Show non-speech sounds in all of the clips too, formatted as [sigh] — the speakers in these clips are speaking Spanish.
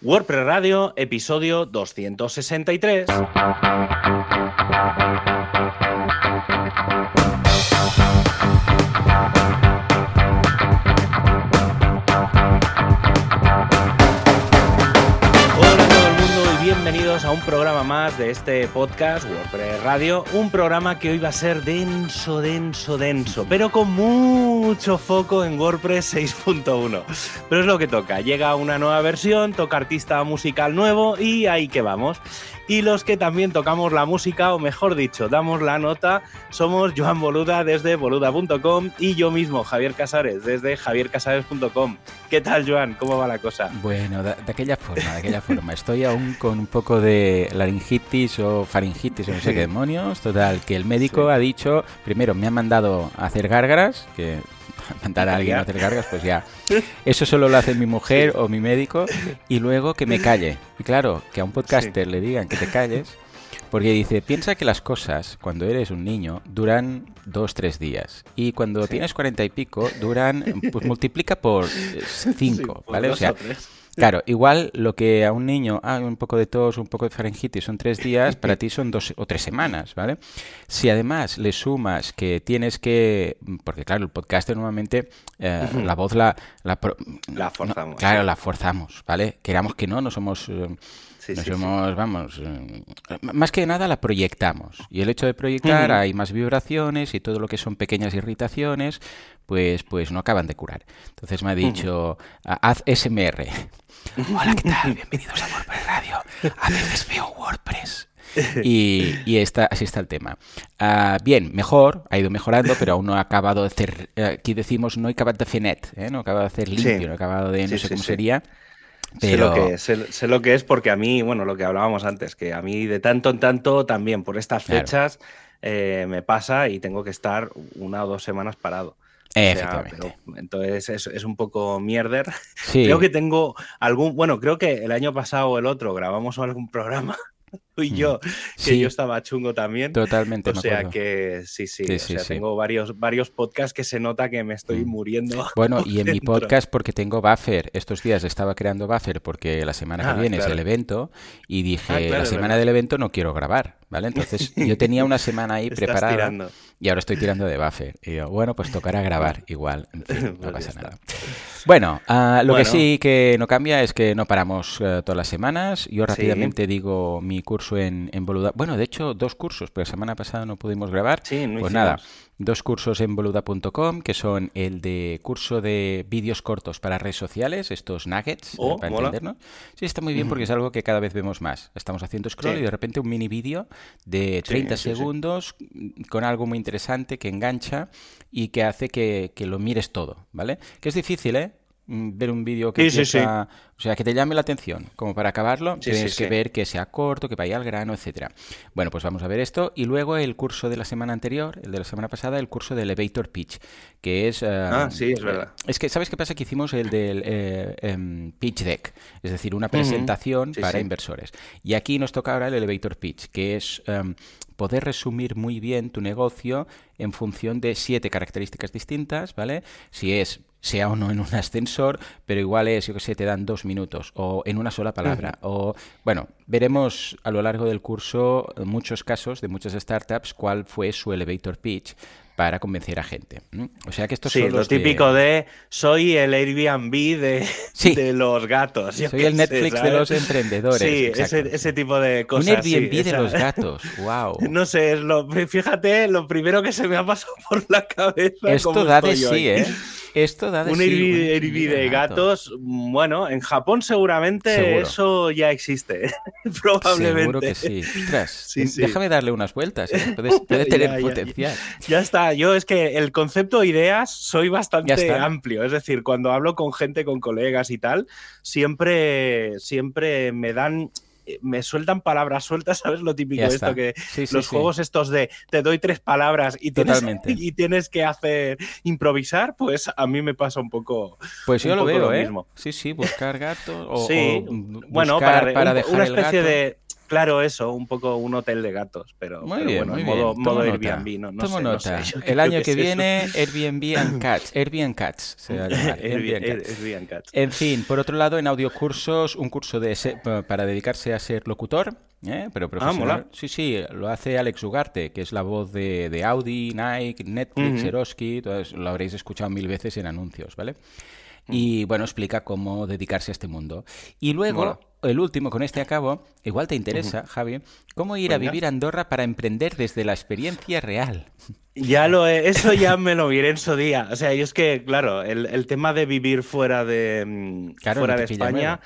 WordPress Radio, episodio 263. A un programa más de este podcast WordPress Radio, un programa que hoy va a ser denso, denso, denso, pero con mucho foco en WordPress 6.1. Pero es lo que toca, llega una nueva versión, toca artista musical nuevo y ahí que vamos. Y los que también tocamos la música, o mejor dicho, damos la nota, somos Joan Boluda desde boluda.com y yo mismo, Javier Casares, desde javiercasares.com. ¿Qué tal, Joan? ¿Cómo va la cosa? Bueno, de, de aquella forma, de aquella forma. Estoy aún con un poco de laringitis o faringitis o no sé qué demonios. Total, que el médico Sí. ha dicho, primero me ha mandado a hacer gárgaras, que [laughs] mandar a alguien a hacer gárgaras, pues ya. [laughs] Eso solo lo hace mi mujer o mi médico. Y luego que me calle. Y claro, que a un podcaster le digan que te calles. Porque dice, piensa que las cosas, cuando eres un niño, duran dos, tres días. Y cuando Sí. tienes cuarenta y pico, duran, pues multiplica por eh, cinco, Sí, ¿vale? O sea, o tres. Claro, igual lo que a un niño, ah, un poco de tos, un poco de faringitis son tres días, [laughs] para ti son dos o tres semanas, ¿vale? Si además le sumas que tienes que, porque claro, el podcaster normalmente eh, la voz la, la, no, forzamos. claro, la forzamos, ¿vale? Queramos que no, no somos, eh, Sí, no sí, sí. somos, vamos, eh, más que nada la proyectamos. Y el hecho de proyectar hay más vibraciones y todo lo que son pequeñas irritaciones, pues, pues no acaban de curar. Entonces me ha dicho, "Ah, haz SMR. [laughs] Hola, ¿qué tal? Bienvenidos a WordPress Radio. A veces veo WordPress. Y, y está, así está el tema. Ah, bien, mejor, ha ido mejorando, pero aún no ha acabado de hacer, eh, aquí decimos, no he acabado de hacer net, ¿eh? no ha acabado de hacer limpio, Sí. no ha acabado de, no Sí, sé sí, cómo sería. Sé, lo que, es, sé, sé lo que es porque a mí, bueno, lo que hablábamos antes, que a mí de tanto en tanto también por estas Claro. fechas eh, me pasa y tengo que estar una o dos semanas parado. O sea, efectivamente. pero- entonces es, es un poco mierder. Sí, Creo que tengo algún, bueno, creo que el año pasado o el otro grabamos algún programa, [laughs] tú y Mm. yo, que Sí. yo estaba chungo también. totalmente, O me sea acuerdo. que sí, sí, Sí, o sea, tengo varios, varios podcasts que se nota que me estoy Mm. muriendo. [laughs] Bueno, y en mi podcast porque tengo buffer. Estos días estaba creando buffer porque la semana Ah, que viene claro. es el evento y dije, Ah, claro, la semana verdad. del evento no quiero grabar, ¿vale? Entonces yo tenía una semana ahí [laughs] preparada tirando. Y ahora estoy tirando de buffer. Y digo, bueno, pues tocará grabar [laughs] igual, en fin, Pues no ya pasa nada. Bueno, ah, lo que sí que no cambia es que no paramos eh, todas las semanas. Yo Sí. rápidamente digo mi curso en, en Boluda. Bueno, de hecho, dos cursos, pero la semana pasada no pudimos grabar. Sí, no Pues nada. Dos cursos en boluda.com, que son el de curso de vídeos cortos para redes sociales, estos nuggets, Oh, para mola. entendernos. Sí, está muy bien porque es algo que cada vez vemos más. Estamos haciendo scroll Sí. y de repente un mini vídeo de Sí, 30 sí, sí. segundos con algo muy interesante que engancha y que hace que, que lo mires todo, ¿vale? Que es difícil, ¿eh? Mm, Ver un vídeo que Sí, sí, sí. empieza- o sea, que te llame la atención. Como para acabarlo, tienes que ver que sea corto, que vaya al grano, etcétera. Bueno, pues vamos a ver esto. Y luego el curso de la semana anterior, el de la semana pasada, el curso de Elevator Pitch, que es... eh, Ah, sí, es verdad. Es que, ¿sabes qué pasa? Que hicimos el del eh, em, Pitch Deck, es decir, una presentación para inversores. Y aquí nos toca ahora el Elevator Pitch, que es em, poder resumir muy bien tu negocio en función de siete características distintas, ¿vale? Si es sea o no en un ascensor, pero igual es, yo que sé, te dan dos minutos o en una sola palabra. O, bueno, veremos a lo largo del curso muchos casos de muchas startups cuál fue su elevator pitch para convencer a gente. O sea que estos Sí, son lo los de- típico de soy el Airbnb de, [laughs] Sí. de los gatos. Soy el sé, Netflix de los emprendedores. Sí, ese, ese tipo de Un cosas. sí, Airbnb de los gatos. Wow. [laughs] No sé, es lo, fíjate, lo primero que se me ha pasado [laughs] por la cabeza. Esto da de sí, hoy. ¿eh? Esto da de Un sí. Airbnb, de gatos, bueno, en Japón seguramente Seguro. eso ya existe, [laughs] probablemente. Seguro que sí. Ostras, [laughs] Sí, sí. déjame darle unas vueltas. ¿eh? Puedes- [laughs] puede Ya, tener ya, ya. potencial. Ya está, yo es que el concepto ideas soy bastante amplio, es decir, cuando hablo con gente, con colegas y tal, siempre, siempre me dan, me sueltan palabras sueltas, [laughs] ¿sabes? Lo típico de esto que Sí, sí, los sí. juegos estos de te doy tres palabras y tienes, [laughs] y tienes que hacer improvisar, pues a mí me pasa un poco. Pues yo lo veo, lo ¿eh? mismo. Sí, sí, buscar gatos o, bueno, para, para un- dejar una el especie gato. de Claro, eso, un poco un hotel de gatos, pero, muy bien, bueno, muy modo, bien. modo Airbnb, no, no Tomo sé, nota. no sé, [laughs] yo El año que eso. viene, Airbnb and Cats. [laughs] Airbnb Cats. se va a llamar, Airbnb, Airbnb Cats. En fin, por otro lado, en audiocursos, un curso de para dedicarse a ser locutor, ¿eh? pero profesional. mola. Sí, sí, lo hace Alex Ugarte, que es la voz de, de Audi, Nike, Netflix, Ujú. Eroski, entonces lo habréis escuchado mil veces en anuncios, ¿vale? Y bueno, explica cómo dedicarse a este mundo. Y luego, Mola. El último, con este acabo, igual te interesa, Javi, cómo ir a vivir a Andorra para emprender desde la experiencia real. Ya lo he- eso ya me lo miré en su día. O sea, yo es que, claro, el, el tema de vivir fuera de, mm, Claro, fuera no de España,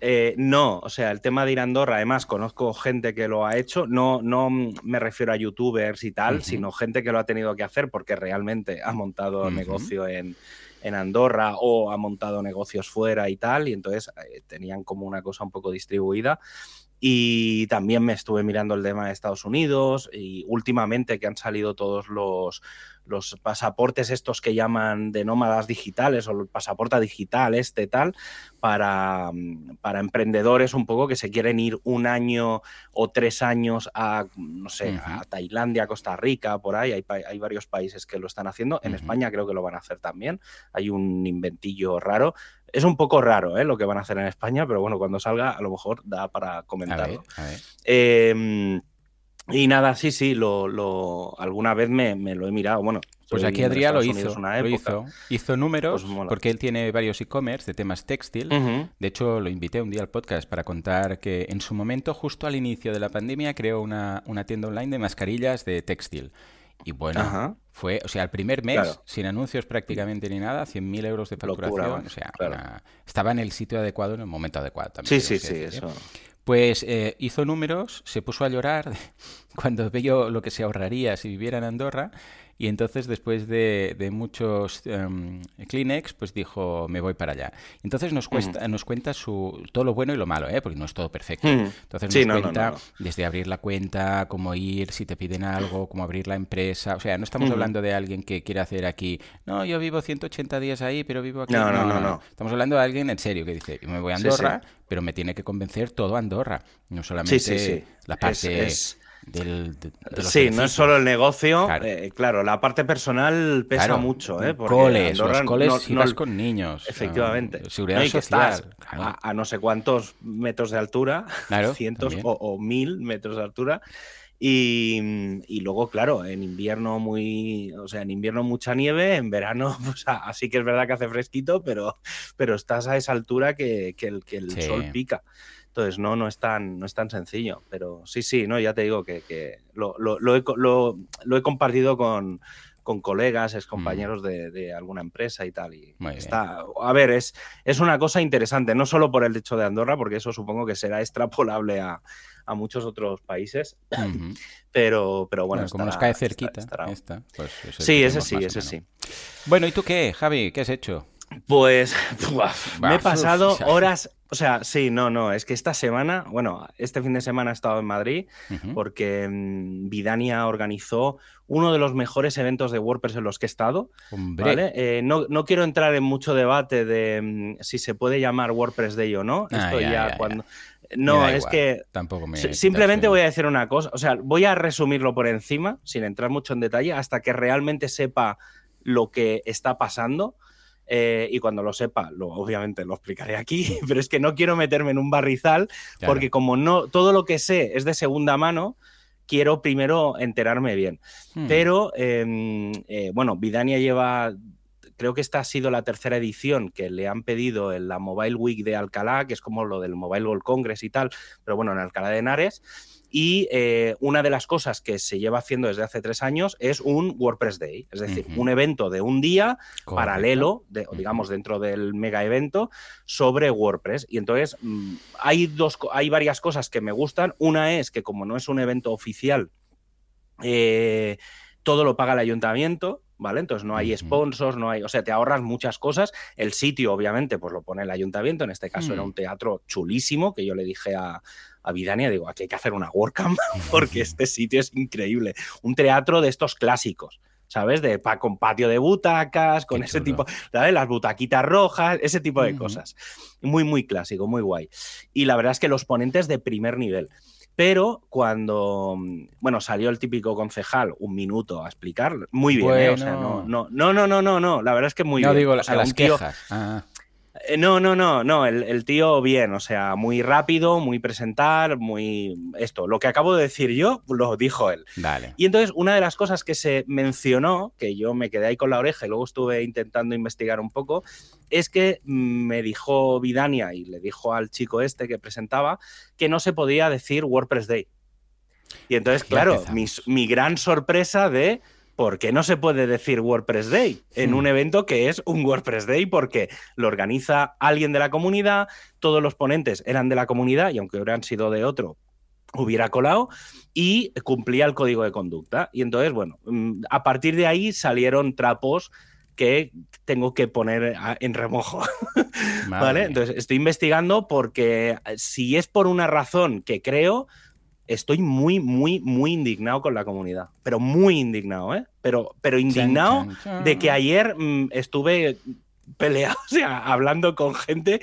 eh, no. O sea, el tema de ir a Andorra, además, conozco gente que lo ha hecho. No, no me refiero a youtubers y tal, sino gente que lo ha tenido que hacer porque realmente ha montado negocio en, en Andorra o ha montado negocios fuera y tal. Y entonces eh, tenían como una cosa un poco distribuida. Y también me estuve mirando el tema de Estados Unidos y últimamente que han salido todos los, los pasaportes estos que llaman de nómadas digitales o el pasaporte digital este tal para, mm, para emprendedores un poco que se quieren ir un año o tres años a, no sé, a Tailandia, Costa Rica, por ahí. Hay, varios países que lo están haciendo. En. España creo que lo van a hacer también. Hay un inventillo raro. Es un poco raro ¿eh? lo que van a hacer en España, pero bueno, cuando salga a lo mejor da para A ver, comentarlo. a ver. Eh, y nada, sí, sí, lo, lo- alguna vez me, me lo he mirado. Bueno, Pues aquí Adrián lo hizo, lo hizo. Hizo números, Pues porque él tiene varios e-commerce de temas textil. De hecho, lo invité un día al podcast para contar que en su momento, justo al inicio de la pandemia, creó una, una tienda online de mascarillas de textil. Y bueno, Ajá. fue, o sea, el primer mes, Claro. sin anuncios prácticamente ni nada, 100.000 euros de facturación. o sea, claro. una- estaba en el sitio adecuado en el momento adecuado también. Sí, sí, sí, decir, eso. Pues eh, hizo números, se puso a llorar [laughs] cuando vio lo que se ahorraría si viviera en Andorra y entonces después de, de muchos em, Kleenex, pues dijo, me voy para allá. Entonces nos, cuesta, nos cuenta su, todo lo bueno y lo malo, ¿eh? porque no es todo perfecto. Mm. Entonces Sí, nos no, cuenta no, no. desde abrir la cuenta, cómo ir, si te piden algo, cómo abrir la empresa. O sea, no estamos hablando de alguien que quiere hacer aquí, no, yo vivo 180 días ahí, pero vivo aquí. No, no, no, no. Estamos hablando de alguien en serio que dice, me voy a Sí, sí. Andorra, pero me tiene que convencer todo Andorra, no solamente Sí, sí, sí. la Es- parte es- del, de, de los Sí, no es solo el negocio. Claro. eh, Claro, la parte personal pesa Claro, mucho, ¿eh? Porque coles, Andorra los coles no- si no- vas con niños. Efectivamente. ah, seguridad y que social. estás claro. a, a no sé cuántos metros de altura, Claro, [laughs] cientos o, o mil metros de altura. Y, y luego, claro, en invierno muy, o sea, en invierno mucha nieve, en verano, [laughs] pues así que es verdad que hace fresquito, pero, pero estás a esa altura que, que el, que el Sí. sol pica. Entonces, no, no es tan, no es tan sencillo. Pero sí, sí, no, ya te digo que, que lo, lo- lo he, lo- he compartido con, con colegas, ex compañeros de, de alguna empresa y tal. Y Mm. Bien. está, a ver, es, es una cosa interesante, no solo por el hecho de Andorra, porque eso supongo que será extrapolable a, a muchos otros países, [laughs] pero, pero bueno, Bueno, como nos cae cerquita estará- esta, pues es Sí, ese sí, ese sí. Bueno, ¿y tú qué, Javi? ¿Qué has hecho? Pues [laughs] me he pasado [laughs] horas, o sea, sí, no, no, es que esta semana, bueno, este fin de semana he estado en Madrid porque mm, Vidania organizó uno de los mejores eventos de WordPress en los que he estado. Hombre, ¿vale? Eh, no, no quiero entrar en mucho debate de mm, si se puede llamar WordPress Day o no. Ah, Esto ya, ya, ya, ya. cuando. No, es igual. que tampoco me simplemente voy a decir una cosa. O sea, voy a resumirlo por encima, sin entrar mucho en detalle, hasta que realmente sepa lo que está pasando. Eh, y cuando lo sepa, lo, obviamente lo explicaré aquí, [laughs] pero es que no quiero meterme en un barrizal, Claro. porque como no todo lo que sé es de segunda mano, quiero primero enterarme bien. Hmm. Pero, eh, eh, bueno, Vidania lleva, creo que esta ha sido la tercera edición que le han pedido en la Mobile Week de Alcalá, que es como lo del Mobile World Congress y tal, pero bueno, en Alcalá de Henares. Y eh, una de las cosas que se lleva haciendo desde hace tres años es un WordPress Day, es decir, un evento de un día Correcto. paralelo, de- digamos, dentro del mega evento sobre WordPress. Y entonces mm, hay, dos, hay varias cosas que me gustan. Una es que como no es un evento oficial, eh, todo lo paga el ayuntamiento, ¿vale? Entonces no hay sponsors, no hay, o sea, te ahorras muchas cosas. El sitio, obviamente, pues lo pone el ayuntamiento. En este caso era Hmm. un teatro chulísimo que yo le dije a, a Vidania, digo, aquí hay que hacer una WordCamp [laughs] porque este sitio es increíble. Un teatro de estos clásicos. ¿Sabes? De, pa- con patio de butacas, con Qué ese chulo. tipo, ¿sabes? Las butaquitas rojas, ese tipo de cosas. Muy, muy clásico, muy guay. Y la verdad es que los ponentes de primer nivel. pero cuando, bueno, salió el típico concejal un minuto a explicar, muy bien, ¿eh? o sea, no, no, no, no, no, no, la verdad es que muy no bien. digo o sea, a las tío- quejas. Ah, No, no, no, no, el, el tío bien, o sea, muy rápido, muy presentar, muy esto. Lo que acabo de decir yo, lo dijo él. Y entonces, una de las cosas que se mencionó, que yo me quedé ahí con la oreja y luego estuve intentando investigar un poco, es que mm, me dijo Vidania y le dijo al chico este que presentaba que no se podía decir WordPress Day. Y entonces, claro, mi gran sorpresa de por qué no se puede decir WordPress Day en un evento que es un WordPress Day porque lo organiza alguien de la comunidad, todos los ponentes eran de la comunidad y aunque hubieran sido de otro, hubiera colado y cumplía el código de conducta. Y entonces, bueno, mm, a partir de ahí salieron trapos que tengo que poner a- en remojo. [laughs] ¿Vale? Entonces estoy investigando porque eh, si es por una razón que creo, estoy muy, muy, muy indignado con la comunidad. Pero muy indignado, ¿eh? Pero, pero indignado Chan, chan, de que ayer mm, estuve peleado, [laughs] o sea, hablando con gente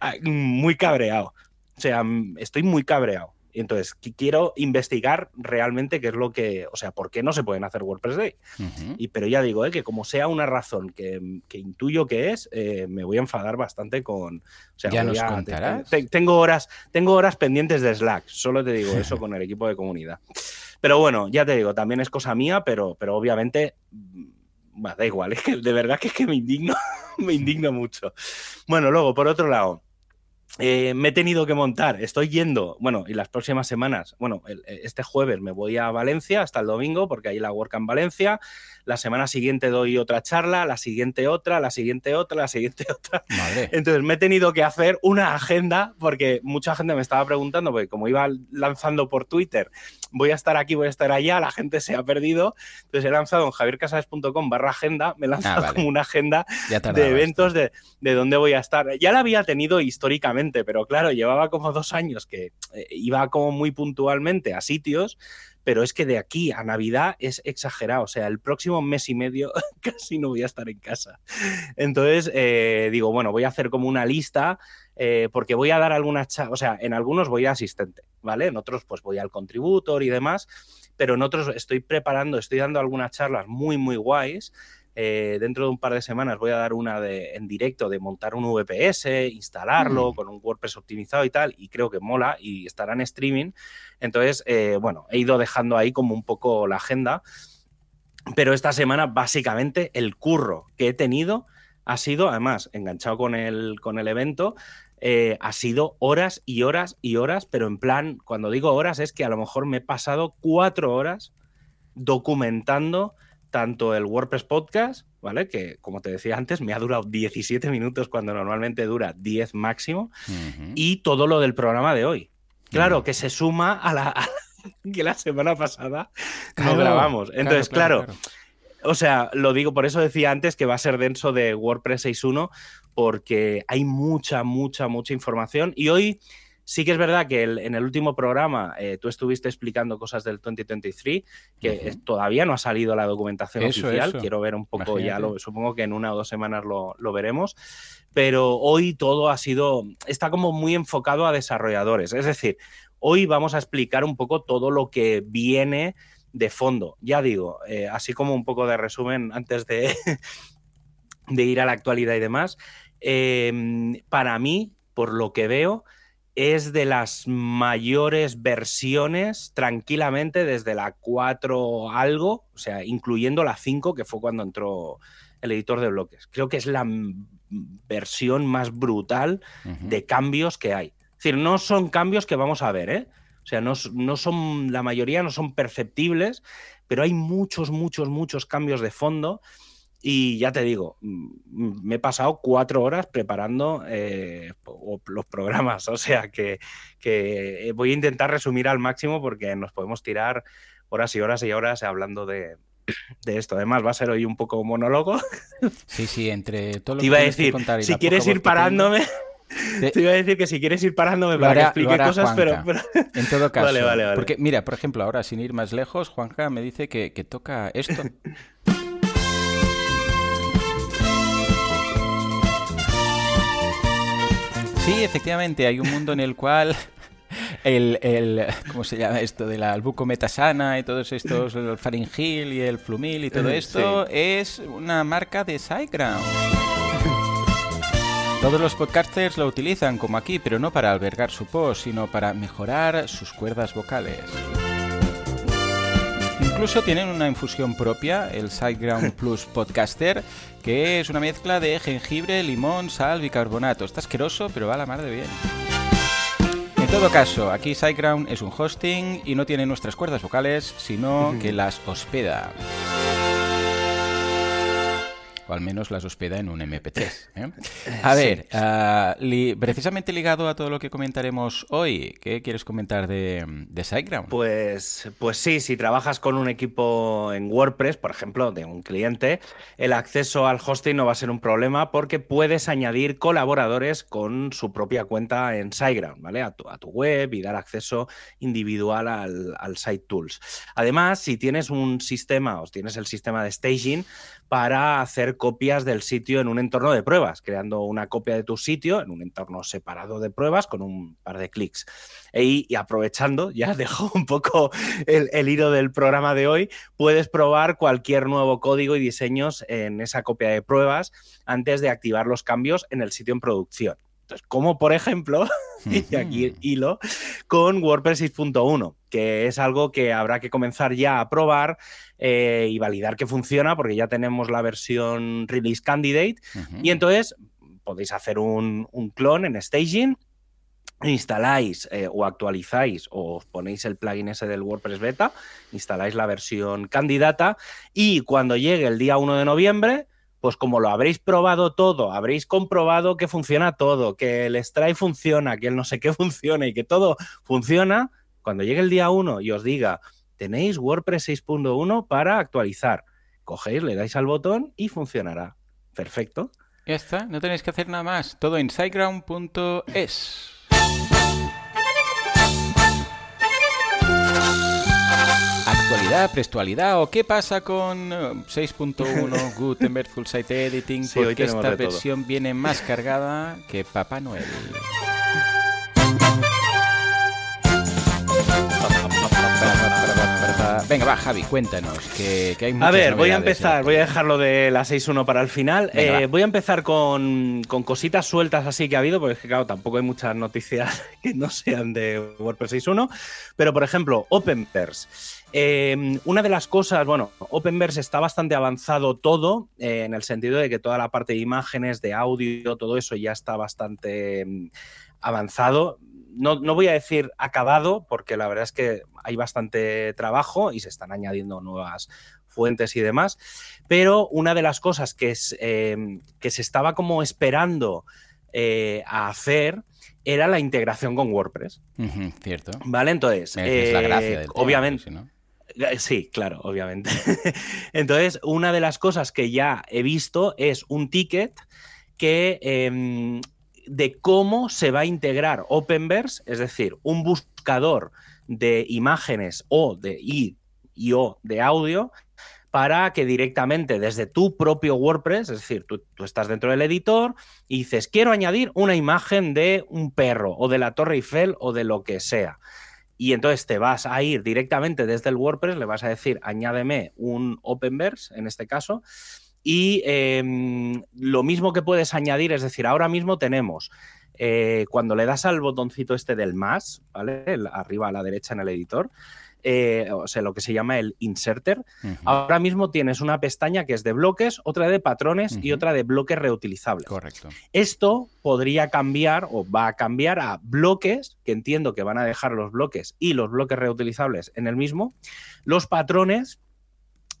ah, muy cabreado. O sea, mm, estoy muy cabreado. Entonces qui- quiero investigar realmente qué es lo que, o sea, por qué no se pueden hacer WordPress Day. Ujú. Y, pero ya digo, eh, que como sea una razón que, que intuyo que es, eh, me voy a enfadar bastante con. O sea, Ya nos a- contarás. te- tengo, horas, tengo horas pendientes de Slack, solo te digo eso [laughs] con el equipo de comunidad. Pero bueno, ya te digo, también es cosa mía, pero, pero obviamente. mm, bah, da igual, [laughs] es que de verdad que es que me indigno, [laughs] me indigno mucho. Bueno, luego, por otro lado, eh, me he tenido que montar, estoy yendo, bueno, y las próximas semanas, bueno, el- este jueves me voy a Valencia hasta el domingo, porque hay la Work en Valencia, la semana siguiente doy otra charla, la siguiente otra, la siguiente otra, la siguiente [laughs] otra. Madre. Entonces me he tenido que hacer una agenda, porque mucha gente me estaba preguntando, porque como iba lanzando por Twitter, voy a estar aquí, voy a estar allá, la gente se ha perdido, entonces he lanzado en javiercasales.com barra agenda, me he lanzado vale. como una agenda de eventos de, de dónde voy a estar. Ya la había tenido históricamente, pero claro, llevaba como dos años que eh, iba como muy puntualmente a sitios, pero es que de aquí a Navidad es exagerado. O sea, el próximo mes y medio [laughs] casi no voy a estar en casa. Entonces, eh, digo, bueno, voy a hacer como una lista. eh, porque voy a dar algunas, o sea, en algunos voy a asistente, ¿vale? En otros pues voy al contributor y demás, pero en otros estoy preparando, estoy dando algunas charlas muy, muy guays eh, dentro de un par de semanas voy a dar una de, en directo de montar un VPS, instalarlo Mm. con un WordPress optimizado y tal, y creo que mola y estará en streaming. Entonces, eh, bueno, he ido dejando ahí como un poco la agenda. Pero esta semana, básicamente, el curro que he tenido ha sido, además, enganchado con el, con el evento, eh, ha sido horas y horas y horas, pero en plan, cuando digo horas, es que a lo mejor me he pasado cuatro horas documentando tanto el WordPress Podcast, ¿vale? Que, como te decía antes, me ha durado 17 minutos cuando normalmente dura 10 máximo, y todo lo del programa de hoy. Claro, que se suma a la, a la- que la semana pasada Claro, no grabamos. Entonces, claro, claro. o sea, lo digo, por eso decía antes que va a ser denso de WordPress 6.1, porque hay mucha, mucha, mucha información. Y hoy sí que es verdad que el- en el último programa eh, tú estuviste explicando cosas del 2023, que Ujú. eh, todavía no ha salido la documentación Eso, oficial. eso. Quiero ver un poco ya, lo, supongo que en una o dos semanas lo, lo veremos. Pero hoy todo ha sido, está como muy enfocado a desarrolladores. Es decir, hoy vamos a explicar un poco todo lo que viene de fondo. Ya digo, eh, así como un poco de resumen antes de, [laughs] de ir a la actualidad y demás, eh, para mí, por lo que veo, es de las mayores versiones tranquilamente desde la 4 algo, o sea, incluyendo la 5, que fue cuando entró el editor de bloques. Creo que es la versión más brutal de cambios que hay. Es decir, no son cambios que vamos a ver, ¿eh? O sea, no, no son, la mayoría no son perceptibles, pero hay muchos, muchos, muchos cambios de fondo. Y ya te digo, mm, me he pasado cuatro horas preparando eh, los programas. [laughs] O sea que, que eh, voy a intentar resumir al máximo porque nos podemos tirar horas y horas y horas hablando de, de esto. Además, va a ser hoy un poco monólogo. Sí, sí, entre todo lo Te iba a que tienes que decir, contar y si quieres ir que parándome, te- te iba a decir que si quieres ir parándome para que hará- explique lo hará cosas, pero, pero- En todo [laughs] caso. Vale, vale, vale. Porque, mira, por ejemplo, ahora sin ir más lejos, Juanja me dice que, que toca esto. [laughs] Sí, efectivamente, hay un mundo en el cual el, ¿cómo se llama esto? De la buco metasana y todos estos, el faringil y el flumil y todo esto, es una marca de SiteGround. Todos los podcasters lo utilizan como aquí, pero no para albergar su post, sino para mejorar sus cuerdas vocales. Incluso tienen una infusión propia, el SiteGround [laughs] Plus Podcaster, que es una mezcla de jengibre, limón, sal, bicarbonato. Está asqueroso, pero va a la mar de bien. En todo caso, aquí SiteGround es un hosting y no tiene nuestras cuerdas vocales, sino que las hospeda o al menos las hospeda en un MP3. ¿eh? [laughs] A ver, ah, precisamente ligado a todo lo que comentaremos hoy, ¿qué quieres comentar de, de SiteGround? Pues, pues sí, si trabajas con un equipo en WordPress, por ejemplo, de un cliente, el acceso al hosting no va a ser un problema porque puedes añadir colaboradores con su propia cuenta en SiteGround, ¿vale? A tu, a tu web y dar acceso individual al, al Site Tools. Además, si tienes un sistema o tienes el sistema de staging, para hacer copias del sitio en un entorno de pruebas, creando una copia de tu sitio en un entorno separado de pruebas con un par de clics. E, y, aprovechando, ya [laughs] dejo un poco el, el, hilo del programa de hoy, puedes probar cualquier nuevo código y diseños en esa copia de pruebas antes de activar los cambios en el sitio en producción. Entonces, como por ejemplo, [laughs] y aquí hilo, con WordPress 6.1, que es algo que habrá que comenzar ya a probar eh, y validar que funciona, porque ya tenemos la versión Release Candidate. Y entonces podéis hacer un, clon en staging instaláis eh, o actualizáis o os ponéis el plugin ese del WordPress beta, instaláis la versión candidata y cuando llegue el día 1 de noviembre pues como lo habréis probado todo, habréis comprobado que funciona todo, que el Stripe funciona, que el no sé qué [laughs] funciona y que todo funciona, cuando llegue el día 1 y os diga, tenéis WordPress 6.1 para actualizar, cogéis, le dais al botón y funcionará. Perfecto. Ya está, no tenéis que hacer nada más. Todo en siteground.es. actualidad, prestualidad o qué pasa con 6.1 eh, [laughs] Gutenberg Full Site Editing porque esta versión viene más cargada que Papá Noel. Venga, va, Javi, cuéntanos. Que, hay a ver, voy a empezar, voy a dejarlo de la 6.1 para el final. Eh, voy a empezar con, con, cositas sueltas así que ha habido, porque es que, claro, tampoco hay muchas noticias [laughs] que no sean de WordPress 6.1. Pero, por ejemplo, Openverse. Em, una de las cosas, bueno, Openverse está bastante avanzado todo, eh, en el sentido de que toda la parte de imágenes, de audio, todo eso ya está bastante em, avanzado. No, voy a decir acabado, porque la verdad es que hay bastante trabajo y se están añadiendo nuevas fuentes y demás, pero una de las cosas que, es, em, que se estaba como esperando eh, a hacer era la integración con WordPress. cierto. Vale, entonces, es la gracia eh, obviamente. Eh, sí, claro, obviamente. [laughs] Entonces, una de las cosas que ya he visto es un ticket que em, de cómo se va a integrar Openverse, es decir, un buscador de imágenes o de y, o de audio para que directamente desde tu propio WordPress, es decir, tú, estás dentro del editor y dices, quiero añadir una imagen de un perro o de la Torre Eiffel o de lo que sea y entonces te vas a ir directamente desde el WordPress, le vas a decir, añádeme un Openverse, en este caso, y em, lo mismo que puedes añadir, es decir, ahora mismo tenemos, eh, cuando le das al botoncito este del más, ¿vale? arriba a la derecha en el editor, eh, o sea, lo que se llama el inserter. Ahora mismo tienes una pestaña que es de bloques, otra de patrones y otra de bloques reutilizables. Correcto. Esto podría cambiar o va a cambiar a bloques, que entiendo que van a dejar los bloques y los bloques reutilizables en el mismo, los patrones,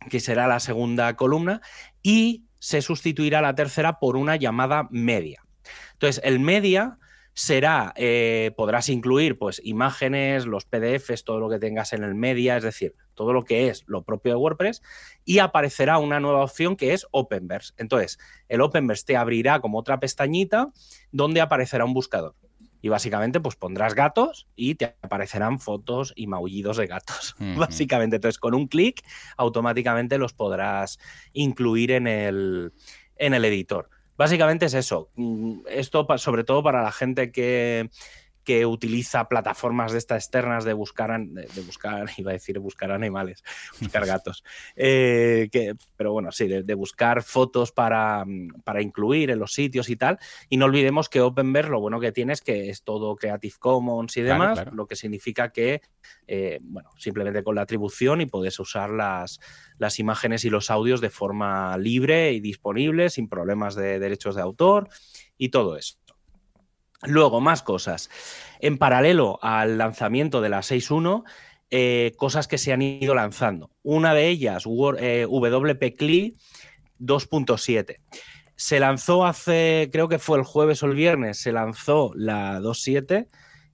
que será la segunda columna, y se sustituirá la tercera por una llamada media. Entonces, el media será, eh, podrás incluir pues imágenes, los PDFs, todo lo que tengas en el media, es decir, todo lo que es lo propio de WordPress, y aparecerá una nueva opción que es Openverse. Entonces, el Openverse te abrirá como otra pestañita donde aparecerá un buscador. Y básicamente, pues pondrás gatos y te aparecerán fotos y maullidos de gatos. [laughs] Básicamente, entonces con un clic automáticamente los podrás incluir en el, en el editor. Básicamente es eso. Mm, esto sobre todo para la gente que, que utiliza plataformas de estas externas de buscar, de, buscar, [laughs] iba a decir buscar animales, buscar gatos, [laughs] eh, que, pero bueno, sí, de, buscar fotos para, para, incluir en los sitios y tal. Y no olvidemos que Openverse lo bueno que tiene es que es todo Creative Commons y demás, lo que significa que, eh, bueno, simplemente con la atribución y puedes usar las, las imágenes y los audios de forma libre y disponible, sin problemas de derechos de autor y todo eso. Luego, más cosas. En paralelo al lanzamiento de la 6.1, eh, cosas que se han ido lanzando. Una de ellas, eh, WP CLI 2.7. Se lanzó hace, creo que fue el jueves o el viernes, se lanzó la 2.7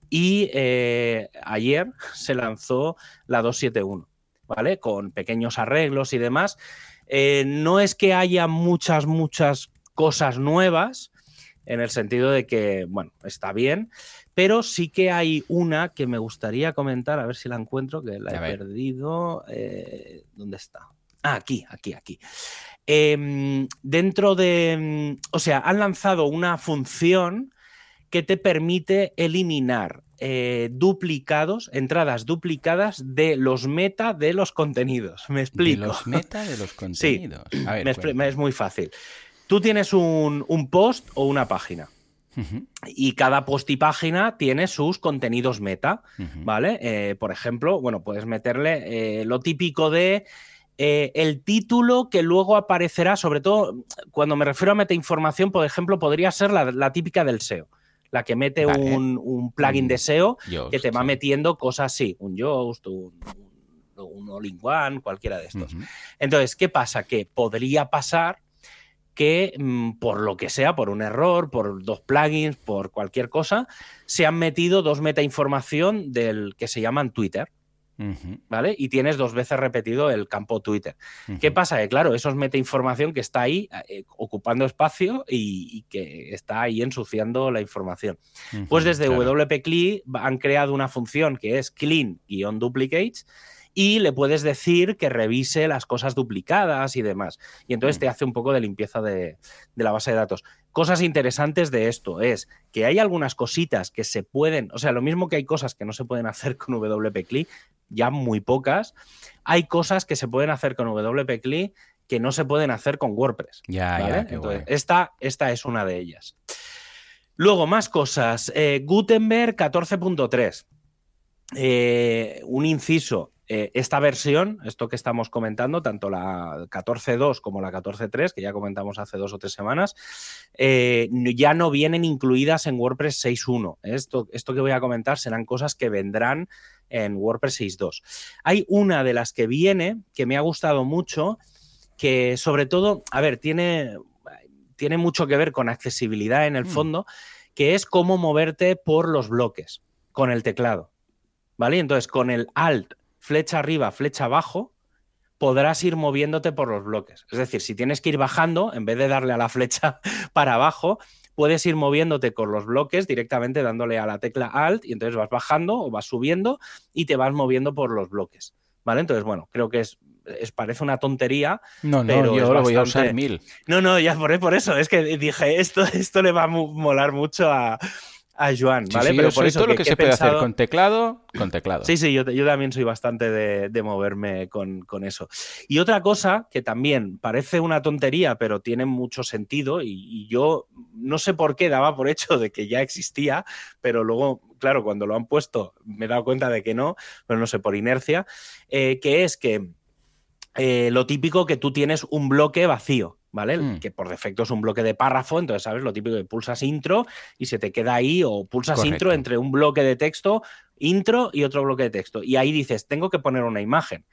y eh, ayer se lanzó la 2.7.1, ¿vale? Con pequeños arreglos y demás. no es que haya muchas, muchas cosas nuevas, en el sentido de que, bueno, está bien, pero sí que hay una que me gustaría comentar, a ver si la encuentro, que la he perdido. Eh, ¿Dónde está? Ah, aquí, aquí, aquí. Em, dentro de, o sea, han lanzado una función que te permite eliminar eh, duplicados, entradas duplicadas de los meta de los contenidos. [laughs] Me explico. De los meta de los contenidos. Sí, es muy fácil. Tú tienes un, post o una página. Y cada post y página tiene sus contenidos meta, ¿vale? Eh, por ejemplo, bueno, puedes meterle eh, lo típico de eh, el título que luego aparecerá, sobre todo cuando me refiero a meta información, por ejemplo, podría ser la, típica del SEO, la que mete un, plugin de SEO que te va metiendo cosas así, un Yoast, un, un All-in-One, cualquiera de estos. Entonces, ¿qué pasa? Que podría pasar que mm, por lo que sea, por un error, por dos plugins, por cualquier cosa, se han metido dos meta información del que se llaman Twitter. ¿Vale? Y tienes dos veces repetido el campo Twitter. ¿Qué pasa? Que claro, eso es meta información que está ahí eh, ocupando espacio y, que está ahí ensuciando la información. pues desde WP CLI han creado una función que es clean-duplicates y le puedes decir que revise las cosas duplicadas y demás. Y entonces mm. te hace un poco de limpieza de, la base de datos. Cosas interesantes de esto es que hay algunas cositas que se pueden, o sea, lo mismo que hay cosas que no se pueden hacer con WP CLI, ya muy pocas, hay cosas que se pueden hacer con WP CLI que no se pueden hacer con WordPress. Ya, ya, Entonces, esta, esta es una de ellas. Luego, más cosas. Eh, Gutenberg 14.3. Eh, un inciso. Eh, esta versión, esto que estamos comentando, tanto la 14.2 como la 14.3, que ya comentamos hace dos o tres semanas, eh, ya no vienen incluidas en WordPress 6.1. Esto, esto que voy a comentar serán cosas que vendrán en WordPress 6.2. Hay una de las que viene que me ha gustado mucho, que sobre todo, a ver, tiene, tiene mucho que ver con accesibilidad en el mm. fondo, que es cómo moverte por los bloques con el teclado. ¿Vale? Entonces, con el Alt flecha arriba, flecha abajo, podrás ir moviéndote por los bloques. Es decir, si tienes que ir bajando, en vez de darle a la flecha [laughs] para abajo, puedes ir moviéndote con los bloques directamente dándole a la tecla Alt y entonces vas bajando o vas subiendo y te vas moviendo por los bloques. ¿Vale? Entonces, bueno, creo que es, parece una tontería. No, no, yo lo voy a usar mil. No, no, ya por, por eso. Es que dije, esto, esto le va a molar mucho a, a Joan, ¿vale? Pero por eso lo que, se puede hacer con teclado, con teclado. Sí, sí, yo, también soy bastante de, moverme con, eso. Y otra cosa que también parece una tontería, pero tiene mucho sentido, y, yo no sé por qué daba por hecho de que ya existía, pero luego, claro, cuando lo han puesto me he dado cuenta de que no, pero no sé, por inercia, eh, que es que eh, lo típico que tú tienes un bloque vacío. ¿Vale? Mm. Que por defecto es un bloque de párrafo, entonces, ¿sabes? Lo típico que pulsas intro y se te queda ahí, o pulsas intro entre un bloque de texto, intro y otro bloque de texto. Y ahí dices, tengo que poner una imagen.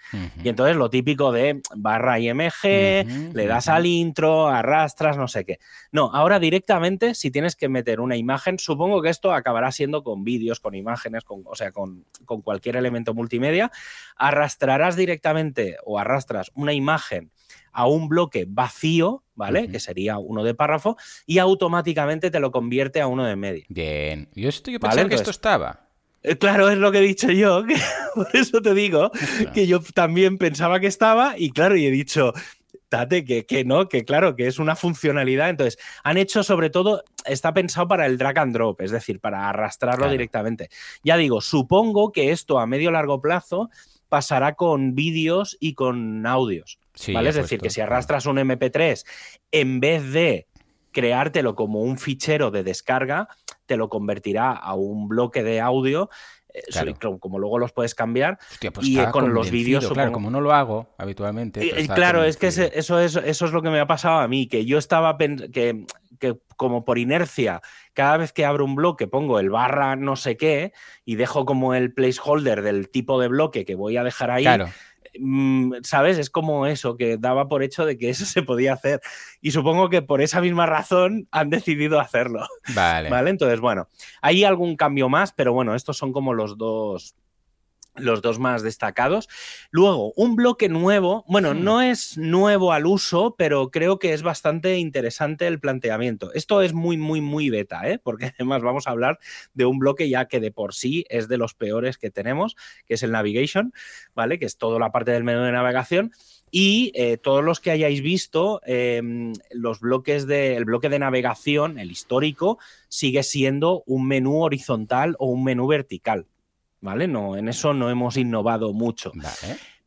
Y entonces lo típico de barra IMG, le das al intro, arrastras, no sé qué. No, ahora directamente, si tienes que meter una imagen, supongo que esto acabará siendo con vídeos, con imágenes, con, o sea, con, con cualquier elemento multimedia, arrastrarás directamente o arrastras una imagen a un bloque vacío, ¿vale? Que sería uno de párrafo, y automáticamente te lo convierte a uno de medio. Bien. Yo estoy pensando que esto estaba. Eh, claro, es lo que he dicho yo, [laughs] por eso te digo que yo también pensaba que estaba, y claro, y he dicho, Tate, que, que, no, que claro, que es una funcionalidad. Entonces, han hecho sobre todo, está pensado para el drag and drop, es decir, para arrastrarlo directamente. Ya digo, supongo que esto a medio largo plazo pasará con vídeos y con audios. ¿vale? Es decir, que si arrastras un MP3, en vez de creártelo como un fichero de descarga, te lo convertirá a un bloque de audio eh, como luego los puedes cambiar pues y con los vídeos claro como no lo hago habitualmente pues claro es que eso es eso es lo que me ha pasado a mí que yo estaba que, que como por inercia cada vez que abro un bloque pongo el barra no sé qué y dejo como el placeholder del tipo de bloque que voy a dejar ahí claro ¿sabes? Es como eso, que daba por hecho de que eso [laughs] se podía hacer. Y supongo que por esa misma razón han decidido hacerlo. Vale. [laughs] ¿Vale? Entonces, bueno, hay algún cambio más, pero bueno, estos son como los dos los dos más destacados. Luego, un bloque nuevo, bueno, hmm. no es nuevo al uso, pero creo que es bastante interesante el planteamiento. Esto es muy, muy, muy beta, ¿eh? porque [laughs] además vamos a hablar de un bloque ya que de por sí es de los peores que tenemos, que es el Navigation, ¿vale? Que es toda la parte del menú de navegación. Y eh, todos los que hayáis visto, em, los bloques de, el bloque de navegación, el histórico, sigue siendo un menú horizontal o un menú vertical. ¿Vale? No, en eso no hemos innovado mucho.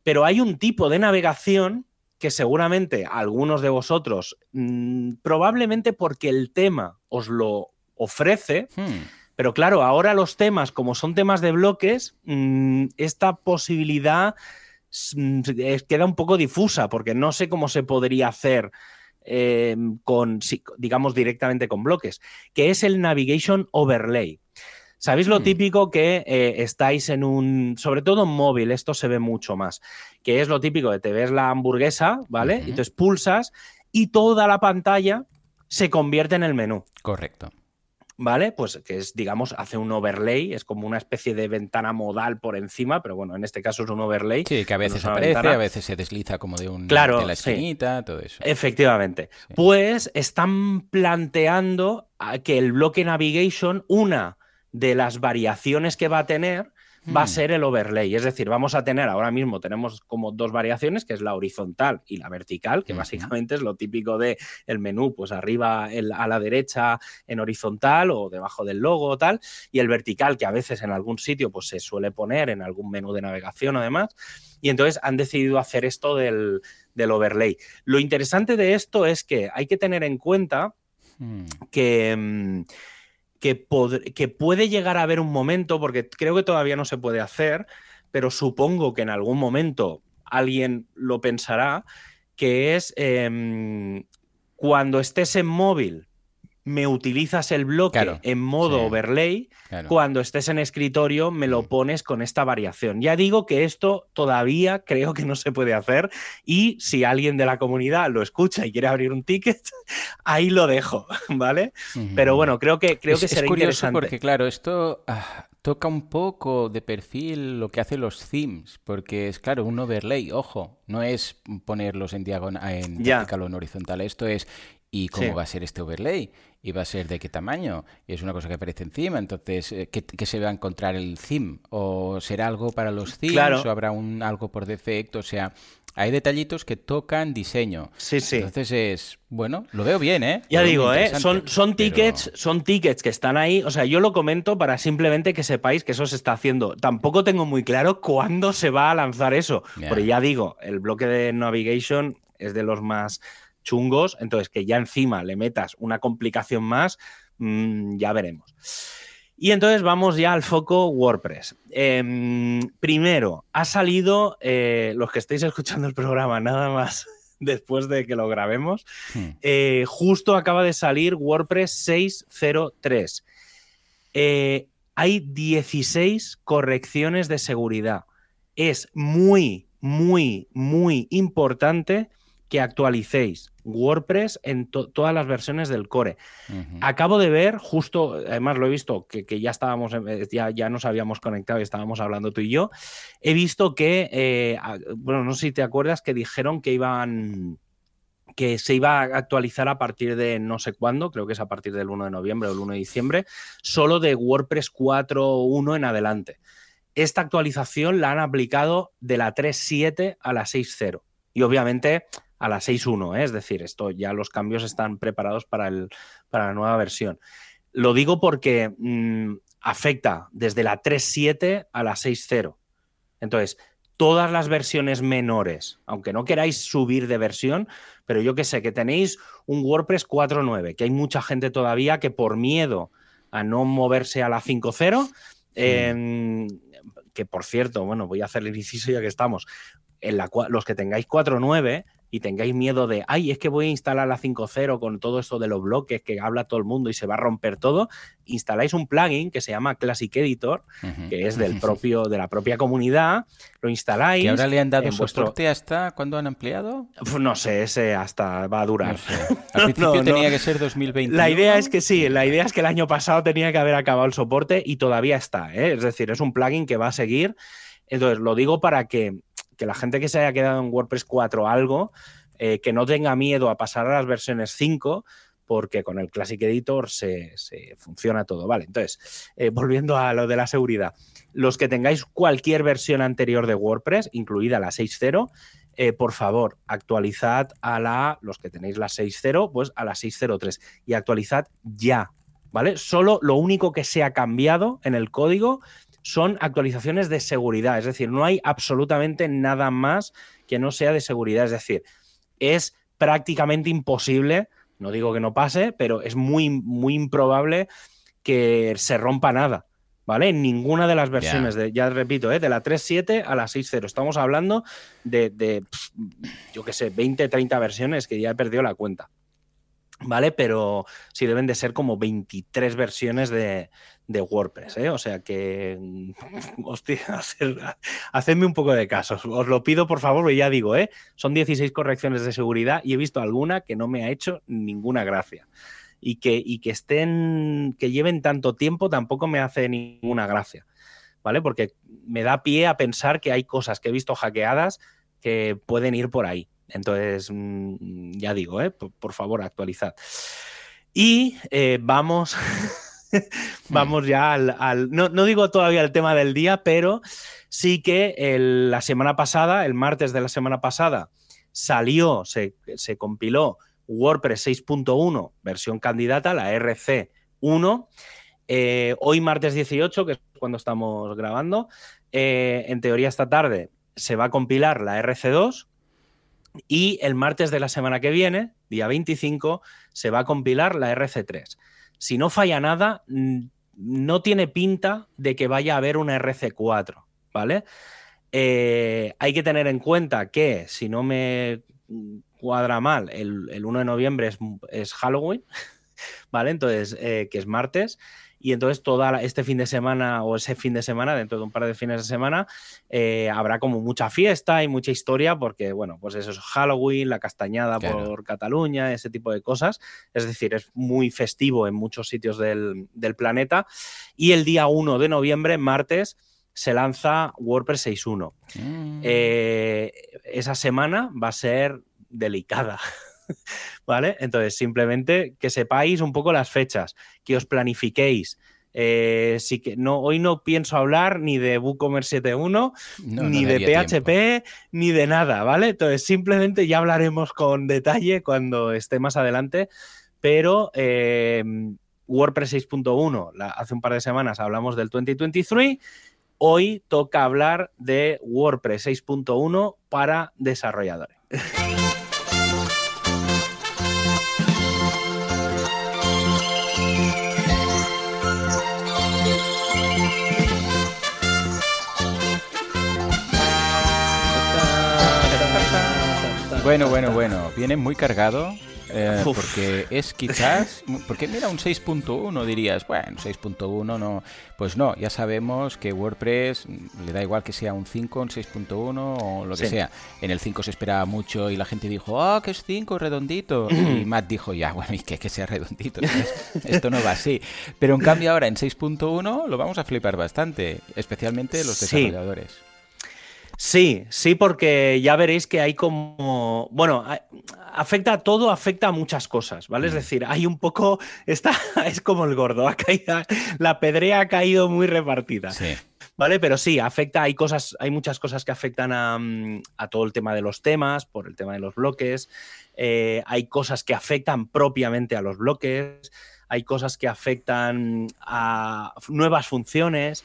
Pero hay un tipo de navegación que seguramente algunos de vosotros, mm, probablemente porque el tema os lo ofrece, hmm. pero claro, ahora los temas, como son temas de bloques, mm, esta posibilidad mm, queda un poco difusa, porque no sé cómo se podría hacer. Em, con, digamos, directamente con bloques, que es el Navigation Overlay. ¿Sabéis lo mm. típico que eh, estáis en un, sobre todo en móvil, esto se ve mucho más, que es lo típico de te ves la hamburguesa, ¿vale? Y entonces pulsas y toda la pantalla se convierte en el menú. Correcto. ¿Vale? Pues que es, digamos, hace un overlay, es como una especie de ventana modal por encima, pero bueno, en este caso es un overlay. Sí, que a veces aparece, a veces se desliza como de, un, claro, de la esquinita, todo eso. Efectivamente. Pues están planteando que el bloque navigation, una, de las variaciones que va a tener va a hmm. ser el overlay. Es decir, vamos a tener, ahora mismo tenemos como dos variaciones, que es la horizontal y la vertical, que básicamente es lo típico de el menú, pues arriba a la derecha en horizontal o debajo del logo o tal, y el vertical, que a veces en algún sitio pues se suele poner en algún menú de navegación o demás. Y entonces han decidido hacer esto del, overlay. Lo interesante de esto es que hay que tener en cuenta hmm. que... Que, que puede llegar a haber un momento, porque creo que todavía no se puede hacer, pero supongo que en algún momento alguien lo pensará, que es em, cuando estés en móvil me utilizas el bloque en modo overlay, cuando estés en escritorio me lo mm. pones con esta variación. Ya digo que esto todavía creo que no se puede hacer y si alguien de la comunidad lo escucha y quiere abrir un ticket, [laughs] ahí lo dejo, [laughs] ¿vale? Pero bueno, creo que, creo que será es curioso porque claro, esto... Ah, toca un poco de perfil lo que hacen los themes, porque es claro, un overlay, ojo, no es ponerlos en diagonal, en vertical o en horizontal, esto es ¿y cómo va a ser este overlay? y va a ser de qué tamaño, y es una cosa que aparece encima, entonces, eh, ¿qué, se va a encontrar el theme? ¿O será algo para los themes? ¿O habrá un, algo por defecto? O sea, hay detallitos que tocan diseño. Sí, sí. Entonces es, bueno, lo veo bien, ¿eh? Ya digo, ¿eh? Son, son tickets, son tickets que están ahí. O sea, yo lo comento para simplemente que sepáis que eso se está haciendo. Tampoco tengo muy claro cuándo se va a lanzar eso. Porque ya digo, el bloque de navigation es de los más chungos, entonces que ya encima le metas una complicación más, mm, ya veremos. Y entonces vamos ya al foco WordPress. Em, primero, ha salido, eh, los que estáis escuchando el programa nada más [laughs] después de que lo grabemos, hmm. eh, justo acaba de salir WordPress 603. Eh, hay 16 correcciones de seguridad. Es muy, muy, muy importante que actualicéis WordPress en todas las versiones del core. Acabo de ver, justo, además lo he visto, que, ya estábamos, eh, ya, ya, nos habíamos conectado y estábamos hablando tú y yo. He visto que, eh, bueno, no sé si te acuerdas que dijeron que iban que se iba a actualizar a partir de no sé cuándo, creo que es a partir del 1 de noviembre o el 1 de diciembre, solo de WordPress 4.1 en adelante. Esta actualización la han aplicado de la 3.7 a la 6.0. Y obviamente a la 6.1, ¿eh? es decir, esto ya los cambios están preparados para, el, para la nueva versión. Lo digo porque mm, afecta desde la 3.7 a la 6.0. Entonces, todas las versiones menores, aunque no queráis subir de versión, pero yo que sé, que tenéis un WordPress 4.9, que hay mucha gente todavía que por miedo a no moverse a la 5.0, em, que por cierto, bueno, voy a hacer el inciso ya que estamos, en la, los que tengáis 4.9 y tengáis miedo de, ay, es que voy a instalar la 5.0 con todo esto de los bloques que habla todo el mundo y se va a romper todo, instaláis un plugin que se llama Classic Editor, que es del [laughs] propio, de la propia comunidad, lo instaláis. ¿Y ahora le han dado soporte hasta cuándo han ampliado? No sé, ese hasta va a durar. Al principio [laughs] tenía que ser 2020. La idea es que sí, la idea es que el año pasado tenía que haber acabado el soporte y todavía está, ¿eh? es decir, es un plugin que va a seguir. Entonces, lo digo para que que la gente que se haya quedado en WordPress 4 algo, eh, que no tenga miedo a pasar a las versiones 5, porque con el Classic Editor se, funciona todo. Vale, entonces, eh, volviendo a lo de la seguridad, los que tengáis cualquier versión anterior de WordPress, incluida la 6.0, eh, por favor, actualizad a la, los que tenéis la 6.0, pues a la 6.03 y actualizad ya, ¿vale? Solo lo único que se ha cambiado en el código son actualizaciones de seguridad, es decir, no hay absolutamente nada más que no sea de seguridad, es decir, es prácticamente imposible, no digo que no pase, pero es muy, muy improbable que se rompa nada. ¿Vale? En ninguna de las versiones, de, ya repito, ¿eh? de la 3.7 a la 6.0. Estamos hablando de, de yo qué sé, 20, 30 versiones que ya he perdido la cuenta. ¿Vale? Pero sí deben de ser como 23 versiones de, de WordPress, ¿eh? O sea que, mm, [laughs] hostia, [laughs] hacedme un poco de caso. Os lo pido, por favor, ya digo, ¿eh? Son 16 correcciones de seguridad y he visto alguna que no me ha hecho ninguna gracia. Y que, y que estén, que lleven tanto tiempo tampoco me hace ninguna gracia, ¿vale? Porque me da pie a pensar que hay cosas que he visto hackeadas que pueden ir por ahí. Entonces, mm, ya digo, ¿eh? por, favor, actualizad. Y eh, vamos [laughs] Vamos ya al... no, digo todavía el tema del día, pero sí que la semana pasada, el martes de la semana pasada, salió, se, compiló WordPress 6.1, versión candidata, la RC1. Eh, hoy martes 18, que es cuando estamos grabando, eh, en teoría esta tarde se va a compilar la RC2 y el martes de la semana que viene, día 25, se va a compilar la RC3 si no falla nada, no tiene pinta de que vaya a haber una RC4, ¿vale? Eh, hay que tener en cuenta que, si no me cuadra mal, el, 1 de noviembre es, Halloween, [laughs] ¿vale? Entonces, eh, que es martes y entonces todo este fin de semana o ese fin de semana, dentro de un par de fines de semana, eh, habrá como mucha fiesta y mucha historia porque, bueno, pues eso es Halloween, la castañada por Cataluña, ese tipo de cosas. Es decir, es muy festivo en muchos sitios del, planeta. Y el día 1 de noviembre, martes, se lanza WordPress 6.1. Mm. Eh, esa semana va a ser delicada. [laughs] [laughs] ¿Vale? Entonces, simplemente que sepáis un poco las fechas, que os planifiquéis. Eh, que no, hoy no pienso hablar ni de WooCommerce 7.1, ni de PHP, ni de nada, ¿vale? Entonces, simplemente ya hablaremos con detalle cuando esté más adelante, pero eh, WordPress 6.1, hace un par de semanas hablamos del 2023, hoy toca hablar de WordPress 6.1 para desarrolladores. [laughs] Bueno, bueno, bueno. Viene muy cargado. Eh, porque es quizás. Porque mira, un 6.1 dirías, bueno, 6.1 no. Pues no, ya sabemos que WordPress le da igual que sea un 5, un 6.1 o lo que sea. En el 5 se esperaba mucho y la gente dijo, ah, que es 5, redondito. [clears throat] y Matt dijo, ya, bueno, y que, que sea redondito. esto no va así. Pero en cambio ahora en 6.1 lo vamos a flipar bastante, especialmente los desarrolladores. Sí, sí, porque ya veréis que hay como, bueno, afecta a todo, afecta a muchas cosas, ¿vale? Es mm. decir, hay un poco, [laughs] está, es como el gordo, ha caído, la pedrea ha caído muy repartida. Sí. ¿Vale? Pero sí, afecta, hay cosas, hay muchas cosas que afectan a, mm, todo el tema de los temas, por el tema de los bloques. Eh, hay cosas que afectan propiamente a los bloques, hay cosas que afectan a nuevas funciones,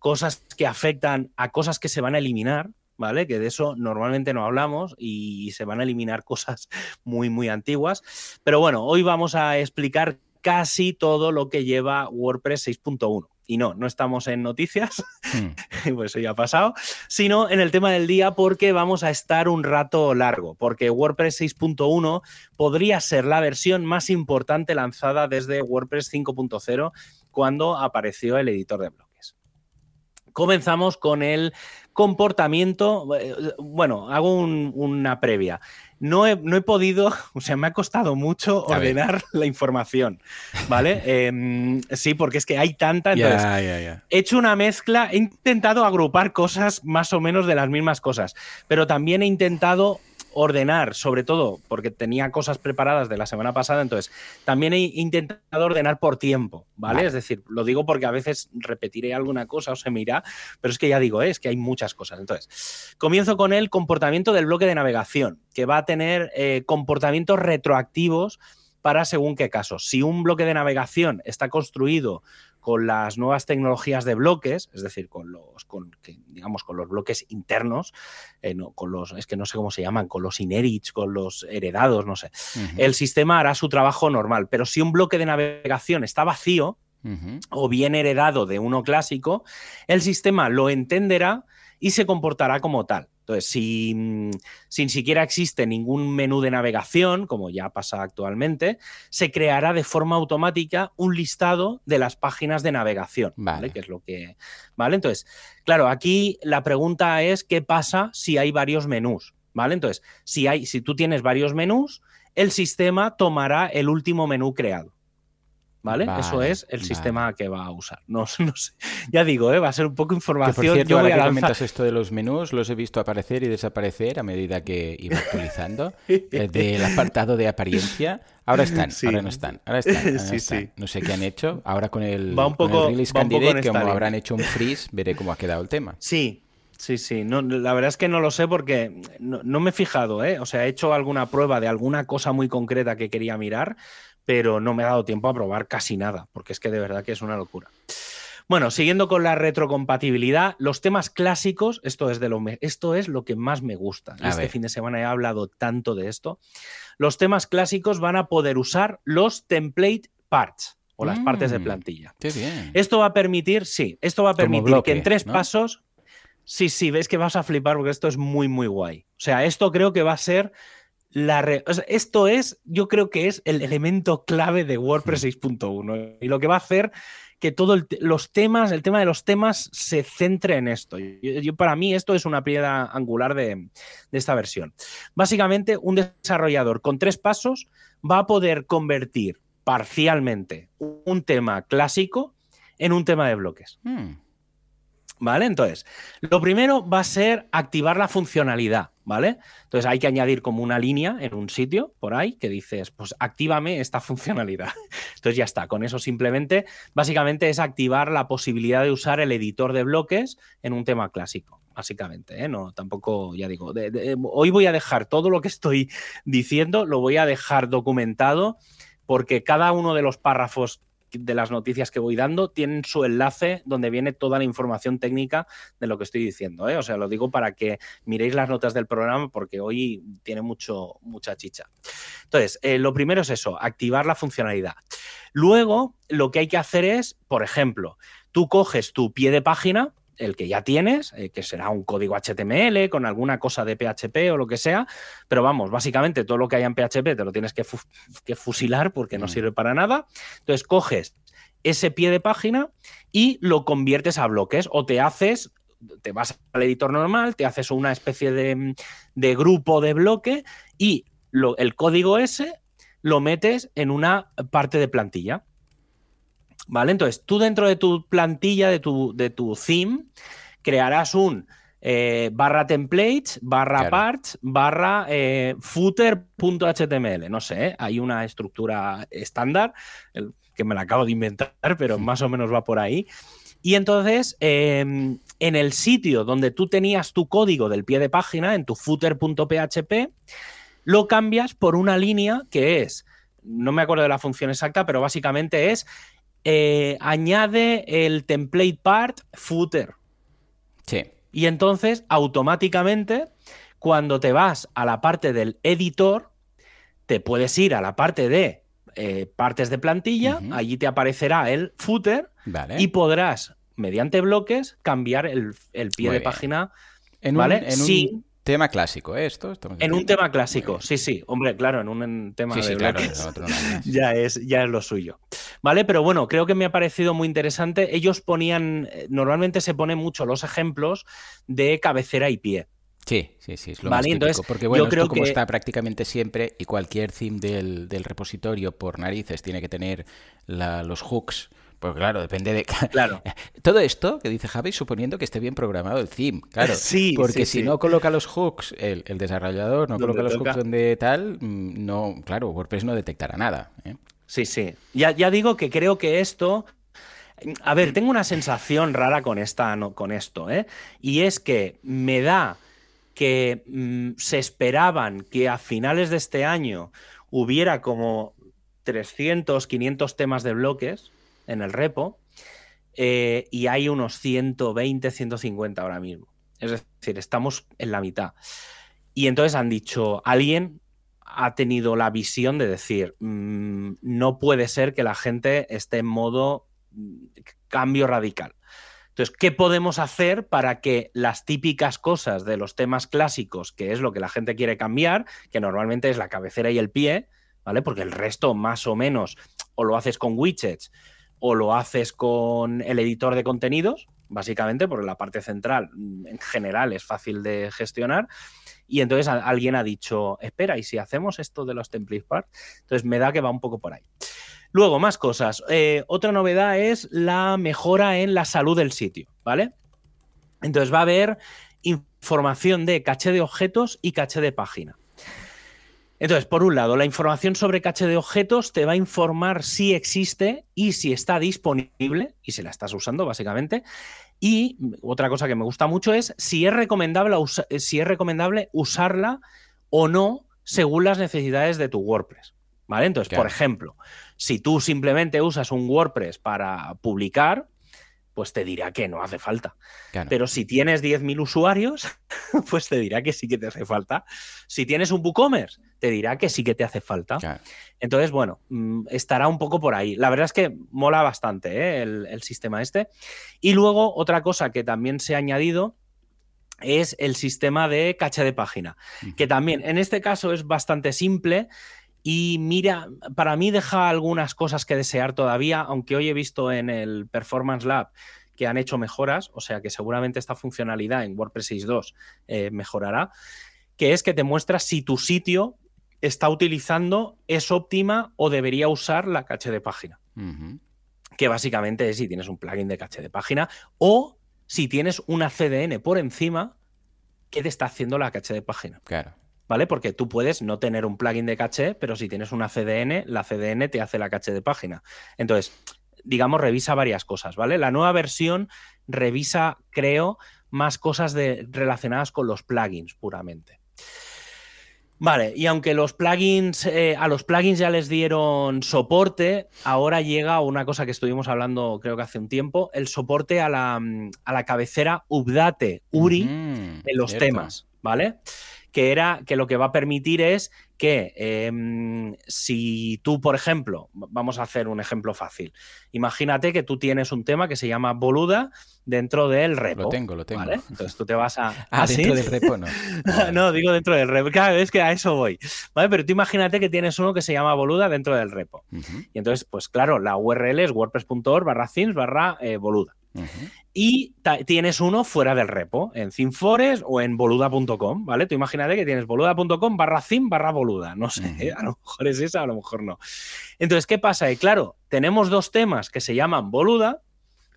cosas que afectan a cosas que se van a eliminar, ¿vale? Que de eso normalmente no hablamos y se van a eliminar [laughs] cosas muy, muy antiguas. Pero bueno, hoy vamos a explicar casi todo lo que lleva WordPress 6.1. Y no, no estamos en noticias, hmm. [laughs] pues eso ya ha pasado, sino en el tema del día porque vamos a estar un rato largo, porque WordPress 6.1 podría ser la versión más importante lanzada desde WordPress 5.0 cuando apareció el editor de bloques. Comenzamos con el comportamiento. Eh, bueno, hago una previa no he, podido, [laughs] o sea, me ha costado mucho ordenar [laughs] la información, ¿vale? [laughs] Em, sí, porque es que hay tanta. Entonces, he hecho una mezcla, he intentado agrupar cosas más o menos de las mismas cosas, pero también he intentado ordenar, sobre todo porque tenía cosas preparadas de la semana pasada, entonces también he intentado ordenar por tiempo, ¿vale? Es decir, lo digo porque a veces repetiré alguna cosa o se me irá, pero es que ya digo, ¿eh? es que hay muchas cosas. Entonces, comienzo con el comportamiento del bloque de navegación, que va a tener eh, comportamientos retroactivos para según qué casos. Si un bloque de navegación está construido con las nuevas tecnologías de bloques, es decir, con los, con, digamos, con los bloques internos, eh, con los, es que no sé cómo se llaman, con los inherits, con los heredados, no sé. El sistema hará su trabajo normal, pero si un bloque de navegación está vacío o bien heredado de uno clásico, el sistema lo entenderá y se comportará como tal. Entonces, si sin siquiera existe ningún menú de navegación, como ya pasa actualmente, se creará de forma automática un listado de las páginas de navegación, ¿vale? Que es lo que. ¿Vale? Entonces, claro, aquí la pregunta es: ¿qué pasa si hay varios menús? ¿Vale? Entonces, si, hay, si tú tienes varios menús, el sistema tomará el último menú creado. ¿Vale? Eso es el sistema que va a usar. No, [laughs] no sé. Ya digo, ¿eh? va a ser un poco información. por cierto, ahora que comentas esto de los menús, los he visto aparecer y desaparecer a medida que iba actualizando. [laughs] Eh, del apartado de apariencia. Ahora están, ahora no están. Ahora [laughs] están, No sé qué han hecho. Ahora con el, va un poco, release candidate, como habrán hecho un freeze, veré cómo ha quedado el tema. Sí, Sí, sí, no, la verdad es que no lo sé porque no, no, me he fijado, ¿eh? O sea, he hecho alguna prueba de alguna cosa muy concreta que quería mirar, pero no me ha dado tiempo a probar casi nada, porque es que de verdad que es una locura. Bueno, siguiendo con la retrocompatibilidad, los temas clásicos, esto es, de lo, esto es lo que más me gusta. este fin de semana he hablado tanto de esto. Los temas clásicos van a poder usar los template parts o las partes de mm, plantilla. Qué bien. Esto va a permitir, sí, esto va a permitir que en tres pasos, sí, sí, ves que vas a flipar porque esto es muy, muy guay. O sea, esto creo que va a ser esto es, yo creo que es el elemento clave de WordPress 6.1 y lo que va a hacer que todos los temas, el tema de los temas se centre en esto. Yo, para mí esto es una piedra angular de, de esta versión. Básicamente, un desarrollador con tres pasos va a poder convertir parcialmente un tema clásico en un tema de bloques. Hmm. ¿Vale? Entonces, lo primero va a ser activar la funcionalidad, ¿vale? Entonces hay que añadir como una línea en un sitio por ahí que dices, pues actívame esta [laughs] funcionalidad. Entonces ya está, con eso simplemente, básicamente es activar la posibilidad de usar el editor de bloques en un tema clásico, básicamente, ¿eh? No, tampoco, ya digo, hoy voy a dejar todo lo que estoy [laughs] diciendo, lo voy a dejar documentado porque cada uno de los párrafos de las noticias que voy dando tienen su enlace donde viene toda la información técnica de lo que estoy diciendo. ¿eh? O sea, lo digo para que miréis las notas del programa porque hoy tiene mucho, mucha chicha. Entonces, eh, lo primero es eso, activar la funcionalidad. Luego, lo que hay que hacer es, por ejemplo, tú coges tu pie de página, el que ya tienes, eh, que será un código HTML con alguna cosa de PHP o lo que sea, pero vamos, básicamente todo lo que haya en PHP te lo tienes que, fusilar porque no mm. sirve para nada. Entonces coges ese pie de página y lo conviertes a bloques o te haces te vas al editor normal, te haces una especie de, grupo de bloque y el código ese lo metes en una parte de plantilla. ¿Vale? Entonces, tú dentro de tu plantilla, de tu, de tu theme, crearás un eh, barra templates, barra parts, barra eh, footer.html. No sé, ¿eh? hay una estructura estándar que me la acabo de inventar, pero más o menos va por ahí. Y entonces, em, en el sitio donde tú tenías tu código del pie de página, en tu footer.php, lo cambias por una línea que es, no me acuerdo de la función exacta, pero básicamente es eh, añade el template part footer. Sí. Y entonces, automáticamente, cuando te vas a la parte del editor, te puedes ir a la parte de eh, partes de plantilla, allí te aparecerá el footer y podrás, mediante bloques, cambiar el, pie de página. En ¿vale? un, tema clásico, ¿eh? esto. en un tema clásico, sí, sí. Hombre, claro, en un tema de bloques [laughs] ya, es, ya es lo suyo. ¿Vale? Pero bueno, creo que me ha parecido muy interesante. Ellos ponían, eh, normalmente se ponen mucho los ejemplos de cabecera y pie. Sí, sí, sí, es lo más típico. porque bueno, yo creo como está prácticamente siempre y cualquier theme del, del, repositorio por narices tiene que tener los hooks pues claro, depende de. Claro. [laughs] Todo esto que dice Javi, suponiendo que esté bien programado el theme, claro. [laughs] Sí. Porque si no coloca los hooks, el, desarrollador no coloca los hooks donde tal, mm, no, claro, WordPress no detectará nada. ¿eh? Sí, sí. Ya, ya digo que creo que esto. A ver, tengo una sensación rara con, esta, no, con esto, ¿eh? Y es que me da que mm, se esperaban que a finales de este año hubiera como 300, 500 temas de bloques en el repo eh, y hay unos 120, 150 ahora mismo. Es decir, estamos en la mitad. Y entonces han dicho, alguien ha tenido la visión de decir, mm, no puede ser que la gente esté en modo mm, cambio radical. Entonces, ¿qué podemos hacer para que las típicas cosas de los temas clásicos, que es lo que la gente quiere cambiar, que normalmente es la cabecera y el pie, ¿vale? Porque el resto más o menos o lo haces con widgets o lo haces con el editor de contenidos, básicamente, porque la parte central mm, en general es fácil de gestionar. Y entonces alguien ha dicho, espera, ¿y si hacemos esto de los template parts? Entonces me da que va un poco por ahí. Luego, más cosas. Eh, otra novedad es la mejora en la salud del sitio, ¿vale? Entonces va a haber información de caché de objetos y caché de página. Entonces, por un lado, la información sobre caché de objetos te va a informar si existe y si está disponible y si la estás usando, básicamente. Y otra cosa que me gusta mucho es si es recomendable, si es recomendable usarla o no según las necesidades de tu WordPress. ¿Vale? Entonces, por ejemplo, si tú simplemente usas un WordPress para publicar, pues te dirá que no hace falta. Pero si tienes 10.000 usuarios, [laughs] pues te dirá que sí que te hace falta. Si tienes un WooCommerce, te dirá que sí que te hace falta. Entonces, bueno, mm, estará un poco por ahí. La verdad es que mola bastante ¿eh? el, sistema este. Y luego, otra cosa que también se ha añadido es el sistema de caché de página, que también en este caso es bastante simple. Y mira, para mí deja algunas cosas que desear todavía, aunque hoy he visto en el Performance Lab que han hecho mejoras, o sea que seguramente esta funcionalidad en WordPress 6.2 eh, mejorará, que es que te muestra si tu sitio está utilizando, es óptima o debería usar la caché de página. Que básicamente es si tienes un plugin de caché de página o si tienes una CDN por encima que te está haciendo la caché de página. Claro. ¿Vale? Porque tú puedes no tener un plugin de caché, pero si tienes una CDN, la CDN te hace la caché de página. Entonces, digamos, revisa varias cosas, ¿vale? La nueva versión revisa, creo, más cosas de, relacionadas con los plugins puramente. Vale, y aunque los plugins, eh, a los plugins ya les dieron soporte, ahora llega una cosa que estuvimos hablando creo que hace un tiempo, el soporte a la, a la cabecera Update, URI, en los temas, ¿vale? Que era que lo que va a permitir es que em, si tú, por ejemplo, vamos a hacer un ejemplo fácil, imagínate que tú tienes un tema que se llama boluda dentro del repo. Lo tengo, lo tengo. Entonces tú te vas a... [laughs] Ah, ¿Ah dentro del repo no. [laughs] no, digo dentro del repo. Claro, es que a eso voy. ¿Vale? Pero tú imagínate que tienes uno que se llama boluda dentro del repo. Y entonces, pues claro, la URL es wordpress.org barra barra eh. Y tienes uno fuera del repo, en Zinfores o en boluda.com, ¿vale? Tú imagínate que tienes boluda.com barra zin barra boluda. No sé, a lo mejor es esa, a lo mejor no. Entonces, ¿qué pasa? Y claro, tenemos dos temas que se llaman boluda,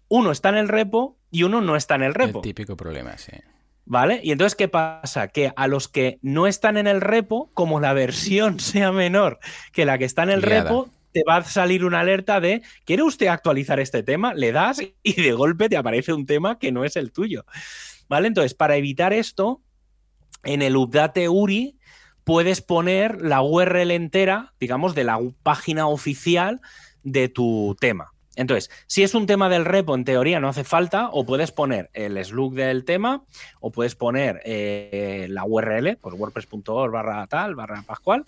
uno está en el repo y uno no está en el repo. El típico problema, sí. ¿Vale? Y entonces, ¿qué pasa? Que a los que no están en el repo, como la versión [laughs] sea menor que la que está en el repo, te va a salir una alerta de, ¿quiere usted actualizar este tema? Le das y de golpe te aparece un tema que no es el tuyo. ¿Vale? Entonces, para evitar esto, en el update URI puedes poner la URL entera, digamos, de la página oficial de tu tema. Entonces, si es un tema del repo, en teoría no hace falta, o puedes poner el slug del tema, o puedes poner eh, la URL, pues wordpress.org barra tal, barra pascual,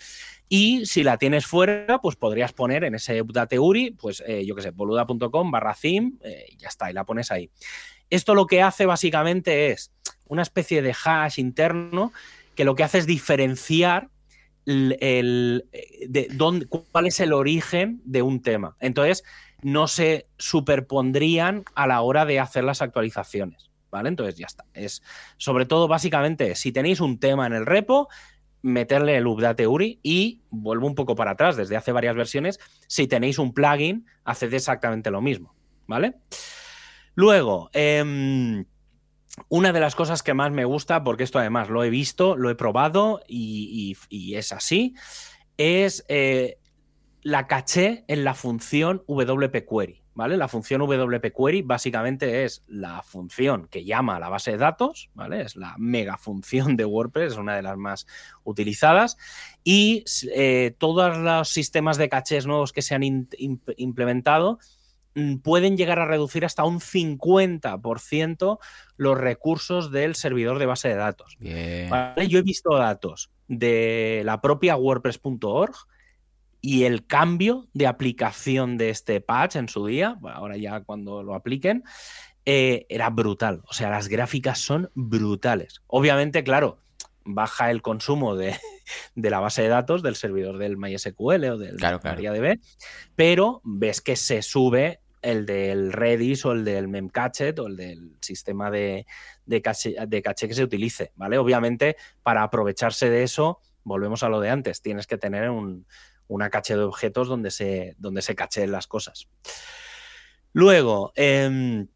y si la tienes fuera, pues podrías poner en ese update URI, pues eh, yo qué sé, boluda.com barra theme, eh, y ya está, y la pones ahí. Esto lo que hace básicamente es una especie de hash interno que lo que hace es diferenciar el, de dónde, cuál es el origen de un tema. Entonces, no se superpondrían a la hora de hacer las actualizaciones. ¿Vale? Entonces ya está. Es sobre todo, básicamente, si tenéis un tema en el repo, meterle el update URI y vuelvo un poco para atrás, desde hace varias versiones, si tenéis un plugin, haced exactamente lo mismo. ¿Vale? Luego, em, una de las cosas que más me gusta, porque esto además lo he visto, lo he probado y, es así, es eh, la caché en la función WP Query. ¿Vale? La función WP Query básicamente es la función que llama a la base de datos, ¿vale? Es la mega función de WordPress, es una de las más utilizadas. Y eh, todos los sistemas de cachés nuevos que se han implementado mm, pueden llegar a reducir hasta un 50% los recursos del servidor de base de datos. Yo he visto datos de la propia WordPress.org y el cambio de aplicación de este patch en su día, ahora ya cuando lo apliquen, eh, era brutal. O sea, las gráficas son brutales. Obviamente, claro, baja el consumo de, [laughs] la base de datos del servidor del MySQL o del MariaDB, pero ves que se sube el del Redis o el del Memcached o el del sistema de, de, caché, de caché que se utilice, ¿vale? Obviamente, para aprovecharse de eso, volvemos a lo de antes, tienes que tener un, una caché de objetos donde se, donde se cacheen las cosas. Luego, em,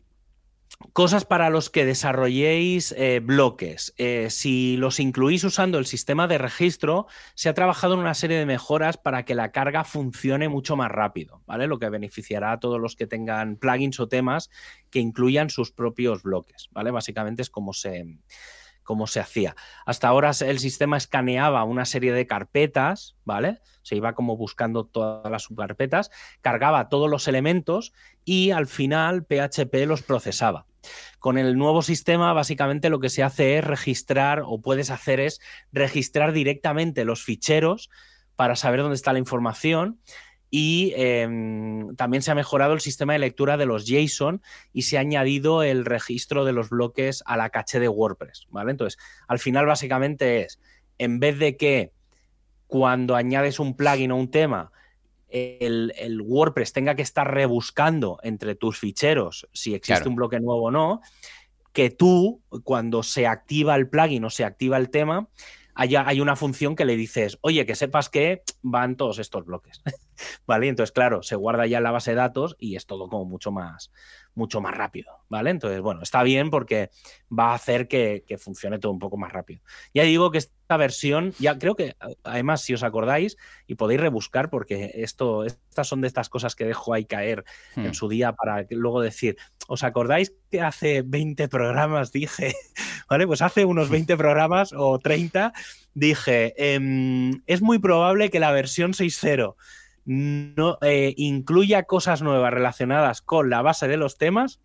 cosas para los que desarrolléis eh, bloques. Eh, si los incluís usando el sistema de registro, se ha trabajado en una serie de mejoras para que la carga funcione mucho más rápido, ¿vale? Lo que beneficiará a todos los que tengan plugins o temas que incluyan sus propios bloques, ¿vale? Básicamente es como se, como se hacía. Hasta ahora el sistema escaneaba una serie de carpetas, ¿vale? Se iba como buscando todas las subcarpetas, cargaba todos los elementos y al final PHP los procesaba. Con el nuevo sistema, básicamente lo que se hace es registrar, o puedes hacer es registrar directamente los ficheros para saber dónde está la información y em, también se ha mejorado el sistema de lectura de los JSON y se ha añadido el registro de los bloques a la caché de WordPress, ¿vale? Entonces, al final básicamente es, en vez de que cuando añades un plugin o un tema, el, WordPress tenga que estar rebuscando entre tus ficheros si existe un bloque nuevo o no, que tú, cuando se activa el plugin o se activa el tema, hay una función que le dices, oye, que sepas que van todos estos bloques. [laughs] ¿Vale? Entonces, claro, se guarda ya en la base de datos y es todo como mucho más, mucho más rápido. ¿Vale? Entonces, bueno, está bien porque va a hacer que funcione todo un poco más rápido. Ya digo que esta versión, ya creo que además, si os acordáis, y podéis rebuscar, porque esto, estas son de estas cosas que dejo ahí caer en hmm. su día para luego decir, ¿os acordáis que hace 20 programas dije [laughs] ¿vale? Pues hace unos 20 programas o 30 dije, em, es muy probable que la versión 6.0 no, eh, incluya cosas nuevas relacionadas con la base de los temas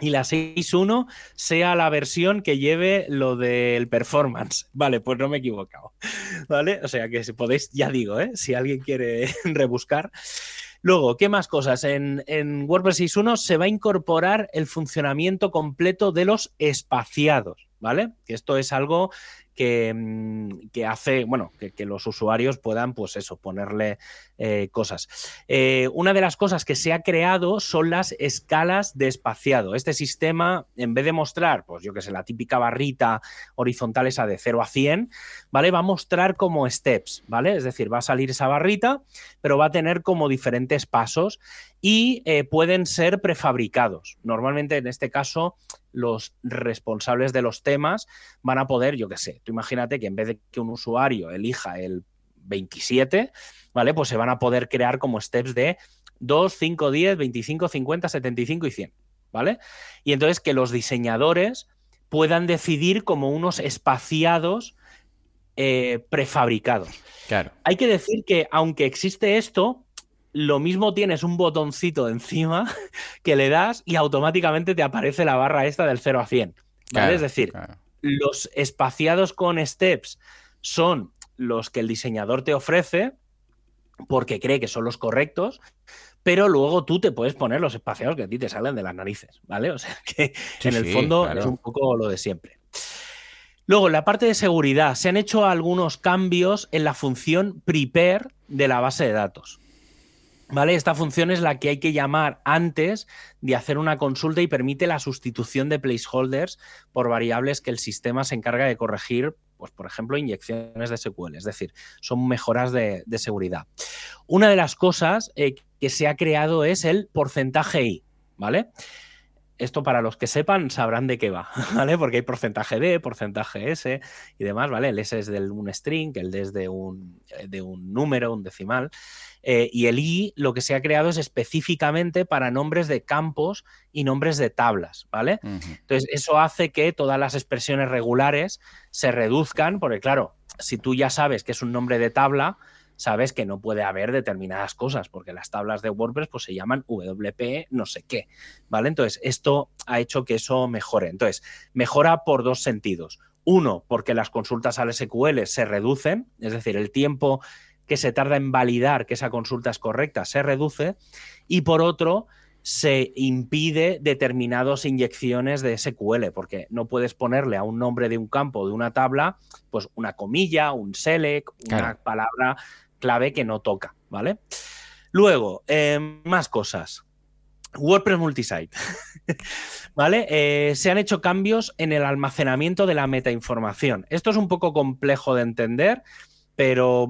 y la 6.1 sea la versión que lleve lo del performance. Vale, pues no me he equivocado. ¿Vale? O sea que si podéis, ya digo, ¿eh? si alguien quiere [laughs] rebuscar. Luego, ¿qué más cosas? En, en WordPress 6.1 se va a incorporar el funcionamiento completo de los espaciados. ¿vale? Esto es algo Mm, que, hace, bueno, que, los usuarios puedan, pues eso, ponerle eh, cosas. Eh, una de las cosas que se ha creado son las escalas de espaciado. Este sistema, en vez de mostrar, pues yo que sé, la típica barrita horizontal esa de 0 a 100, ¿vale? Va a mostrar como steps, ¿vale? Es decir, va a salir esa barrita, pero va a tener como diferentes pasos y eh, pueden ser prefabricados. Normalmente, en este caso, los responsables de los temas van a poder, yo qué sé, tú imagínate que en vez de que un usuario elija el 27, ¿vale? Pues se van a poder crear como steps de 2, 5, 10, 25, 50, 75 y 100, ¿vale? Y entonces que los diseñadores puedan decidir como unos espaciados eh, prefabricados. Claro. Hay que decir que aunque existe esto, lo mismo tienes un botoncito encima [laughs] que le das y automáticamente te aparece la barra esta del 0 a 100. ¿vale? es decir, los espaciados con steps son los que el diseñador te ofrece porque cree que son los correctos, pero luego tú te puedes poner los espaciados que a ti te salen de las narices, ¿vale? O sea [laughs] que en el fondo es un poco lo de siempre. Luego, en la parte de seguridad, se han hecho algunos cambios en la función prepare de la base de datos. ¿Vale? Esta función es la que hay que llamar antes de hacer una consulta y permite la sustitución de placeholders por variables que el sistema se encarga de corregir, pues por ejemplo, inyecciones de SQL, es decir, son mejoras de, seguridad. Una de las cosas eh, que se ha creado es el porcentaje I, ¿vale? Esto para los que sepan sabrán de qué va, [laughs] ¿vale? Porque hay porcentaje D, porcentaje S y demás, ¿vale? El S es de un string, el D es de un, eh, de un número, un decimal. Eh, y el I lo que se ha creado es específicamente para nombres de campos y nombres de tablas, ¿vale? Entonces, eso hace que todas las expresiones regulares se reduzcan, porque claro, si tú ya sabes que es un nombre de tabla, sabes que no puede haber determinadas cosas, porque las tablas de WordPress pues, se llaman WP no sé qué, ¿vale? Entonces, esto ha hecho que eso mejore. Entonces, mejora por dos sentidos. Uno, porque las consultas al SQL se reducen, es decir, el tiempo que se tarda en validar que esa consulta es correcta se reduce. Y por otro, se impide determinadas inyecciones de SQL, porque no puedes ponerle a un nombre de un campo, de una tabla, pues una comilla, un select, una palabra clave que no toca, ¿vale? Luego, eh, más cosas. WordPress Multisite. [laughs] ¿Vale? Eh, se han hecho cambios en el almacenamiento de la metainformación. Esto es un poco complejo de entender, pero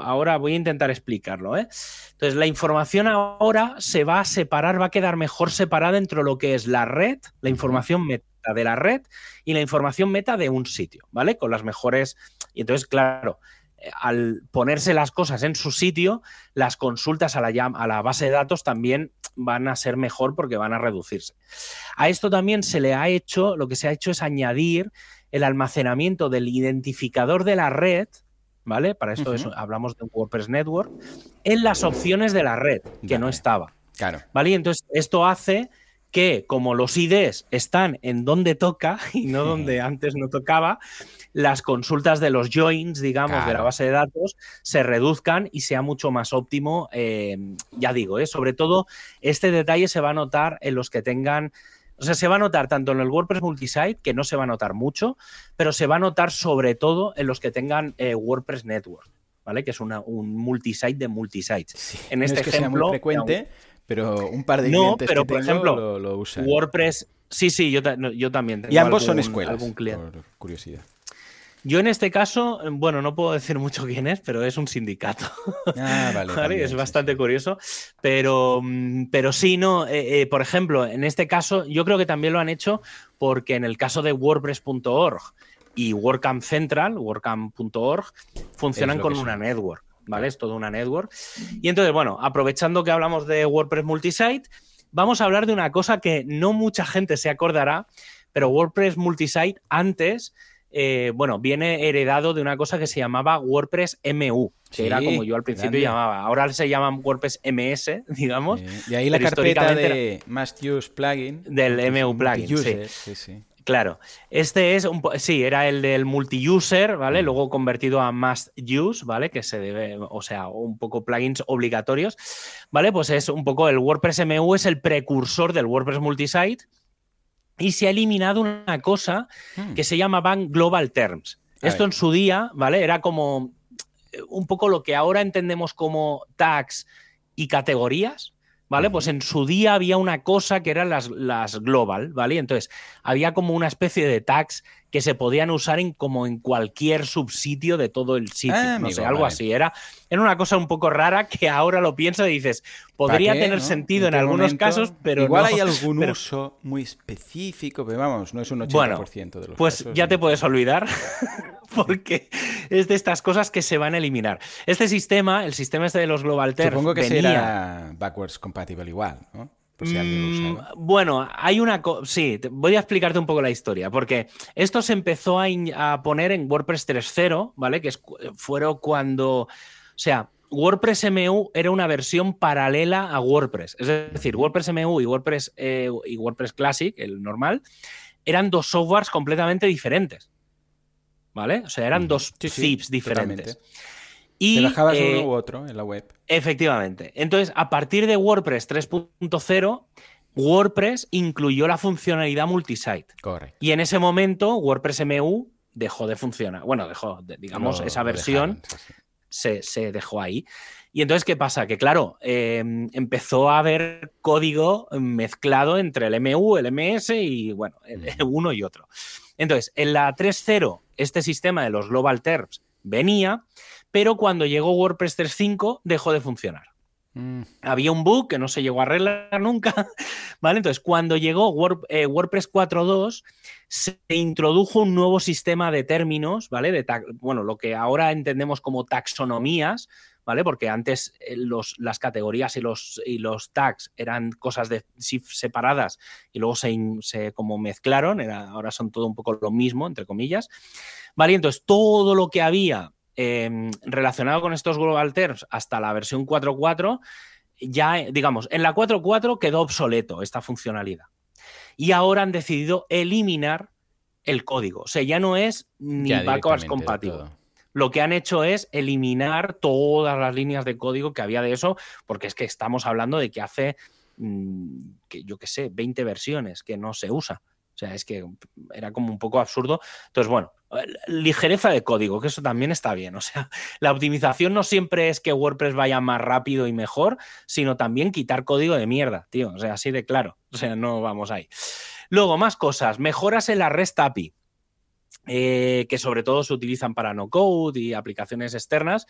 ahora voy a intentar explicarlo. ¿eh? Entonces, la información ahora se va a separar, va a quedar mejor separada entre lo que es la red, la información meta de la red y la información meta de un sitio, ¿vale? Con las mejores. Y entonces, claro, al ponerse las cosas en su sitio, las consultas a la, a la base de datos también van a ser mejor porque van a reducirse. A esto también se le ha hecho, lo que se ha hecho es añadir el almacenamiento del identificador de la red, ¿vale? Para esto hablamos de un WordPress Network, en las opciones de la red, que no estaba. Claro. ¿Vale? Y entonces esto hace que como los IDs están en donde toca [laughs] y no donde antes no tocaba, las consultas de los joins, digamos, de la base de datos se reduzcan y sea mucho más óptimo. Eh, ya digo, ¿eh? sobre todo este detalle se va a notar en los que tengan... O sea, se va a notar tanto en el WordPress multisite, que no se va a notar mucho, pero se va a notar sobre todo en los que tengan eh, WordPress Network, ¿vale? Que es una, un multisite de multisites. en este ejemplo. frecuente, pero un par de no, pero por ejemplo, lo, usan. WordPress, sí, sí, yo, yo también. Tengo y ambos son escuelas, por curiosidad. Yo en este caso, bueno, no puedo decir mucho quién es, pero es un sindicato. Ah, vale. [laughs] es bastante curioso. Pero, mm, pero sí, no. Eh, eh, por ejemplo, en este caso, yo creo que también lo han hecho porque en el caso de WordPress.org y WordCamp Central, WordCamp.org, funcionan con una network. ¿Vale? Es toda una network. Y entonces, bueno, aprovechando que hablamos de WordPress Multisite, vamos a hablar de una cosa que no mucha gente se acordará, pero WordPress Multisite antes, eh, bueno, viene heredado de una cosa que se llamaba WordPress MU, que era como yo al principio llamaba. Ahora se llama WordPress MS, [laughs] digamos. Y ahí la carpeta de Must Use Plugin. Del MU Plugin, sí. sí. Claro, este es un sí, era el del multi-user, ¿vale? Mm. Luego convertido a must use, ¿vale? Que se debe, o sea, un poco plugins obligatorios, ¿vale? Pues es un poco el WordPress MU es el precursor del WordPress multisite y se ha eliminado una cosa mm. que se llamaban global terms. Esto en su día, ¿vale? Era como eh, un poco lo que ahora entendemos como tags y categorías, ¿vale? Pues en su día había una cosa que eran las, las global, ¿vale? Entonces, había como una especie de tags que se podían usar en como en cualquier subsitio de todo el sitio. Ah, no amigo, sé, algo vale. así. Era, era una cosa un poco rara que ahora lo pienso y dices, podría ¿Para qué, tener no? sentido en algunos momento? casos, pero Igual no. hay [laughs] algún Pero- uso muy específico, pero vamos, no es un 80% Bueno, de los Pues casos, ya te puedes olvidar, [laughs] [laughs] porque es de estas cosas que se van a eliminar. Este sistema, el sistema este de los Global Terms, Supongo que venía... será backwards compatible igual, ¿no? Si Mm. Bueno, hay una cosa. Sí, te- voy a explicarte un poco la historia, porque esto se empezó a, poner en WordPress 3.0, ¿vale? Que es, cu- fueron cuando. O sea, WordPress MU era una versión paralela a WordPress. Es decir, WordPress MU y WordPress, eh, y WordPress Classic, el normal, eran dos softwares completamente diferentes. ¿Vale? O sea, eran dos Sí, sí, zips diferentes. totalmente. Y, Te eh, uno u otro en la web. Efectivamente. Entonces, a partir de WordPress 3.0, WordPress incluyó la funcionalidad multisite. Correcto. Y en ese momento, WordPress MU dejó de funcionar. Bueno, dejó, de- digamos, esa versión dejaron, se, se dejó ahí. Y entonces, ¿qué pasa? Que claro, eh, empezó a haber código mezclado entre el MU, el MS y, bueno, el- [laughs] uno y otro. Entonces, en la 3.0, este sistema de los Global Terms venía, pero cuando llegó WordPress 3.5 dejó de funcionar Mm, había un bug que no se llegó a arreglar nunca, [laughs] ¿vale? Entonces, cuando llegó Word- eh, WordPress 4.2, se introdujo un nuevo sistema de términos, ¿vale? De bueno, lo que ahora entendemos como taxonomías, ¿vale? Porque antes eh, los, las categorías y los, y los tags eran cosas de, separadas y luego se, se como mezclaron, era, ahora son todo un poco lo mismo, entre comillas, ¿vale? Entonces, todo lo que había eh, relacionado con estos Global Terms hasta la versión 4.4, ya, digamos, en la 4.4 quedó obsoleto esta funcionalidad. Y ahora han decidido eliminar el código. O sea, ya no es ni backwards compatible. Lo que han hecho es eliminar todas las líneas de código que había de eso, porque es que estamos hablando de que hace, mm, que yo qué sé, 20 versiones que no se usa. O sea, es que era como un poco absurdo. Entonces, bueno, ligereza de código, que eso también está bien. O sea, [laughs] la optimización no siempre es que WordPress vaya más rápido y mejor, sino también quitar código de mierda, tío. O sea, así de claro. O sea, no vamos ahí. Luego, más cosas. Mejoras en la REST API. eh, que sobre todo se utilizan para no code y aplicaciones externas,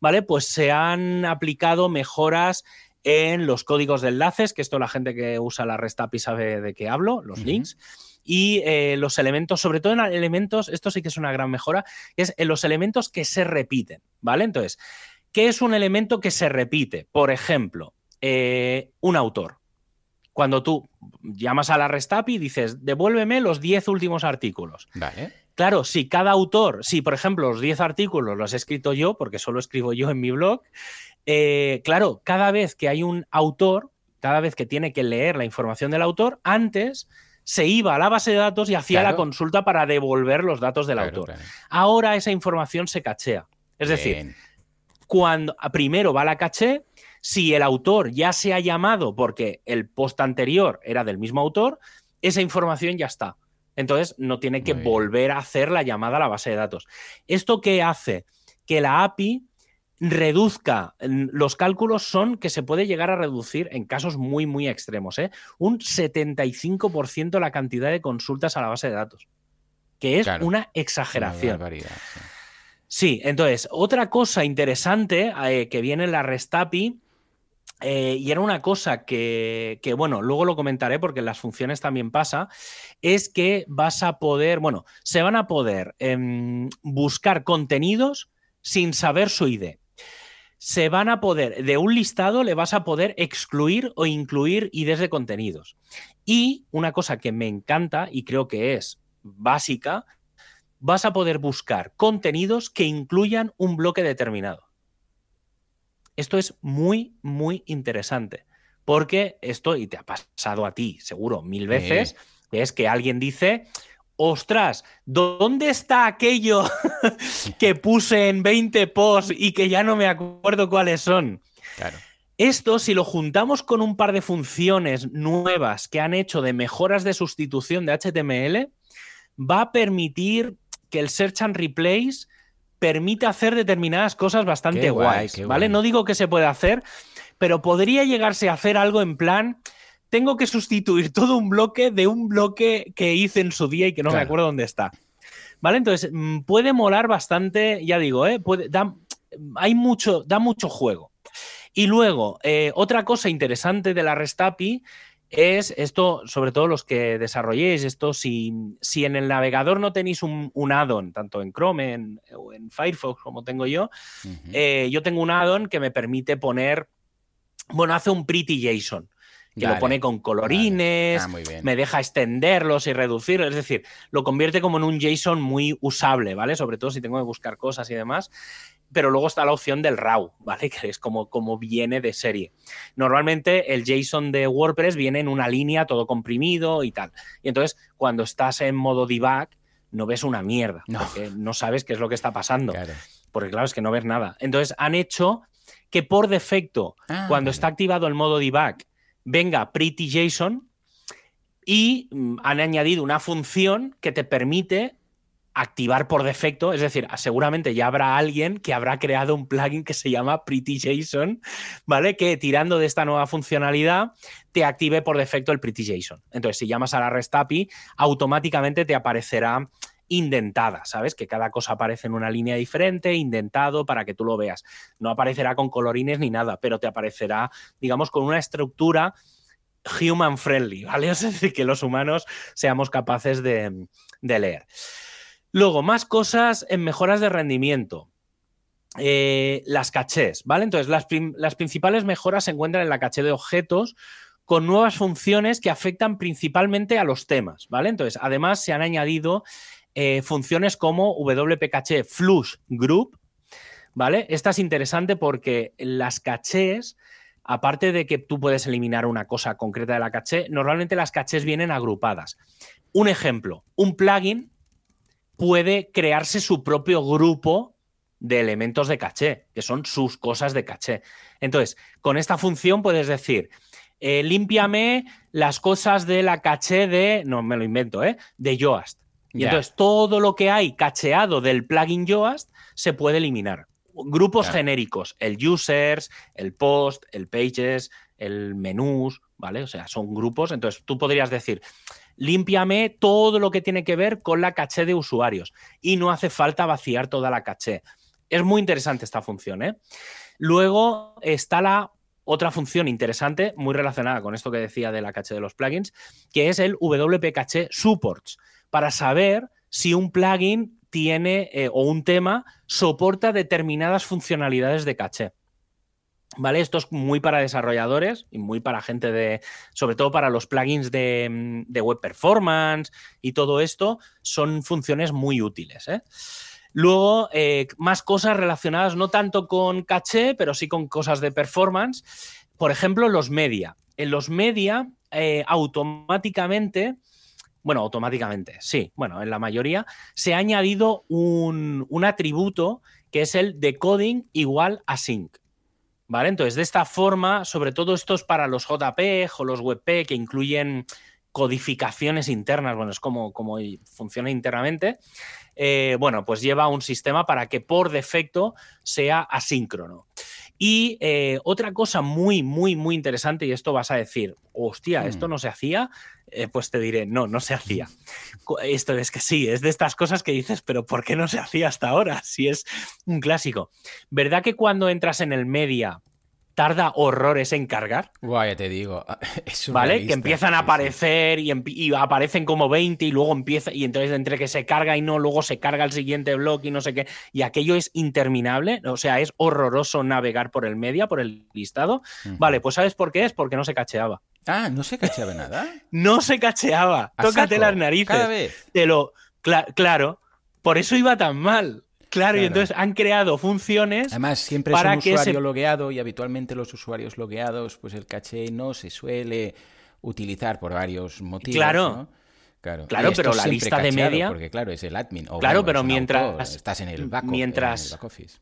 ¿vale? Pues se han aplicado mejoras en los códigos de enlaces, que esto la gente que usa la REST API sabe de qué hablo, los links, y eh, los elementos, sobre todo en elementos, esto sí que es una gran mejora, que es en los elementos que se repiten, ¿vale? Entonces, ¿qué es un elemento que se repite? Por ejemplo, eh, un autor. Cuando tú llamas a la REST API y dices, devuélveme los 10 últimos artículos. Vale. Claro, si cada autor, si por ejemplo los 10 artículos los he escrito yo, porque solo escribo yo en mi blog, eh, claro, cada vez que hay un autor, cada vez que tiene que leer la información del autor, antes se iba a la base de datos y hacía Claro. la consulta para devolver los datos del Claro, autor. claro. Ahora esa información se cachea. Es decir, cuando primero va la caché, si el autor ya se ha llamado porque el post anterior era del mismo autor, esa información ya está. Entonces no tiene que volver a hacer la llamada a la base de datos. ¿Esto qué hace? Que la API reduzca los cálculos son que se puede llegar a reducir en casos muy muy extremos, ¿eh? un 75% la cantidad de consultas a la base de datos, que es Claro. una exageración. sí. Sí, entonces, otra cosa interesante eh, que viene en la REST API, eh, y era una cosa que, que, bueno, luego lo comentaré porque en las funciones también pasa, es que vas a poder, bueno, se van a poder em, buscar contenidos sin saber su ID. Se van a poder, de un listado le vas a poder excluir o incluir IDs de contenidos. Y una cosa que me encanta y creo que es básica, vas a poder buscar contenidos que incluyan un bloque determinado. Esto es muy, muy interesante, porque esto, y te ha pasado a ti seguro mil veces, es que alguien dice, ostras, ¿dónde está aquello [laughs] que puse en 20 posts y que ya no me acuerdo cuáles son? Claro. Esto, si lo juntamos con un par de funciones nuevas que han hecho de mejoras de sustitución de HTML, va a permitir que el Search and Replace permita hacer determinadas cosas bastante guay, guays, ¿vale? guay. No digo que se pueda hacer, pero podría llegarse a hacer algo en plan, tengo que sustituir todo un bloque de un bloque que hice en su día y que no me acuerdo dónde está. ¿Vale? Entonces, mm, puede molar bastante, ya digo, ¿eh? Puede, da, hay mucho, da mucho juego. Y luego, eh, otra cosa interesante de la REST API es esto, sobre todo los que desarrolléis esto, si, si en el navegador no tenéis un, un add-on, tanto en Chrome o en Firefox como tengo yo, eh, yo tengo un add-on que me permite poner, bueno, hace un pretty JSON que lo pone con colorines, ah, me deja extenderlos y reducirlos, es decir, lo convierte como en un JSON muy usable, ¿vale? Sobre todo si tengo que buscar cosas y demás pero luego está la opción del RAW, ¿vale? [laughs] Que es como, como viene de serie. Normalmente el JSON de WordPress viene en una línea todo comprimido y tal. Y entonces, cuando estás en modo debug, no ves una mierda, no. porque no sabes qué es lo que está pasando. Porque claro, es que no ves nada. Entonces, han hecho que por defecto, ah, cuando está activado el modo debug, venga pretty JSON y mm, han añadido una función que te permite activar por defecto, es decir, seguramente ya habrá alguien que habrá creado un plugin que se llama Pretty JSON, ¿vale? Que tirando de esta nueva funcionalidad te active por defecto el Pretty JSON. Entonces, si llamas a la REST API, automáticamente te aparecerá indentada, ¿sabes? Que cada cosa aparece en una línea diferente, indentado para que tú lo veas. No aparecerá con colorines ni nada, pero te aparecerá, digamos, con una estructura human friendly, [laughs] ¿vale? Es decir, que los humanos seamos capaces de, leer. Luego, más cosas en mejoras de rendimiento. Eh, las cachés, ¿vale? Entonces, las, principales mejoras se encuentran en la caché de objetos con nuevas funciones que afectan principalmente a los temas, ¿vale? Entonces, además se han añadido eh, funciones como WP Caché Flush Group, ¿vale? Esta es interesante porque las cachés, aparte de que tú puedes eliminar una cosa concreta de la caché, normalmente las cachés vienen agrupadas. Un ejemplo, un plugin puede crearse su propio grupo de elementos de caché, que son sus cosas de caché. Entonces, con esta función puedes decir, eh, límpiame las cosas de la caché de, no me lo invento, ¿eh? de Yoast. Y entonces todo lo que hay cacheado del plugin Yoast se puede eliminar. Grupos genéricos, el users, el post, el pages, el menús, ¿vale? O sea, son grupos. Entonces tú podrías decir, límpiame todo lo que tiene que ver con la caché de usuarios y no hace falta vaciar toda la caché. Es muy interesante esta función. ¿eh? Luego está la otra función interesante, muy relacionada con esto que decía de la caché de los plugins, que es el WP Caché Supports, para saber si un plugin tiene eh, o un tema soporta determinadas funcionalidades de caché. ¿Vale? Esto es muy para desarrolladores y muy para gente de, sobre todo para los plugins de, mm, web performance y todo esto, son funciones muy útiles. ¿eh? Luego, eh, más cosas relacionadas no tanto con caché, pero sí con cosas de performance. Por ejemplo, los media. En los media, automáticamente, bueno, automáticamente, sí, bueno, en la mayoría, se ha añadido un, atributo que es el decoding igual a sync. ¿Vale? Entonces, de esta forma, sobre todo esto es para los JP o los WebP que incluyen codificaciones internas, bueno, es como, como funciona internamente, eh, bueno, pues lleva un sistema para que por defecto sea asíncrono. Y eh, otra cosa muy, muy, muy interesante, y esto vas a decir, hostia, ¿esto mm. no se hacía? Eh, pues te diré, no, no se hacía. [laughs] Esto es que sí, es de estas cosas que dices, pero ¿por qué no se hacía hasta ahora? Si es un clásico. ¿Verdad que cuando entras en el media tarda horrores en cargar. Guay, te digo. [laughs] ¿Vale? Que empiezan a aparecer y, aparecen como 20 y luego empieza. Y entonces, entre que se carga y no, luego se carga el siguiente bloque y no sé qué. Y aquello es interminable. O sea, es horroroso navegar por el media, por el listado. Vale, pues ¿sabes por qué es? Porque no se cacheaba. Ah, no se cacheaba nada. [laughs] no se cacheaba. Tócate las narices. Cada vez. Te lo. claro. Por eso iba tan mal. Claro, y entonces han creado funciones. Además, siempre es un usuario logueado y habitualmente los usuarios logueados, pues el caché no se suele utilizar por varios motivos. Claro. Claro, claro pero la lista de media. Porque, claro, es el admin. claro, pero mientras. estás en el back, mientras, office.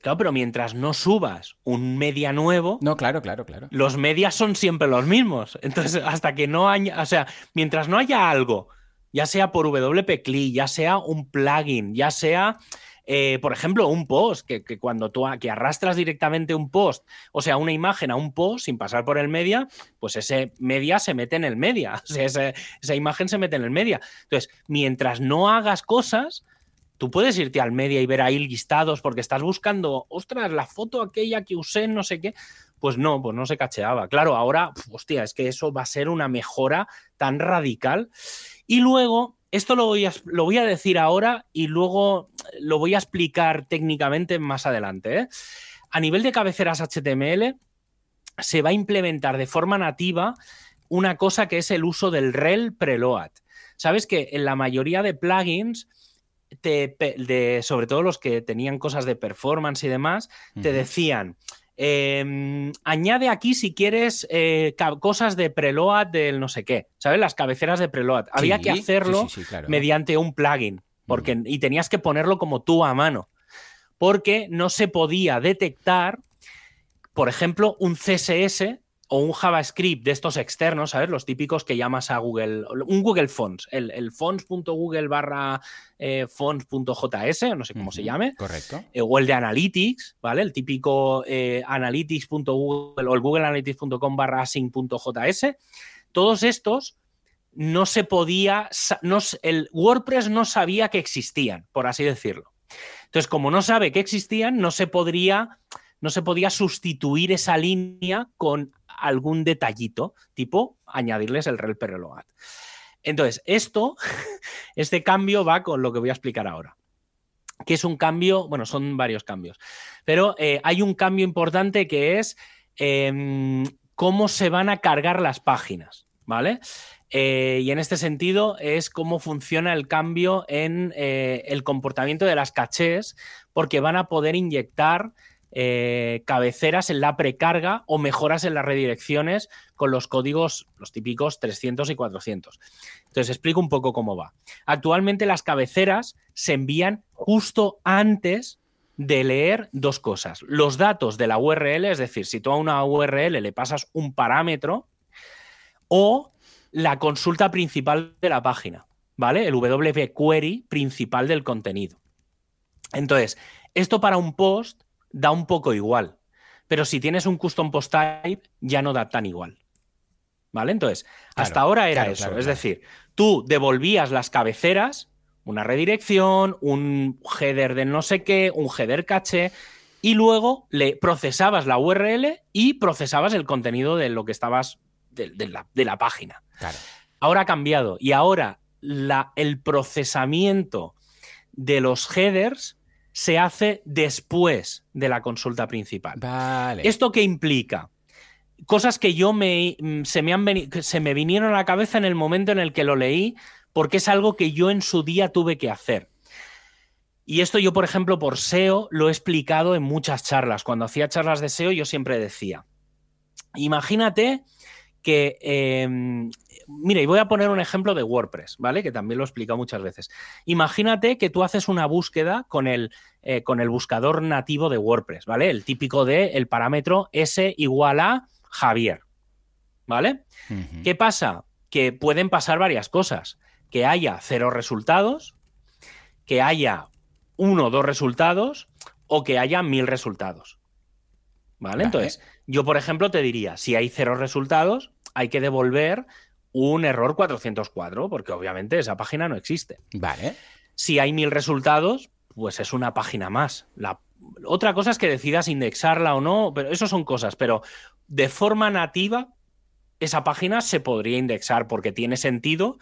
Claro, pero mientras no subas un media nuevo. No, claro, claro, claro. Los medias son siempre los mismos. Entonces, hasta que no haya. O sea, mientras no haya algo, ya sea por WP CLI, ya sea un plugin, ya sea Eh, por ejemplo, un post, que, cuando tú que arrastras directamente un post, o sea, una imagen a un post sin pasar por el media, pues ese media se mete en el media, [laughs] o sea, esa imagen se mete en el media. Entonces, mientras no hagas cosas, tú puedes irte al media y ver ahí listados porque estás buscando, ostras, la foto aquella que usé, no sé qué. Pues no, pues no se cacheaba. Claro, ahora, hostia, es que eso va a ser una mejora tan radical. Y luego, esto lo voy a, lo voy a decir ahora y luego lo voy a explicar técnicamente más adelante. ¿eh? A nivel de cabeceras HTML, se va a implementar de forma nativa una cosa que es el uso del rel preload. Sabes que en la mayoría de plugins de, sobre todo los que tenían cosas de performance y demás, te decían, em, añade aquí si quieres eh, cosas de preload del no sé qué, ¿sabes? Las cabeceras de preload. Había que hacerlo mediante un plugin porque, y tenías que ponerlo como tú a mano, porque no se podía detectar, por ejemplo, un CSS o un JavaScript de estos externos, ¿sabes? Los típicos que llamas a Google, un Google Fonts, el, el fonts.google barra eh, fonts.js, no sé cómo se llame. Correcto. Eh, o el de Analytics, ¿vale? El típico eh, analytics.google o el google analytics.com barra sync.js. Todos estos no se podía, no, el WordPress no sabía que existían, por así decirlo. Entonces, como no sabe que existían, no se podría no se podía sustituir esa línea con algún detallito, tipo añadirles el rel preload. Entonces, esto, [laughs] este cambio va con lo que voy a explicar ahora. Que es un cambio, bueno, son varios cambios, pero eh, hay un cambio importante que es em, cómo se van a cargar las páginas, ¿vale? Eh, y en este sentido es cómo funciona el cambio en eh, el comportamiento de las cachés, porque van a poder inyectar eh, cabeceras en la precarga o mejoras en las redirecciones con los códigos, los típicos 300 y 400. Entonces, explico un poco cómo va. Actualmente las cabeceras se envían justo antes de leer dos cosas. Los datos de la URL, es decir, si tú a una URL le pasas un parámetro o la consulta principal de la página, ¿vale? El WP query principal del contenido. Entonces, esto para un post da un poco igual. Pero si tienes un custom post type, ya no da tan igual. ¿Vale? Entonces, hasta ahora era eso. es decir, tú devolvías las cabeceras, una redirección, un header de no sé qué, un header caché, y luego le procesabas la URL y procesabas el contenido de lo que estabas de, la, página. Ahora ha cambiado y ahora la, el procesamiento de los headers se hace después de la consulta principal. Vale. ¿Esto qué implica? Cosas que yo me, mm, se, me han se me vinieron a la cabeza en el momento en el que lo leí, porque es algo que yo en su día tuve que hacer. Y esto yo, por ejemplo, por SEO lo he explicado en muchas charlas. Cuando hacía charlas de SEO yo siempre decía, imagínate que em, mira, y voy a poner un ejemplo de WordPress, ¿vale? Que también lo he explicado muchas veces. Imagínate que tú haces una búsqueda con el, eh, con el buscador nativo de WordPress, ¿vale? El típico de el parámetro S igual a Javier, ¿vale? ¿Qué pasa? Que pueden pasar varias cosas. Que haya cero resultados, que haya uno o dos resultados o que haya mil resultados. ¿Vale? Entonces, yo, por ejemplo, te diría, si hay cero resultados, hay que devolver un error 404, porque obviamente esa página no existe. Vale. Si hay mil resultados, pues es una página más. La... Otra cosa es que decidas indexarla o no, pero eso son cosas, pero de forma nativa, esa página se podría indexar porque tiene sentido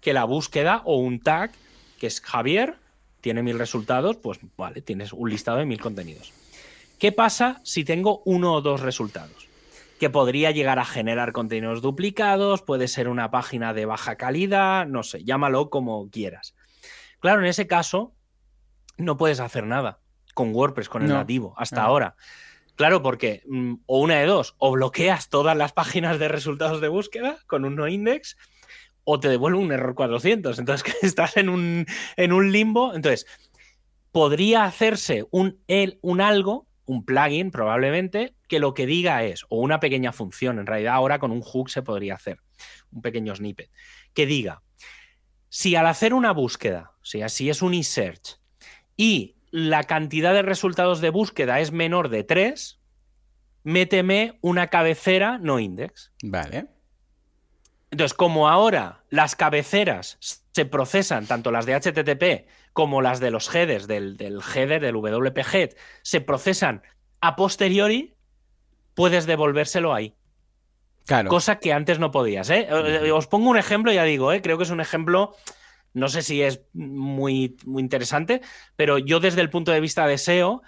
que la búsqueda o un tag, que es Javier, tiene mil resultados, pues vale, tienes un listado de mil contenidos. ¿Qué pasa si tengo uno o dos resultados? que podría llegar a generar contenidos duplicados, puede ser una página de baja calidad, no sé, llámalo como quieras. Claro, en ese caso no puedes hacer nada con WordPress, con el nativo, hasta ahora. Claro, porque mm, o una de dos, o bloqueas todas las páginas de resultados de búsqueda con un no index, o te devuelve un error 400. Entonces, [laughs] estás en un, en un limbo. Entonces, podría hacerse un, el, un algo un plugin probablemente que lo que diga es, o una pequeña función, en realidad ahora con un hook se podría hacer, un pequeño snippet, que diga, si al hacer una búsqueda, o sea, si es un e-search, y la cantidad de resultados de búsqueda es menor de 3, méteme una cabecera no index. Vale. Entonces, como ahora las cabeceras se procesan, tanto las de HTTP como las de los headers del, del header, del WP head, se procesan a posteriori, puedes devolvérselo ahí. Claro. Cosa que antes no podías. ¿eh? Eh, Os pongo un ejemplo, ya digo, ¿eh? creo que es un ejemplo, no sé si es muy, muy interesante, pero yo desde el punto de vista de SEO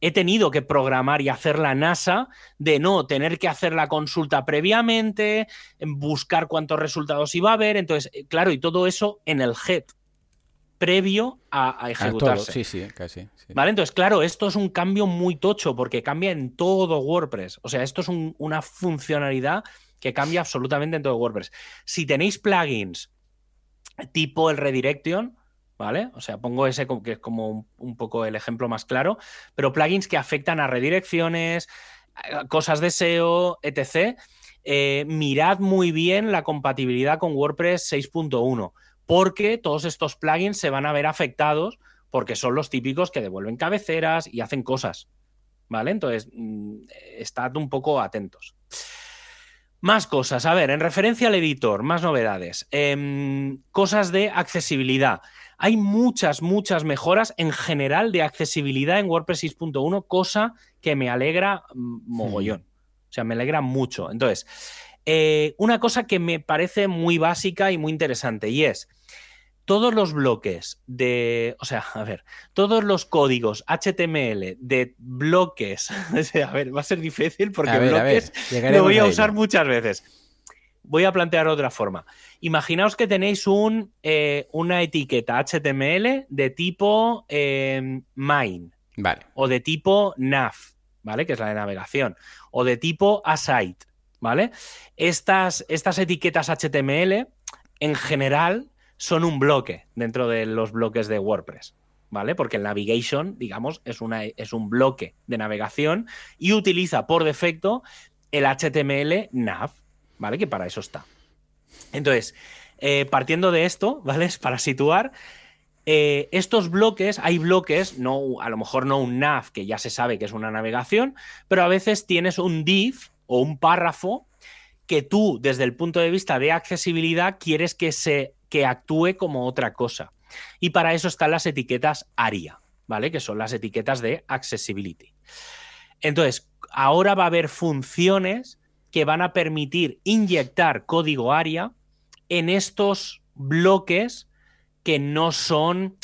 he tenido que programar y hacer la NASA de no tener que hacer la consulta previamente, buscar cuántos resultados iba a haber. Entonces, eh, claro, y todo eso en el head previo a, a ejecutarse. Sí, sí, casi. sí. ¿Vale? Entonces, claro, esto es un cambio muy tocho porque cambia en todo WordPress. O sea, esto es un- una funcionalidad que cambia absolutamente en todo WordPress. Si tenéis plugins tipo el redirection, ¿vale? O sea, pongo ese como que es como un, un poco el ejemplo más claro, pero plugins que afectan a redirecciones, a cosas de SEO, etc. eh, mirad muy bien la compatibilidad con WordPress 6.1, porque todos estos plugins se van a ver afectados porque son los típicos que devuelven cabeceras y hacen cosas. ¿Vale? Entonces, mm, estad un poco atentos. Más cosas. A ver, en referencia al editor, más novedades. Em, cosas de accesibilidad. Hay muchas, muchas mejoras en general de accesibilidad en WordPress 6.1, cosa que me alegra mm, mogollón. O sea, me alegra mucho. Entonces, eh, una cosa que me parece muy básica y muy interesante, y es todos los bloques de, o sea, [laughs] a ver, todos los códigos HTML de bloques, [laughs] a ver, va a ser difícil porque a ver, a ver, bloques llegaremos lo voy a usar muchas veces. Voy a plantear otra forma. Imaginaos que tenéis un, eh, una etiqueta HTML de tipo eh, main Vale. o de tipo nav, ¿vale? Que es la de navegación, o de tipo asite, ¿vale? Estas, estas etiquetas HTML en general son un bloque dentro de los bloques de WordPress, ¿vale? Porque el navigation, digamos, es, una, es un bloque de navegación y utiliza por defecto el HTML nav, ¿vale? Que para eso está. Entonces, eh, partiendo de esto, ¿vale? [laughs] Es para situar, eh, estos bloques, hay bloques, no, a lo mejor no un nav, que ya se sabe que es una navegación, pero a veces tienes un div o un párrafo que tú, desde el punto de vista de accesibilidad, quieres que, se, que actúe como otra cosa. Y para eso están las etiquetas ARIA, ¿vale? Que son las etiquetas de accessibility. Entonces, ahora va a haber funciones que van a permitir inyectar código ARIA en estos bloques que no son,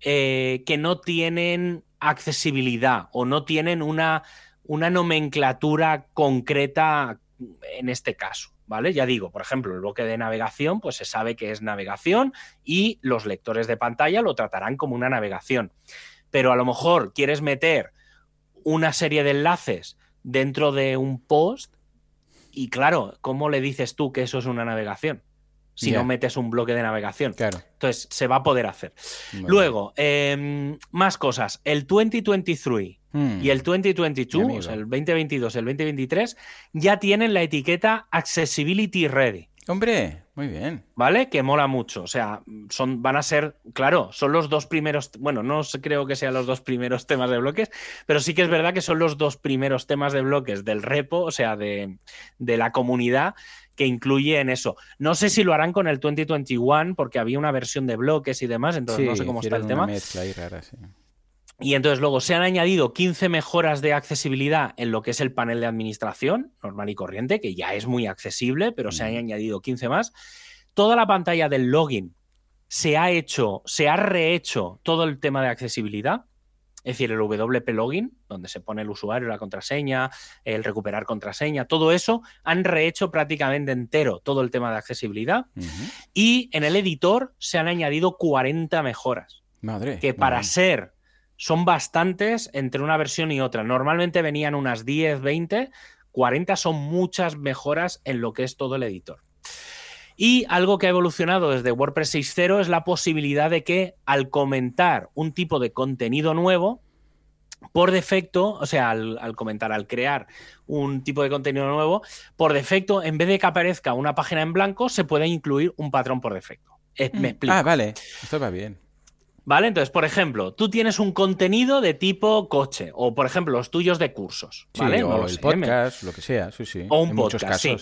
eh, que no tienen accesibilidad o no tienen una, una nomenclatura concreta en este caso. ¿Vale? Ya digo, por ejemplo, el bloque de navegación, pues se sabe que es navegación y los lectores de pantalla lo tratarán como una navegación. Pero a lo mejor quieres meter una serie de enlaces dentro de un post y claro, ¿cómo le dices tú que eso es una navegación? Si no metes un bloque de navegación. Claro. Entonces, se va a poder hacer. Luego, eh, más cosas. El 2023 bien. Mm. y el 2022, Mi amigo. o sea, el 2022 y el 2023, ya tienen la etiqueta Accessibility Ready. Hombre, muy bien. ¿Vale? Que mola mucho. O sea, son, van a ser, claro, son los dos primeros, bueno, no creo que sean los dos primeros temas de bloques, pero sí que es verdad que son los dos primeros temas de bloques del repo, o sea, de, de la comunidad que incluye en eso. No sé si lo harán con el 2021 porque había una versión de bloques y demás, entonces no sé cómo está el tema. mezcla ahí rara, sí. Y entonces luego se han añadido 15 mejoras de accesibilidad en lo que es el panel de administración, normal y corriente, que ya es muy accesible, pero se han añadido 15 más. Toda la pantalla del login se ha hecho, se ha rehecho todo el tema de accesibilidad. Es decir, el WP Login, donde se pone el usuario, la contraseña, el recuperar contraseña, todo eso, han rehecho prácticamente entero todo el tema de accesibilidad. Y en el editor se han añadido 40 mejoras Madre. que para ser son bastantes entre una versión y otra. Normalmente venían unas 10, 20, 40 son muchas mejoras en lo que es todo el editor. Y algo que ha evolucionado desde WordPress 6.0 es la posibilidad de que al comentar un tipo de contenido nuevo, por defecto, o sea, al, al comentar, al crear un tipo de contenido nuevo, por defecto, en vez de que aparezca una página en blanco, se puede incluir un patrón por defecto. Eh, Mm. Me explico. Ah, vale. Esto va bien. ¿Vale? Entonces, por ejemplo, tú tienes un contenido de tipo coche, o por ejemplo, los tuyos de cursos, ¿vale? Sí, o el podcast, lo que sea, sí, sí. O un podcast, sí.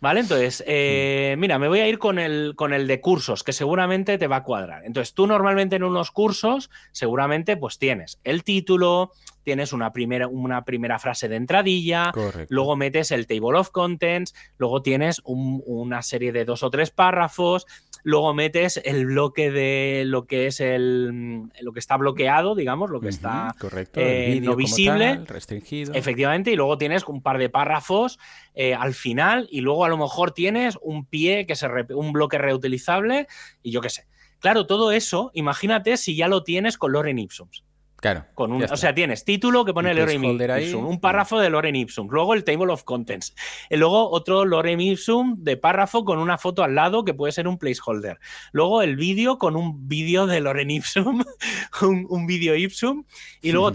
¿Vale? Entonces, eh, mira, me voy a ir con el, con el de cursos, que seguramente te va a cuadrar. Entonces, tú normalmente en unos cursos, seguramente pues tienes el título, tienes una primera, una primera frase de entradilla, luego metes el table of contents, luego tienes una serie de dos o tres párrafos, luego metes el bloque de lo que es el lo que está bloqueado, digamos, lo que está eh, no visible, restringido. Efectivamente, y luego tienes un par de párrafos eh, al final y luego a lo mejor tienes un pie que se un bloque reutilizable y yo qué sé. Claro, todo eso, imagínate si ya lo tienes con Loren Ipsums. Claro. Con un, o sea, tienes título que pone Lorem Ipsum, un párrafo de Lorem Ipsum, luego el Table of Contents, y luego otro Lorem Ipsum de párrafo con una foto al lado que puede ser un placeholder, luego el vídeo con un vídeo de Lorem Ipsum, [laughs] un, vídeo Ipsum, y luego,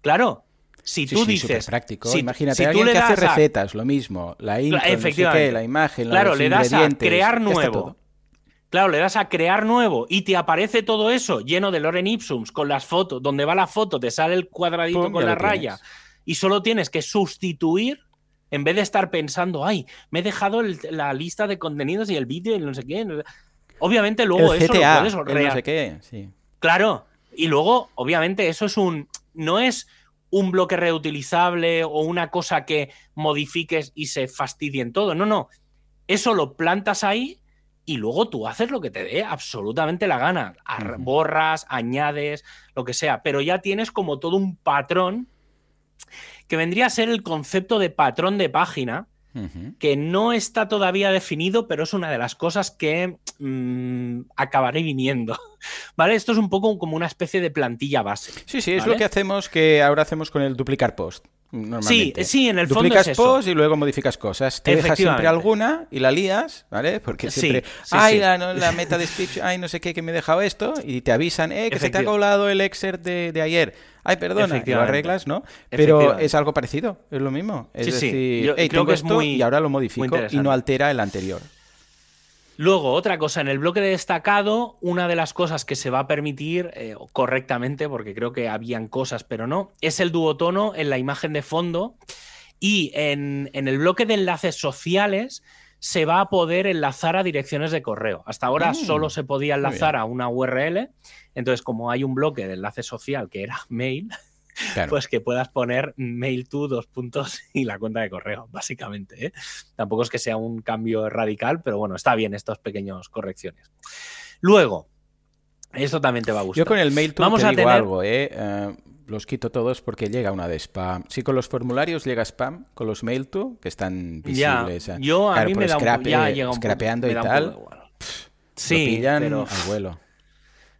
claro, si tú dices. práctico. Imagínate, alguien que hace recetas, lo mismo. La intro, la imagen, claro, le das a crear nuevo. Claro, le das a crear nuevo y te aparece todo eso lleno de Loren Ipsums con las fotos, donde va la foto, te sale el cuadradito con la raya y solo tienes que sustituir en vez de estar pensando, ay, me he dejado la lista de contenidos y el vídeo y no sé qué. Obviamente luego eso lo puedes No sé qué, sí. Claro, y luego obviamente eso es un no es un bloque reutilizable o una cosa que modifiques y se fastidien todo, no, no. Eso lo plantas ahí y luego tú haces lo que te dé absolutamente la gana. Borras, añades, lo que sea, pero ya tienes como todo un patrón que vendría a ser el concepto de patrón de página, que no está todavía definido, pero es una de las cosas que mm, acabaré viniendo. [laughs] ¿Vale? Esto es un poco como una especie de plantilla base. Sí, sí, es lo que hacemos que ahora hacemos con el duplicar post. Sí, sí, en el fondo Duplicas es post y luego modificas cosas. Te dejas siempre alguna y la lías, ¿vale? Porque siempre, ay, La, [laughs] meta description, ay, no sé qué, que me he dejado esto, y te avisan, eh, que se te ha colado el excerpt de, ayer. Ay, perdona, lo arreglas, ¿no? Pero es algo parecido, es lo mismo. Es decir, hey, tengo que esto y ahora lo modifico y no altera el anterior. Luego, otra cosa, en el bloque de destacado, una de las cosas que se va a permitir eh, correctamente, porque creo que habían cosas, pero no, es el duotono en la imagen de fondo. Y en, el bloque de enlaces sociales se va a poder enlazar a direcciones de correo. Hasta ahora mm. solo se podía enlazar a una URL. Entonces, como hay un bloque de enlace social que era mail, pues que puedas poner mail to dos puntos [laughs] y la cuenta de correo, básicamente. ¿eh? Tampoco es que sea un cambio radical, pero bueno, está bien estas pequeñas correcciones. Luego, esto también te va a gustar. Yo con el mail to Vamos te a digo tener... algo, ¿eh? ¿eh? los quito todos porque llega una de spam. Si con los formularios llega spam, con los mail to, que están visibles. Ya, yo a mí me da un, ya llega un scrapeando y tal. sí, lo pillan pero... al vuelo.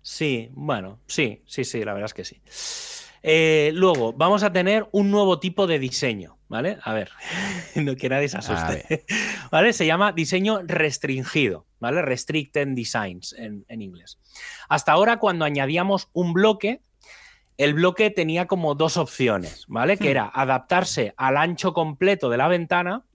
Sí, bueno, sí, sí, sí, la verdad es que sí. Eh, luego, vamos a tener un nuevo tipo de diseño, ¿vale? A ver, [laughs] no que nadie se asuste. [laughs] ¿Vale? Se llama diseño restringido, ¿vale? Restricted Designs en, en inglés. Hasta ahora, cuando añadíamos un bloque, el bloque tenía como dos opciones, ¿vale? Que hmm. era adaptarse al ancho completo de la ventana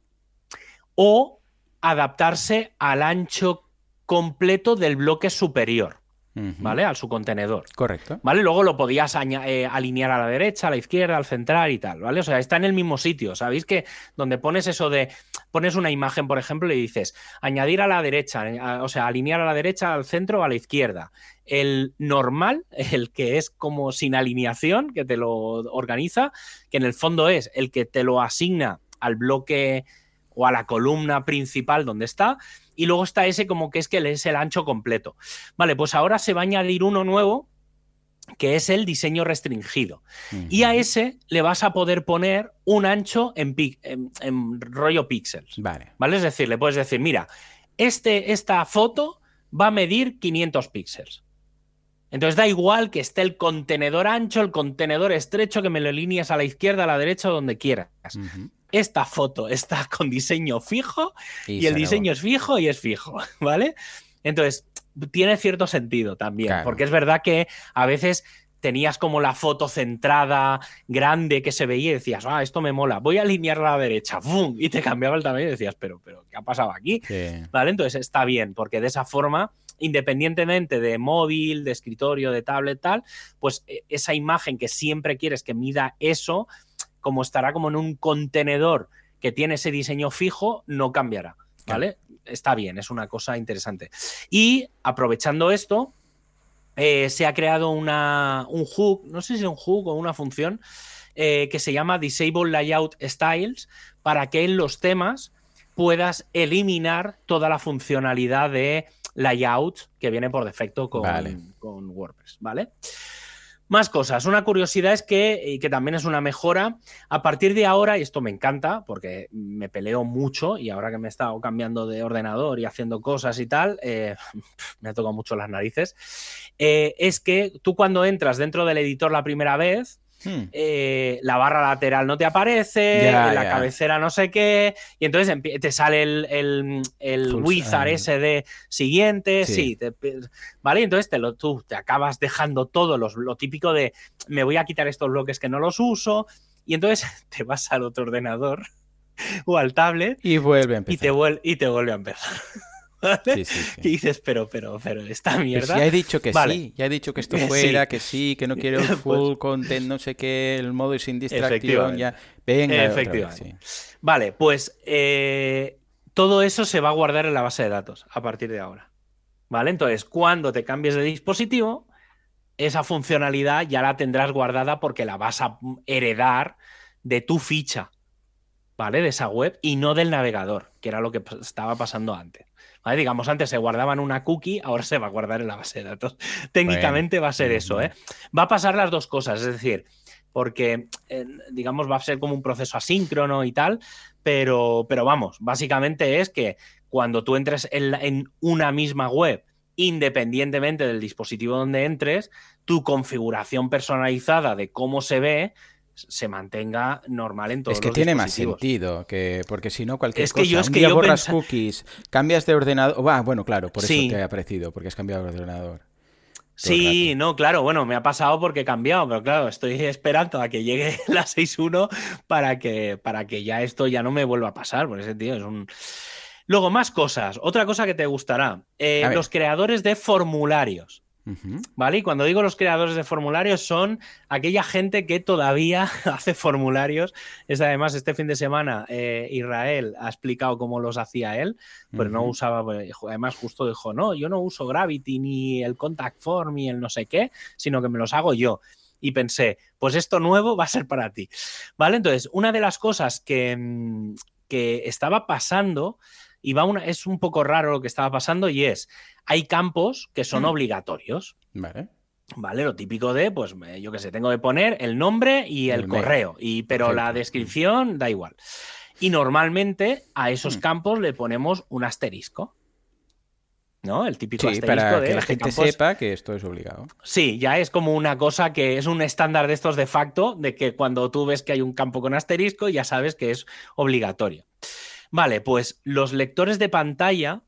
o adaptarse al ancho completo del bloque superior. ¿Vale? Al su contenedor. Correcto. ¿Vale? Luego lo podías eh, alinear a la derecha, a la izquierda, al central y tal, ¿vale? O sea, está en el mismo sitio. ¿Sabéis que donde pones eso de. Pones una imagen, por ejemplo, y dices añadir a la derecha, eh, o sea, alinear a la derecha, al centro o a la izquierda. El normal, [laughs] el que es como sin alineación, que te lo organiza, que en el fondo es el que te lo asigna al bloque o a la columna principal donde está y luego está ese como que es que es el ancho completo. Vale, pues ahora se va a añadir uno nuevo que es el diseño restringido. Y a ese le vas a poder poner un ancho en, en, rollo píxeles. Vale. ¿Vale? Es decir, le puedes decir, mira, este, esta foto va a medir 500 píxeles. Entonces da igual que esté el contenedor ancho, el contenedor estrecho, que me lo alineas a la izquierda, a la derecha, donde quieras esta foto está [laughs] con diseño fijo y, el diseño es fijo y es fijo, [laughs] ¿vale? Entonces, tiene cierto sentido también, porque es verdad que a veces tenías como la foto centrada, grande, que se veía y decías, ah, esto me mola, voy a alinearla a la derecha, ¡bum! y te cambiaba el tamaño y decías, pero, pero, ¿qué ha pasado aquí? ¿Vale? Entonces está bien, porque de esa forma independientemente de móvil, de escritorio, de tablet, tal, pues e, esa imagen que siempre quieres que mida eso, como estará como en un contenedor que tiene ese diseño fijo, no cambiará. ¿Vale? Está bien, es una cosa interesante. Y aprovechando esto, eh, se ha creado una, un hook, no sé si es un hook o una función, eh, que se llama Disable Layout Styles, para que en los temas puedas eliminar toda la funcionalidad de layout que viene por defecto con, con WordPress, ¿vale? Más cosas. Una curiosidad es que, y que también es una mejora, a partir de ahora, y esto me encanta porque me peleo mucho y ahora que me he estado cambiando de ordenador y haciendo cosas y tal, eh, [laughs] me ha tocado mucho las narices, eh, es que tú cuando entras dentro del editor la primera vez, Hmm. Eh, la barra lateral no te aparece, la cabecera no sé qué, y entonces te sale el, el, wizard ese de siguiente, sí, ¿vale? Entonces te lo, tú te acabas dejando todo lo típico de me voy a quitar estos bloques que no los uso, y entonces [laughs] te vas al otro ordenador [laughs] o al tablet y vuelve Y te, y te vuelve a empezar. [laughs] ¿vale? Y dices, pero, pero, pero, esta mierda. ya he dicho que sí, ya he dicho que esto [laughs] fuera, que sí, que no quiero [laughs] el pues full content, no sé qué, el modo sin distracción, ya. Venga, Efectivamente. Vale, pues eh, todo eso se va a guardar en la base de datos a partir de ahora. ¿Vale? Entonces, cuando te cambies de dispositivo, esa funcionalidad ya la tendrás guardada porque la vas a heredar de tu ficha, ¿vale? De esa web y no del navegador, que era lo que estaba pasando antes. Digamos, antes se guardaban una cookie, ahora se va a guardar en la base de datos. Técnicamente va a ser eso, ¿eh? Va a pasar las dos cosas, es decir, porque, eh, digamos, va a ser como un proceso asíncrono y tal, pero, pero vamos, básicamente es que cuando tú entres en una misma web, independientemente del dispositivo donde entres, tu configuración personalizada de cómo se ve se mantenga normal en todos Es que tiene más sentido, que porque si no cualquier es que cosa, yo, es que yo borras cookies, cambias de ordenador, bueno, claro, por eso te ha aparecido, porque has cambiado de ordenador. Sí, no, claro, bueno, me ha pasado porque he cambiado, pero claro, estoy [laughs] esperando a que llegue [laughs] la 6.1 para que, para que ya esto ya no me vuelva a pasar, por ese tío es un... Luego, más cosas. Otra cosa que te gustará. Eh, los creadores de formularios. ¿Vale? Y cuando digo los creadores de formularios son aquella gente que todavía [laughs] hace formularios. Es además, este fin de semana eh, Israel ha explicado cómo los hacía él, pero no usaba, pues, además justo dijo, no, yo no uso Gravity ni el Contact Form ni el no sé qué, sino que me los hago yo. Y pensé, pues esto nuevo va a ser para ti. ¿Vale? Entonces, una de las cosas que, mm, que estaba pasando y va una, es un poco raro lo que estaba pasando y es, hay campos que son mm. obligatorios. Vale. Vale, lo típico de, pues yo qué sé, tengo que poner el nombre y el, correo, y, pero la descripción da igual. Y normalmente a esos mm. campos le ponemos un asterisco. ¿no? El típico asterisco para que la este gente sepa que esto es obligado. Sí, ya es como una cosa que es un estándar de estos de facto, de que cuando tú ves que hay un campo con asterisco, ya sabes que es obligatorio. Vale, pues los lectores de pantalla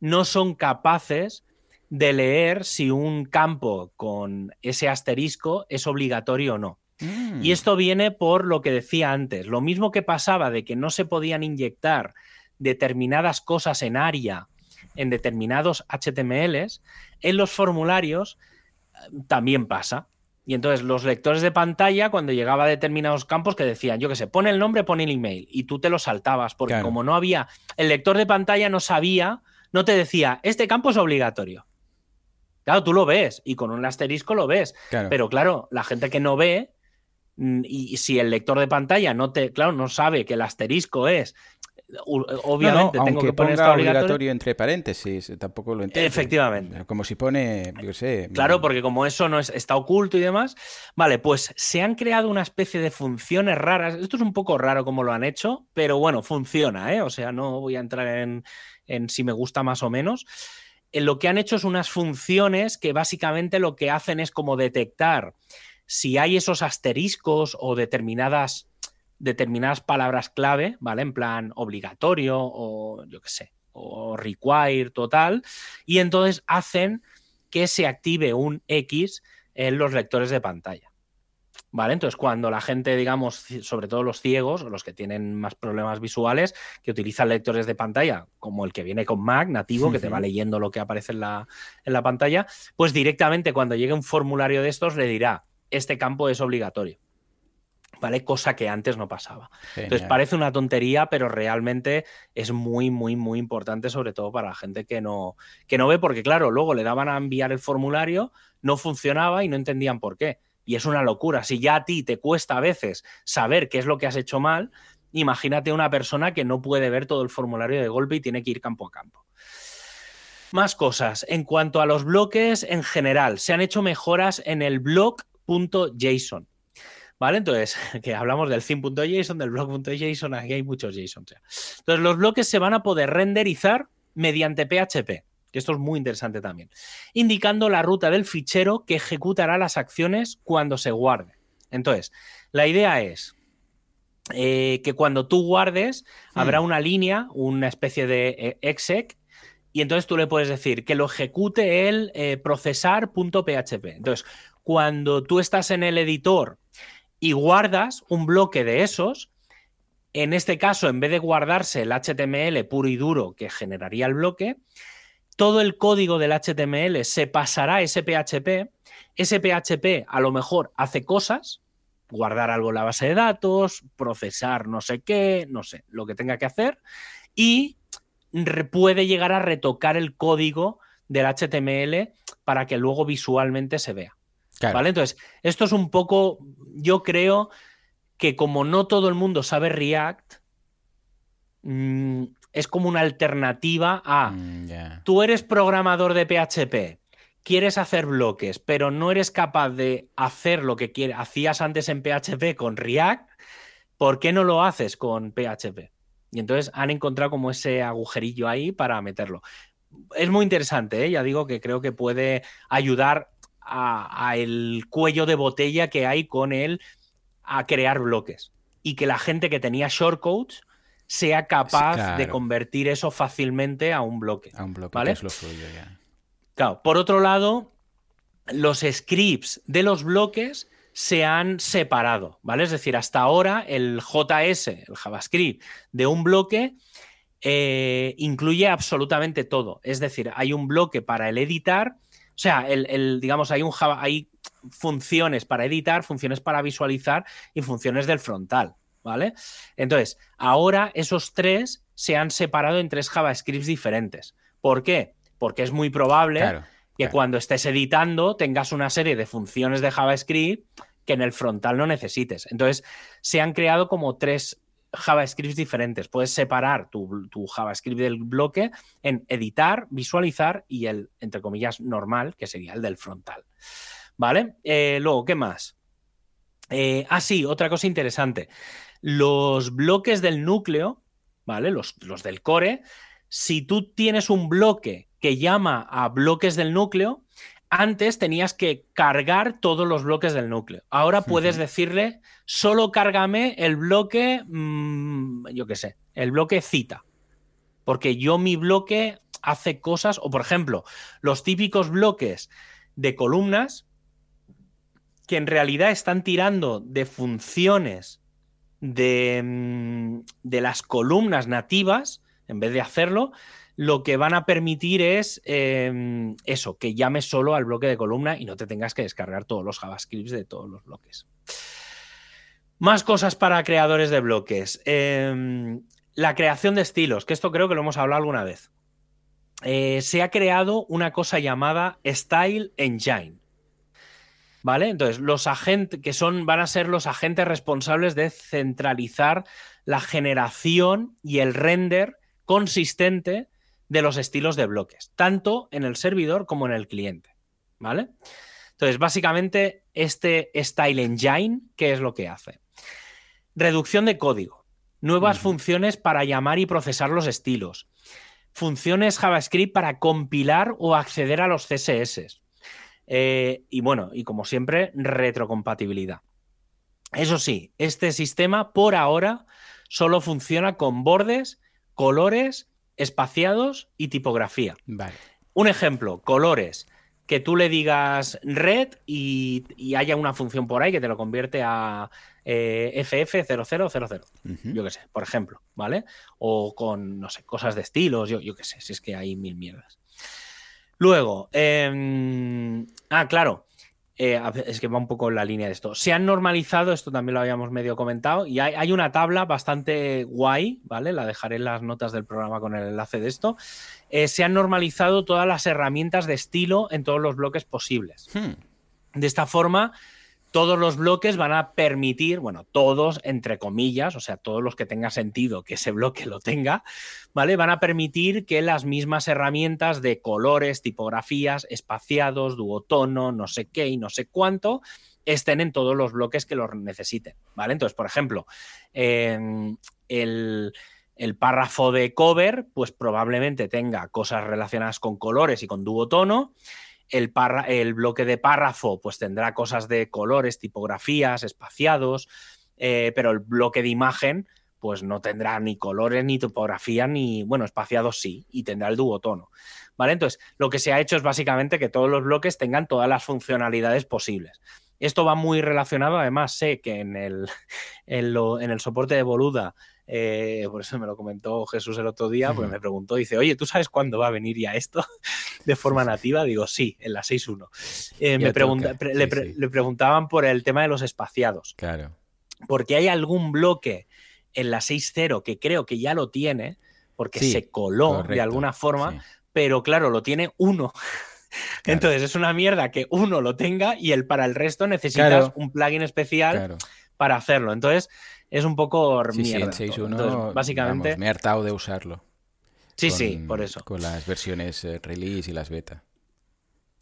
no son capaces de leer si un campo con ese asterisco es obligatorio o no. Mm. Y esto viene por lo que decía antes, lo mismo que pasaba de que no se podían inyectar determinadas cosas en ARIA en determinados HTMLs, en los formularios eh, también pasa. Y entonces los lectores de pantalla, cuando llegaba a determinados campos que decían, yo qué sé, pone el nombre, pone el email, y tú te lo saltabas, porque como no había, el lector de pantalla no sabía, no te decía, este campo es obligatorio. Claro, tú lo ves y con un asterisco lo ves, pero claro, la gente que no ve, mm, y si el lector de pantalla no te, claro, no sabe que el asterisco es obviamente tengo que poner ponga obligatorio. entre paréntesis, tampoco lo entiendo. Efectivamente. Como si pone, yo sé. Claro, porque como eso no es, está oculto y demás. Vale, pues se han creado una especie de funciones raras. Esto es un poco raro como lo han hecho, pero bueno, funciona, ¿eh? O sea, no voy a entrar en, en si me gusta más o menos. En lo que han hecho es unas funciones que básicamente lo que hacen es como detectar si hay esos asteriscos o determinadas determinadas palabras clave, ¿vale? En plan obligatorio o yo qué sé, o require total, y entonces hacen que se active un X en los lectores de pantalla. ¿Vale? Entonces, cuando la gente, digamos, sobre todo los ciegos o los que tienen más problemas visuales, que utilizan lectores de pantalla, como el que viene con Mac nativo, que te va leyendo lo que aparece en la, en la pantalla, pues directamente cuando llegue un formulario de estos le dirá, este campo es obligatorio. ¿Vale? Cosa que antes no pasaba. Entonces parece una tontería, pero realmente es muy, muy, muy importante, sobre todo para la gente que no, que no ve, porque claro, luego le daban a enviar el formulario, no funcionaba y no entendían por qué. Y es una locura. Si ya a ti te cuesta a veces saber qué es lo que has hecho mal, imagínate una persona que no puede ver todo el formulario de golpe y tiene que ir campo a campo. Más cosas. En cuanto a los bloques en general, se han hecho mejoras en el block.json. ¿Vale? Entonces, [laughs] que hablamos del theme.json, del block.json, aquí hay muchos JSON. Entonces, los bloques se van a poder renderizar mediante PHP que esto es muy interesante también, indicando la ruta del fichero que ejecutará las acciones cuando se guarde. Entonces, la idea es eh, que cuando tú guardes, hmm. habrá una línea, una especie de eh, exec, y entonces tú le puedes decir que lo ejecute el eh, procesar.php. Entonces, cuando tú estás en el editor y guardas un bloque de esos, en este caso, en vez de guardarse el HTML puro y duro que generaría el bloque, todo el código del HTML se pasará a ese PHP. Ese PHP a lo mejor hace cosas, guardar algo en la base de datos, procesar no sé qué, no sé, lo que tenga que hacer, y puede llegar a retocar el código del HTML para que luego visualmente se vea. ¿Vale? Entonces, esto es un poco, yo creo que como no todo el mundo sabe React, mm, es como una alternativa a mm, tú eres programador de PHP, quieres hacer bloques, pero no eres capaz de hacer lo que hacías antes en PHP con React, ¿por qué no lo haces con PHP? Y entonces han encontrado como ese agujerillo ahí para meterlo. Es muy interesante, ¿eh? ya digo que creo que puede ayudar a, el cuello de botella que hay con él a crear bloques. Y que la gente que tenía shortcodes sea capaz de convertir eso fácilmente a un bloque. A un bloque, ¿vale? es lo suyo ya. Claro, por otro lado, los scripts de los bloques se han separado, ¿vale? Es decir, hasta ahora el JS, el JavaScript de un bloque, eh, incluye absolutamente todo. Es decir, hay un bloque para el editar, o sea, el, digamos, hay, un hay funciones para editar, funciones para visualizar y funciones del frontal. ¿vale? Entonces, ahora esos tres se han separado en tres JavaScripts diferentes. ¿Por qué? Porque es muy probable que cuando estés editando tengas una serie de funciones de JavaScript que en el frontal no necesites. Entonces, se han creado como tres JavaScripts diferentes. Puedes separar tu, JavaScript del bloque en editar, visualizar y el, entre comillas, normal, que sería el del frontal. ¿Vale? Eh, luego, ¿qué más? Eh, ah, sí, otra cosa interesante los bloques del núcleo, ¿vale? Los, los del core, si tú tienes un bloque que llama a bloques del núcleo, antes tenías que cargar todos los bloques del núcleo. Ahora puedes decirle, solo cárgame el bloque, mm, yo qué sé, el bloque cita. Porque yo mi bloque hace cosas, o por ejemplo, los típicos bloques de columnas que en realidad están tirando de funciones Mm, de, las columnas nativas, en vez de hacerlo, lo que van a permitir es em, eso, que llames solo al bloque de columna y no te tengas que descargar todos los JavaScripts de todos los bloques. Más cosas para creadores de bloques. Em, la creación de estilos, que esto creo que lo hemos hablado alguna vez. Eh, se ha creado una cosa llamada Style Engine. ¿Vale? Entonces, los agentes que son, van a ser los agentes responsables de centralizar la generación y el render consistente de los estilos de bloques, tanto en el servidor como en el cliente. ¿Vale? Entonces, básicamente, este Style Engine, ¿qué es lo que hace? Reducción de código, nuevas funciones para llamar y procesar los estilos, funciones JavaScript para compilar o acceder a los CSS, eh, y bueno, y como siempre, retrocompatibilidad. Eso sí, este sistema por ahora solo funciona con bordes, colores, espaciados y tipografía. Un ejemplo, colores. que tú le digas red y, haya una función por ahí que te lo convierte a eh, FF0000. Yo qué sé, por ejemplo, ¿vale? O con, no sé, cosas de estilos, yo, yo qué sé, si es que hay mil mierdas. Luego, em, ah, claro, eh, es que va un poco en la línea de esto. Se han normalizado, esto también lo habíamos medio comentado, y hay, una tabla bastante guay, ¿vale? La dejaré en las notas del programa con el enlace de esto. Eh, se han normalizado todas las herramientas de estilo en todos los bloques posibles. Hmm. De esta forma, todos los bloques van a permitir, bueno, todos entre comillas, o sea, todos los que tenga sentido que ese bloque lo tenga, ¿vale? Van a permitir que las mismas herramientas de colores, tipografías, espaciados, duotono, no sé qué y no sé cuánto, estén en todos los bloques que los necesiten, ¿vale? Entonces, por ejemplo, el, el párrafo de cover, pues probablemente tenga cosas relacionadas con colores y con duotono el, el bloque de párrafo pues tendrá cosas de colores, tipografías, espaciados, eh, pero el bloque de imagen pues no tendrá ni colores, ni tipografía, ni, bueno, espaciados sí, y tendrá el duotono. ¿Vale? Entonces, lo que se ha hecho es básicamente que todos los bloques tengan todas las funcionalidades posibles. Esto va muy relacionado, además sé que en el, [laughs] en el soporte de Boluda eh, por eso me lo comentó Jesús el otro día, porque me preguntó, dice, oye, ¿tú sabes cuándo va a venir ya esto [laughs] de forma nativa? Digo, sí, en la 6.1. Eh, me le, preguntaban por el tema de los espaciados. Claro. Porque hay algún bloque en la 6.0 que creo que ya lo tiene, porque se coló de alguna forma, pero claro, lo tiene uno. [laughs] Entonces es una mierda que uno lo tenga y el para el resto necesitas un plugin especial para hacerlo. Entonces, es un poco sí, mierda. Sí, básicamente. me he hartado de usarlo. Sí, sí, por eso. Con las versiones eh, release y las beta.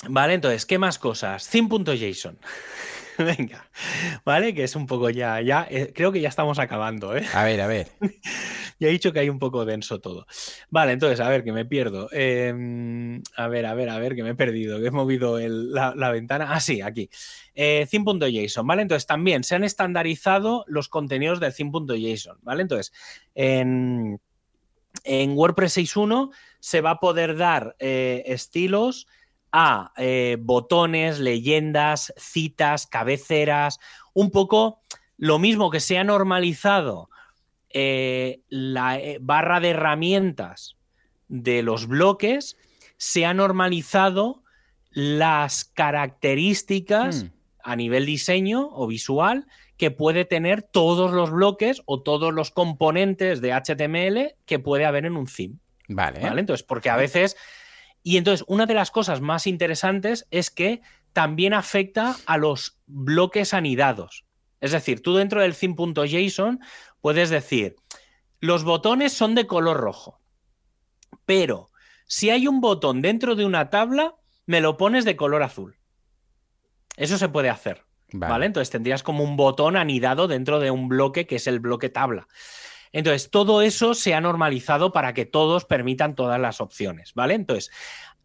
Vale, entonces, ¿qué más cosas? Theme.json. [laughs] Venga, ¿vale? Que es un poco ya, ya, eh, creo que ya estamos acabando, ¿eh? A ver, a ver. [laughs] ya he dicho que hay un poco denso todo. Vale, entonces, a ver, que me pierdo. Em, a ver, a ver, a ver, que me he perdido, que he movido la, ventana. Ah, sí, aquí. Eh, theme.json, ¿vale? Entonces, también se han estandarizado los contenidos del theme.json, ¿vale? Entonces, en, WordPress 6.1 se va a poder dar eh, estilos a eh, botones, leyendas, citas, cabeceras, un poco lo mismo que se ha normalizado eh, la eh, barra de herramientas de los bloques, se ha normalizado las características hmm. a nivel diseño o visual que puede tener todos los bloques o todos los componentes de HTML que puede haber en un theme. Vale. ¿Vale? Entonces, porque a veces y entonces, una de las cosas más interesantes es que también afecta a los bloques anidados. Es decir, tú dentro del theme.json puedes decir, los botones son de color rojo, pero si hay un botón dentro de una tabla, me lo pones de color azul. Eso se puede hacer. ¿vale? Entonces tendrías como un botón anidado dentro de un bloque que es el bloque tabla. Entonces, todo eso se ha normalizado para que todos permitan todas las opciones, ¿vale? Entonces,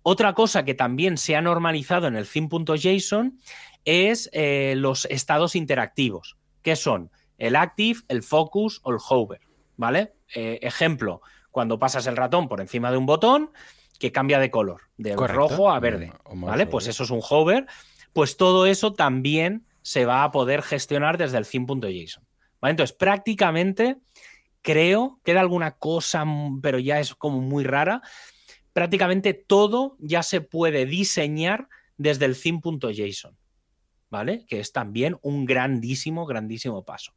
otra cosa que también se ha normalizado en el theme.json es eh, los estados interactivos, que son el active, el focus o el hover, ¿vale? Eh, ejemplo, cuando pasas el ratón por encima de un botón que cambia de color, de rojo a verde, ¿vale? Pues eso es un hover, pues todo eso también se va a poder gestionar desde el theme.json. ¿vale? Entonces, prácticamente creo, queda alguna cosa, mm, pero ya es como muy rara. Prácticamente todo ya se puede diseñar desde el theme.json, ¿vale? Que es también un grandísimo, grandísimo paso.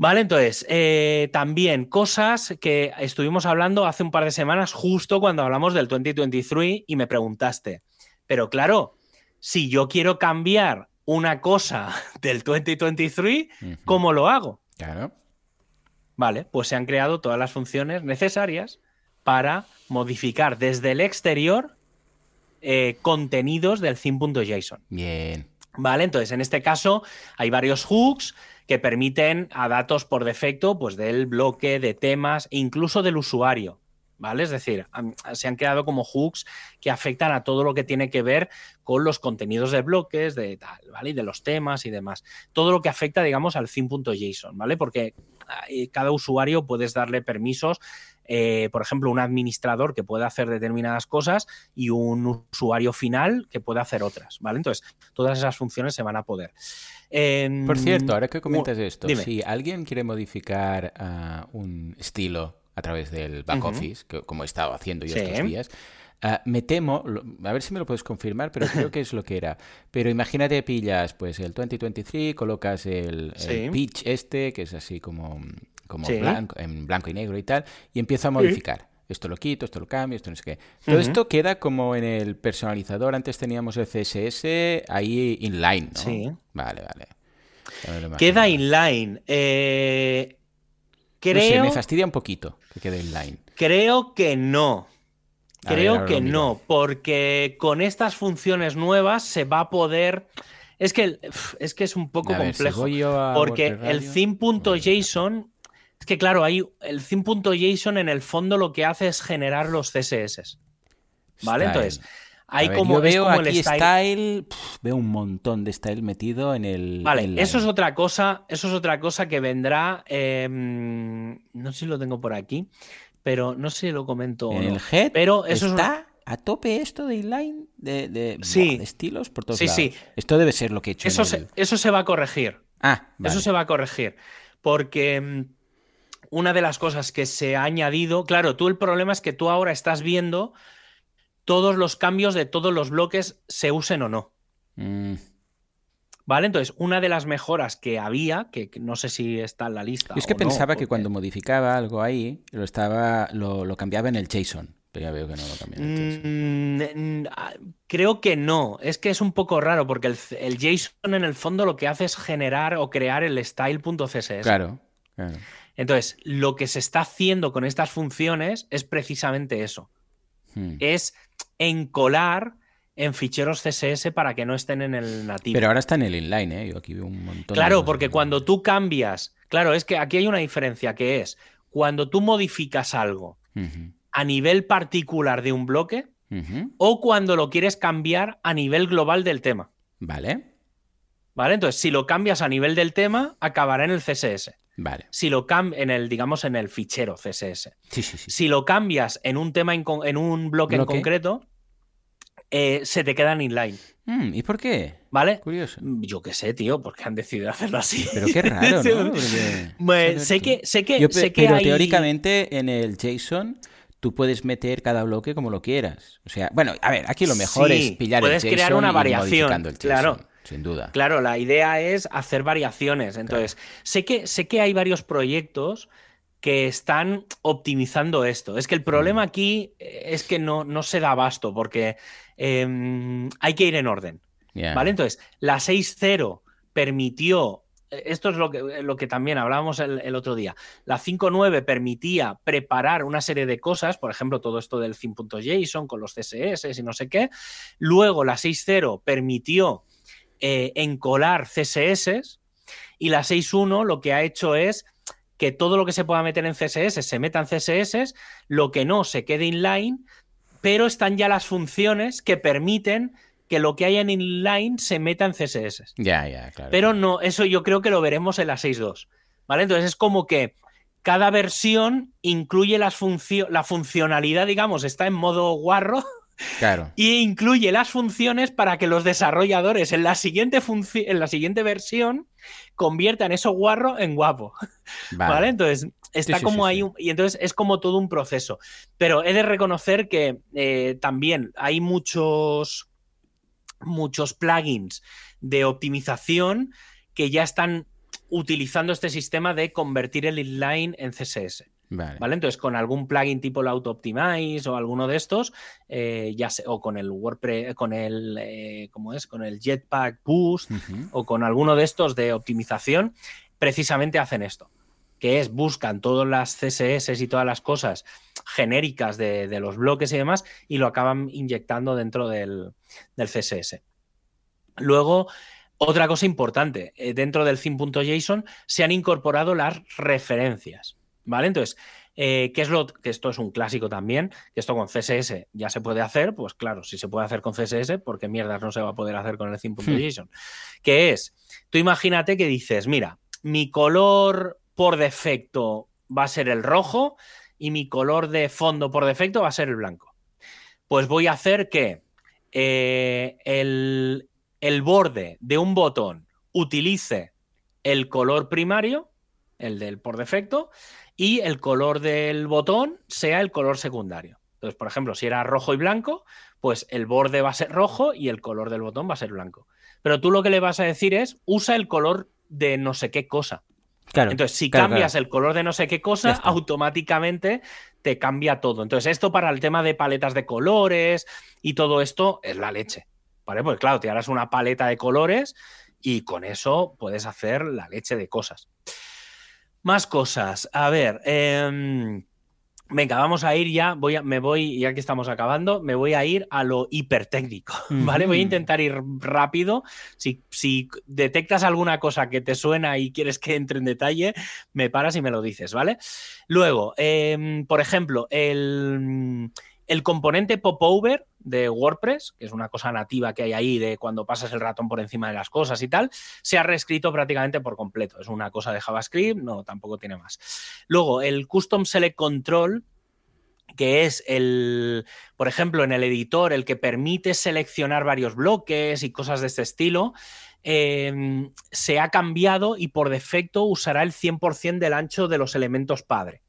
Vale, entonces, eh, también cosas que estuvimos hablando hace un par de semanas, justo cuando hablamos del 2023, y me preguntaste, pero claro, si yo quiero cambiar una cosa [laughs] del 2023, ¿cómo lo hago? Claro. Vale, pues se han creado todas las funciones necesarias para modificar desde el exterior eh, contenidos del theme.json. Bien. Vale, entonces en este caso hay varios hooks que permiten a datos por defecto pues del bloque de temas incluso del usuario. ¿vale? Es decir, se han creado como hooks que afectan a todo lo que tiene que ver con los contenidos de bloques, de tal, ¿vale? Y de los temas y demás. Todo lo que afecta, digamos, al theme.json, ¿vale? Porque eh, cada usuario puedes darle permisos eh, por ejemplo, un administrador que puede hacer determinadas cosas y un usuario final que puede hacer otras, ¿vale? Entonces, todas esas funciones se van a poder. por cierto, ahora que comentas esto, si alguien quiere modificar ah, un estilo a través del back office, como he estado haciendo yo estos días, ah, me temo, a ver si me lo puedes confirmar, pero creo que es lo que era. Pero imagínate, pillas pues el 2023, colocas el, pitch este, que es así como como blanco, en blanco y negro y tal, y empiezo a modificar. Esto lo quito, esto lo cambio, esto no sé qué. Todo esto queda como en el personalizador. Antes teníamos el CSS ahí inline, ¿no? Sí. Vale, vale. Queda inline. Eh, creo... me fastidia un poquito que quede inline. Creo que no. Creo que no, porque con estas funciones nuevas se va a poder... Es que, es que es un poco complejo. porque el theme.json es que claro, hay el theme.json en el fondo lo que hace es generar los CSS. ¿Vale? Entonces, hay como, veo aquí style, veo un montón de style metido en el. Vale, eso es otra cosa. Eso es otra cosa que vendrá. Em, no sé si lo tengo por aquí, pero no sé si lo comento. En el head. Pero eso está a tope esto de inline, de, estilos por todos sí, lados. Sí, Esto debe ser lo que he hecho. Eso, se, eso se va a corregir. Ah, Eso se va a corregir. Porque em, una de las cosas que se ha añadido, claro, tú el problema es que tú ahora estás viendo todos los cambios de todos los bloques, se usen o no. Mm. ¿Vale? Entonces, una de las mejoras que había, que no sé si está en la lista. es que pensaba que cuando modificaba algo ahí, lo estaba, lo, cambiaba en el JSON. Pero ya veo que no lo cambiaba en el JSON. Mm, ah, creo que no. Es que es un poco raro, porque el, el, JSON en el fondo lo que hace es generar o crear el style.css. Claro, claro. Entonces, lo que se está haciendo con estas funciones es precisamente eso. Hmm. Es encolar en ficheros CSS para que no estén en el nativo. Pero ahora está en el inline, ¿eh? Yo aquí veo un montón. Claro, porque cuando tú cambias, claro, es que aquí hay una diferencia que es cuando tú modificas algo a nivel particular de un bloque o cuando lo quieres cambiar a nivel global del tema. Vale. Vale, entonces si lo cambias a nivel del tema, acabará en el CSS. Vale. Si lo cambias en el, digamos, en el fichero CSS. Sí, sí, sí. Si lo cambias en un tema, en, un bloque, en concreto, eh, se te queda en inline. Mm, ¿Y por qué? ¿Vale? Curioso. Mm, yo qué sé, tío, porque han decidido hacerlo así. Pero qué raro, ¿no? [laughs] Pues, sé que, sé que, sé que pero teóricamente en el JSON tú puedes meter cada bloque como lo quieras. O sea, bueno, a ver, aquí lo mejor es pillar el JSON puedes crear una variación, el claro sin duda. Claro, la idea es hacer variaciones. Entonces, sé, que, sé que hay varios proyectos que están optimizando esto. Es que el problema mm. aquí es que no, no se da abasto porque em, hay que ir en orden. ¿Vale? Entonces, la 6.0 permitió. Esto es lo que, lo que también hablábamos el, el otro día. La 5.9 permitía preparar una serie de cosas, por ejemplo, todo esto del theme.json con los CSS y no sé qué. Luego la 6.0 permitió eh, encolar CSS y la 6.1 lo que ha hecho es que todo lo que se pueda meter en CSS se meta en CSS, lo que no se quede inline, pero están ya las funciones que permiten que lo que haya en inline se meta en CSS. Ya, ya, claro. Pero no, eso yo creo que lo veremos en la 6.2. ¿Vale? Entonces es como que cada versión incluye las la funcionalidad, digamos, está en modo guarro Claro. [laughs] Y incluye las funciones para que los desarrolladores en la siguiente, en la siguiente versión conviertan eso guarro en guapo. Vale. Entonces, está como ahí. Y entonces es como todo un proceso. Pero he de reconocer que eh, también hay muchos, muchos plugins de optimización que ya están utilizando este sistema de convertir el inline en CSS. Vale. Entonces, con algún plugin tipo el Auto Optimize o alguno de estos, eh, ya sé, o con el WordPress, con el, eh, ¿cómo es? Con el Jetpack Boost o con alguno de estos de optimización, precisamente hacen esto, que es buscan todas las CSS y todas las cosas genéricas de, los bloques y demás y lo acaban inyectando dentro del, CSS. Luego, otra cosa importante, eh, dentro del theme.json se han incorporado las referencias. ¿Vale? Entonces, eh, ¿qué es lo que esto es un clásico también? Que esto con CSS ya se puede hacer, pues claro, si se puede hacer con CSS, porque mierdas no se va a poder hacer con el theme.json. Hmm. Que es, tú imagínate que dices, mira, mi color por defecto va a ser el rojo y mi color de fondo por defecto va a ser el blanco. Pues voy a hacer que eh, el, el borde de un botón utilice el color primario, el del por defecto, y el color del botón sea el color secundario. Entonces, por ejemplo, si era rojo y blanco, pues el borde va a ser rojo y el color del botón va a ser blanco. Pero tú lo que le vas a decir es, usa el color de no sé qué cosa. Claro, Entonces, si cambias el color de no sé qué cosa, automáticamente te cambia todo. Entonces, esto para el tema de paletas de colores y todo esto es la leche. ¿Vale? Pues claro, te harás una paleta de colores y con eso puedes hacer la leche de cosas. Más cosas. A ver, em, Venga, vamos a ir ya, voy a, me voy, ya que estamos acabando, me voy a ir a lo hipertécnico, [laughs] ¿vale? Voy a intentar ir rápido. Si, si, detectas alguna cosa que te suena y quieres que entre en detalle, me paras y me lo dices, ¿vale? Luego, em, por ejemplo, el, el componente popover de WordPress, que es una cosa nativa que hay ahí de cuando pasas el ratón por encima de las cosas y tal, se ha reescrito prácticamente por completo. Es una cosa de JavaScript, no, tampoco tiene más. Luego, el Custom Select Control, que es el, por ejemplo, en el editor, el que permite seleccionar varios bloques y cosas de este estilo, eh, se ha cambiado y por defecto usará el 100% del ancho de los elementos padre.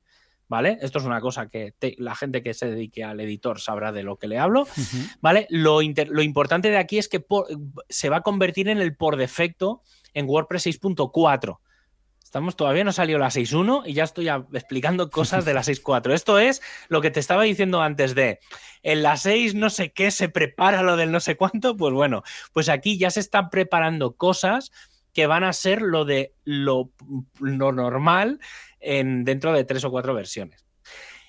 ¿Vale? Esto es una cosa que la gente que se dedique al editor sabrá de lo que le hablo, ¿vale? Lo, importante de aquí es que se va a convertir en el por defecto en WordPress 6.4. Estamos, todavía no salió la 6.1 y ya estoy explicando cosas de la [laughs] 6.4. Esto es lo que te estaba diciendo antes de en la 6 no sé qué se prepara lo del no sé cuánto. Pues bueno, pues aquí ya se están preparando cosas que van a ser lo de lo, lo normal en, dentro de tres o cuatro versiones.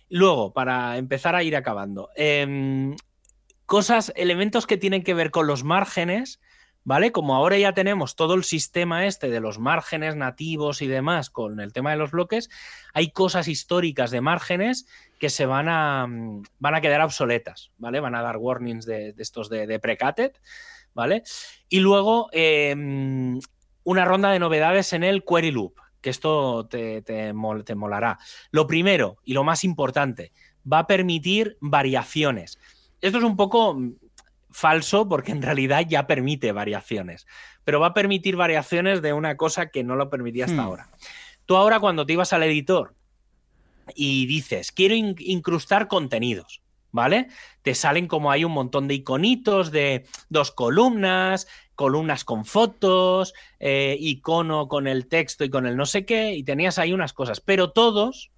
Luego, para empezar a ir acabando, em, cosas, elementos que tienen que ver con los márgenes, ¿vale? Como ahora ya tenemos todo el sistema este de los márgenes nativos y demás con el tema de los bloques, hay cosas históricas de márgenes que se van a, van a quedar obsoletas, ¿vale? Van a dar warnings de, estos de, de precated, ¿vale? Y luego em, una ronda de novedades en el query loop, que esto te, te, molará. Lo primero y lo más importante, va a permitir variaciones. Esto es un poco mm, falso porque en realidad ya permite variaciones, pero va a permitir variaciones de una cosa que no lo permitía hasta hmm. ahora. Tú ahora cuando te ibas al editor y dices, quiero incrustar contenidos, ¿vale? Te salen como hay un montón de iconitos de dos columnas, columnas con fotos, eh, icono con el texto y con el no sé qué, y tenías ahí unas cosas, pero todos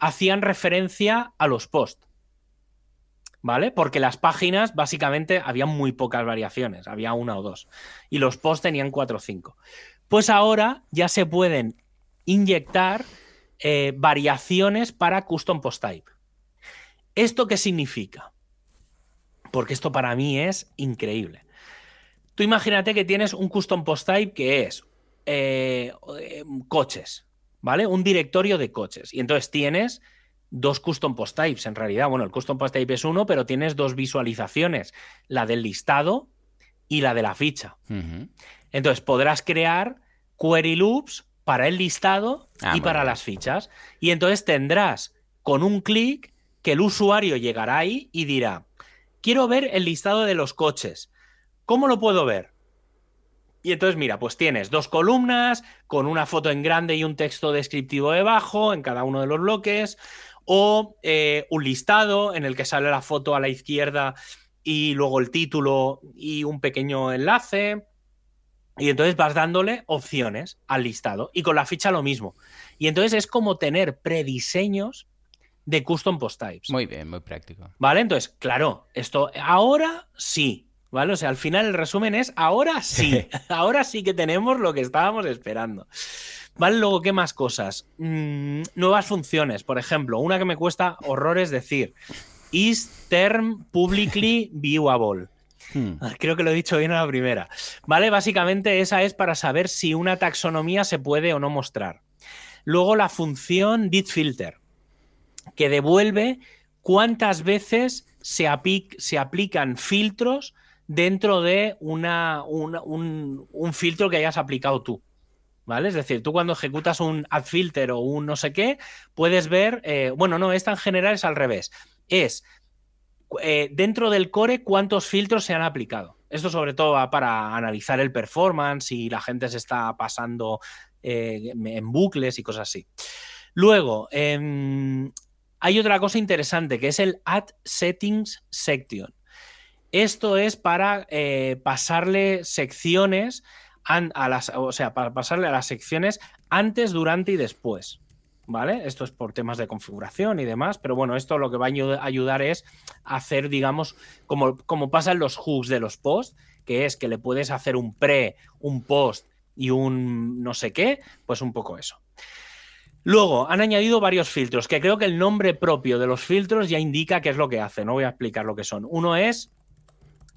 hacían referencia a los posts. ¿Vale? Porque las páginas básicamente había muy pocas variaciones, había una o dos, y los posts tenían cuatro o cinco. Pues ahora ya se pueden inyectar eh, variaciones para custom post type. ¿Esto qué significa? Porque esto para mí es increíble. Tú imagínate que tienes un custom post type que es eh, coches, ¿vale? Un directorio de coches. Y entonces tienes dos custom post types en realidad. Bueno, el custom post type es uno, pero tienes dos visualizaciones, la del listado y la de la ficha. Entonces podrás crear query loops para el listado ah, y para las fichas. Y entonces tendrás con un clic que el usuario llegará ahí y dirá, quiero ver el listado de los coches. ¿Cómo lo puedo ver? Y entonces, mira, pues tienes dos columnas con una foto en grande y un texto descriptivo debajo en cada uno de los bloques, o eh, un listado en el que sale la foto a la izquierda y luego el título y un pequeño enlace. Y entonces vas dándole opciones al listado. Y con la ficha lo mismo. Y entonces es como tener prediseños de custom post types. Muy bien, muy práctico. Vale, entonces, claro, esto ahora sí. ¿Vale? O sea, al final el resumen es, ahora sí, [laughs] ahora sí que tenemos lo que estábamos esperando. ¿Vale? Luego, ¿qué más cosas? Mm, nuevas funciones, por ejemplo, una que me cuesta horrores decir, is term publicly [laughs] viewable. Hmm. Ah, creo que lo he dicho bien a la primera. ¿Vale? Básicamente esa es para saber si una taxonomía se puede o no mostrar. Luego la función did filter, que devuelve cuántas veces se, se aplican filtros dentro de una, un, filtro que hayas aplicado tú. ¿Vale? Es decir, tú cuando ejecutas un add filter o un no sé qué, puedes ver, eh, bueno, no, esta en general es al revés. Es eh, dentro del core cuántos filtros se han aplicado. Esto sobre todo va para analizar el performance y la gente se está pasando eh, en bucles y cosas así. Luego, em, hay otra cosa interesante que es el Add Settings Section. Esto es para pasarle secciones a las, o sea, para pasarle a las secciones antes, durante y después. ¿Vale? Esto es por temas de configuración y demás, pero bueno, esto lo que va a ayudar es hacer, digamos, como, como pasa los hooks de los posts, que es que le puedes hacer un pre, un post y un no sé qué, pues un poco eso. Luego, han añadido varios filtros, que creo que el nombre propio de los filtros ya indica qué es lo que hace. No voy a explicar lo que son. Uno es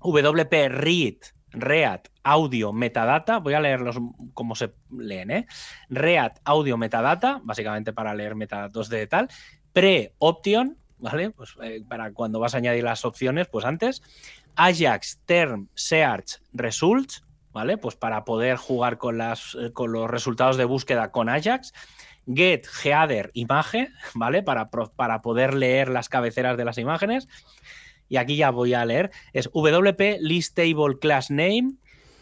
WP Read, Read audio metadata, voy a leerlos como se leen, ¿eh? Read audio metadata, básicamente para leer metadatos de tal, pre-option, ¿vale? Pues eh, para cuando vas a añadir las opciones, pues antes, Ajax term search results, ¿vale? Pues para poder jugar con, las, eh, con los resultados de búsqueda con Ajax, get header imagen, ¿vale? Para, para poder leer las cabeceras de las imágenes. Y aquí ya voy a leer, es WP list table class name,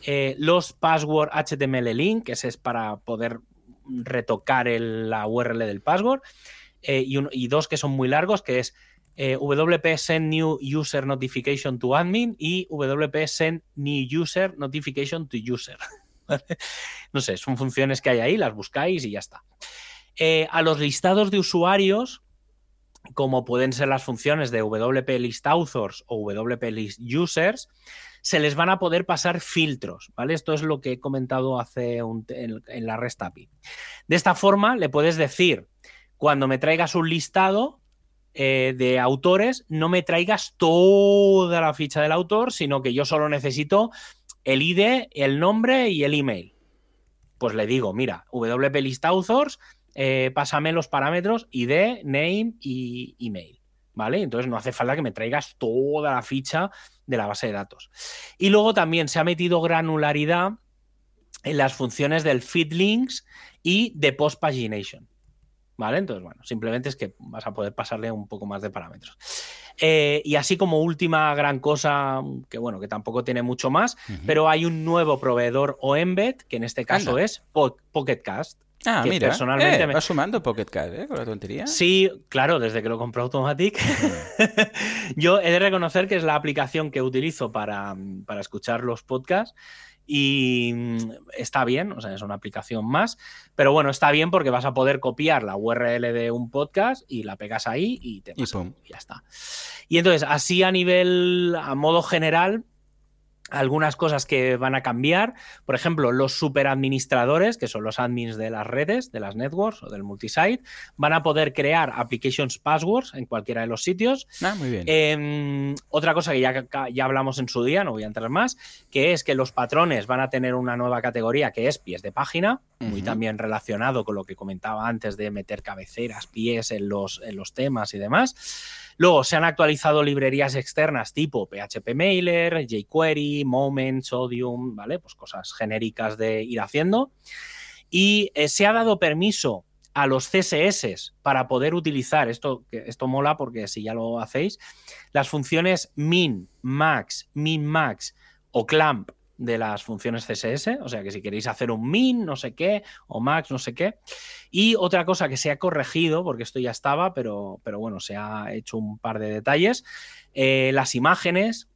eh, los password HTML link, que ese es para poder retocar la URL del password, eh, y, dos que son muy largos, que es eh, WP send new user notification to admin y WP send new user notification to user. [laughs] no sé, son funciones que hay ahí, las buscáis y ya está. a los listados de usuarios, como pueden ser las funciones de WP list authors o WP list users, se les van a poder pasar filtros, ¿vale? Esto es lo que he comentado hace en, la REST API. De esta forma, le puedes decir, cuando me traigas un listado eh, de autores, no me traigas toda la ficha del autor, sino que yo solo necesito el ID, el nombre y el email. Pues le digo, mira, WP List Authors, eh, pásame los parámetros ID, name y email. ¿Vale? Entonces no hace falta que me traigas toda la ficha de la base de datos. Y luego también se ha metido granularidad en las funciones del feed links y de post pagination. ¿Vale? Entonces, bueno, simplemente es que vas a poder pasarle un poco más de parámetros. Eh, y así como última gran cosa, que bueno, que tampoco tiene mucho más, pero hay un nuevo proveedor o embed, que en este caso es Pocketcast. Ah, mira, personalmente eh, va sumando Pocket ¿eh? Con la tontería. Sí, claro, desde que lo compró Automatic. [laughs] yo he de reconocer que es la aplicación que utilizo para, para escuchar los podcasts y mm, está bien, o sea, es una aplicación más, pero bueno, está bien porque vas a poder copiar la URL de un podcast y la pegas ahí y te pasa, y ya está. Y entonces, así a nivel, a modo general, algunas cosas que van a cambiar. Por ejemplo, los superadministradores, que son los admins de las redes, de las networks o del multisite, van a poder crear applications passwords en cualquiera de los sitios. Ah, muy bien. Em, otra cosa que ya, ya hablamos en su día, no voy a entrar más, que es que los patrones van a tener una nueva categoría que es pies de página, muy también relacionado con lo que comentaba antes de meter cabeceras, pies en los, en los temas y demás. Luego se han actualizado librerías externas tipo PHP Mailer, jQuery, Moment, Sodium, ¿vale? Pues cosas genéricas de ir haciendo. Y eh, se ha dado permiso a los CSS para poder utilizar, esto, esto mola porque si ya lo hacéis, las funciones min, max, min, max o clamp de las funciones CSS, o sea que si queréis hacer un min, no sé qué, o max, no sé qué. Y otra cosa que se ha corregido, porque esto ya estaba, pero, pero bueno, se ha hecho un par de detalles, eh, las imágenes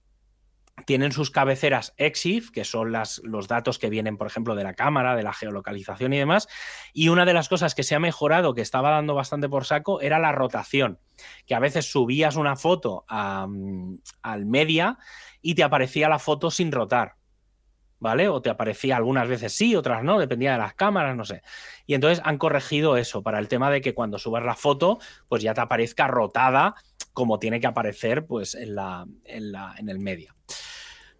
tienen sus cabeceras EXIF, que son las, los datos que vienen, por ejemplo, de la cámara, de la geolocalización y demás. Y una de las cosas que se ha mejorado, que estaba dando bastante por saco, era la rotación, que a veces subías una foto al media y te aparecía la foto sin rotar. ¿Vale? O te aparecía algunas veces sí, otras no, dependía de las cámaras, no sé. Y entonces han corregido eso para el tema de que cuando subas la foto, pues ya te aparezca rotada como tiene que aparecer pues en, la, en, la, en el medio.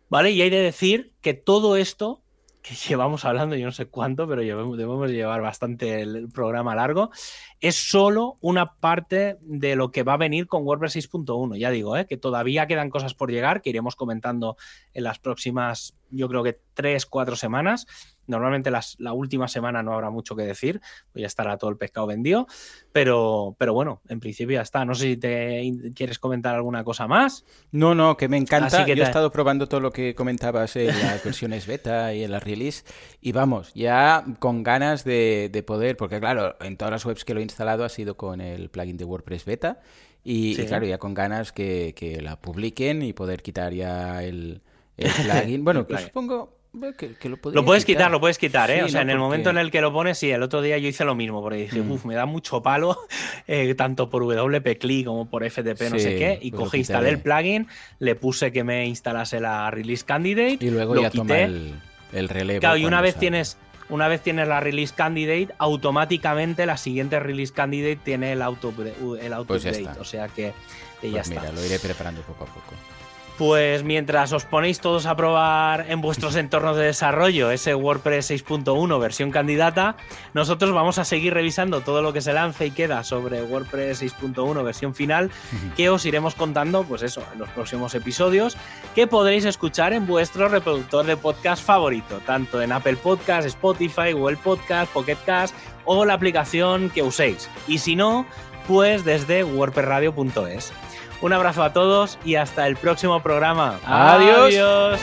¿Vale? Y hay de decir que todo esto que [laughs] llevamos hablando, yo no sé cuánto, pero debemos llevar bastante el programa largo, es solo una parte de lo que va a venir con WordPress 6.1. Ya digo, ¿eh? que todavía quedan cosas por llegar, que iremos comentando en las próximas yo creo que tres, cuatro semanas. Normalmente la última semana no habrá mucho que decir, pues ya estará todo el pescado vendido, pero, pero bueno, en principio ya está. No sé si te quieres comentar alguna cosa más. No, no, que me encanta. Yo he estado probando todo lo que comentabas en las [laughs] versiones beta y en la release y vamos, ya con ganas de, poder, porque claro, en todas las webs que lo he instalado ha sido con el plugin de WordPress beta y, claro, ya con ganas que, que, la publiquen y poder quitar ya el, plugin. [laughs] Bueno, que supongo lo, puedes quitar. lo puedes quitar, ¿eh? o sea, en el momento en el que lo pones, sí, el otro día yo hice lo mismo, porque dije, mm. uff, me da mucho palo, [laughs] eh, tanto por WP como por FTP, no sé qué, y pues cogí, instalé el plugin, le puse que me instalase la release candidate, y luego ya quité. el, el relevo. Claro, y una vez tienes. Una vez tienes la release candidate, automáticamente la siguiente release candidate tiene el auto, el auto pues o sea que, ya pues está. Mira, lo iré preparando poco a poco. Pues mientras os ponéis todos a probar en vuestros entornos de desarrollo ese WordPress 6.1 versión candidata, nosotros vamos a seguir revisando todo lo que se lance y queda sobre WordPress 6.1 versión final, que os iremos contando, pues eso, en los próximos episodios, que podréis escuchar en vuestro reproductor de podcast favorito, tanto en Apple Podcast, Spotify, Google Podcast, Pocket Cast o la aplicación que uséis. Y si no, pues desde wordpressradio.es. Un abrazo a todos y hasta el próximo programa. Adiós.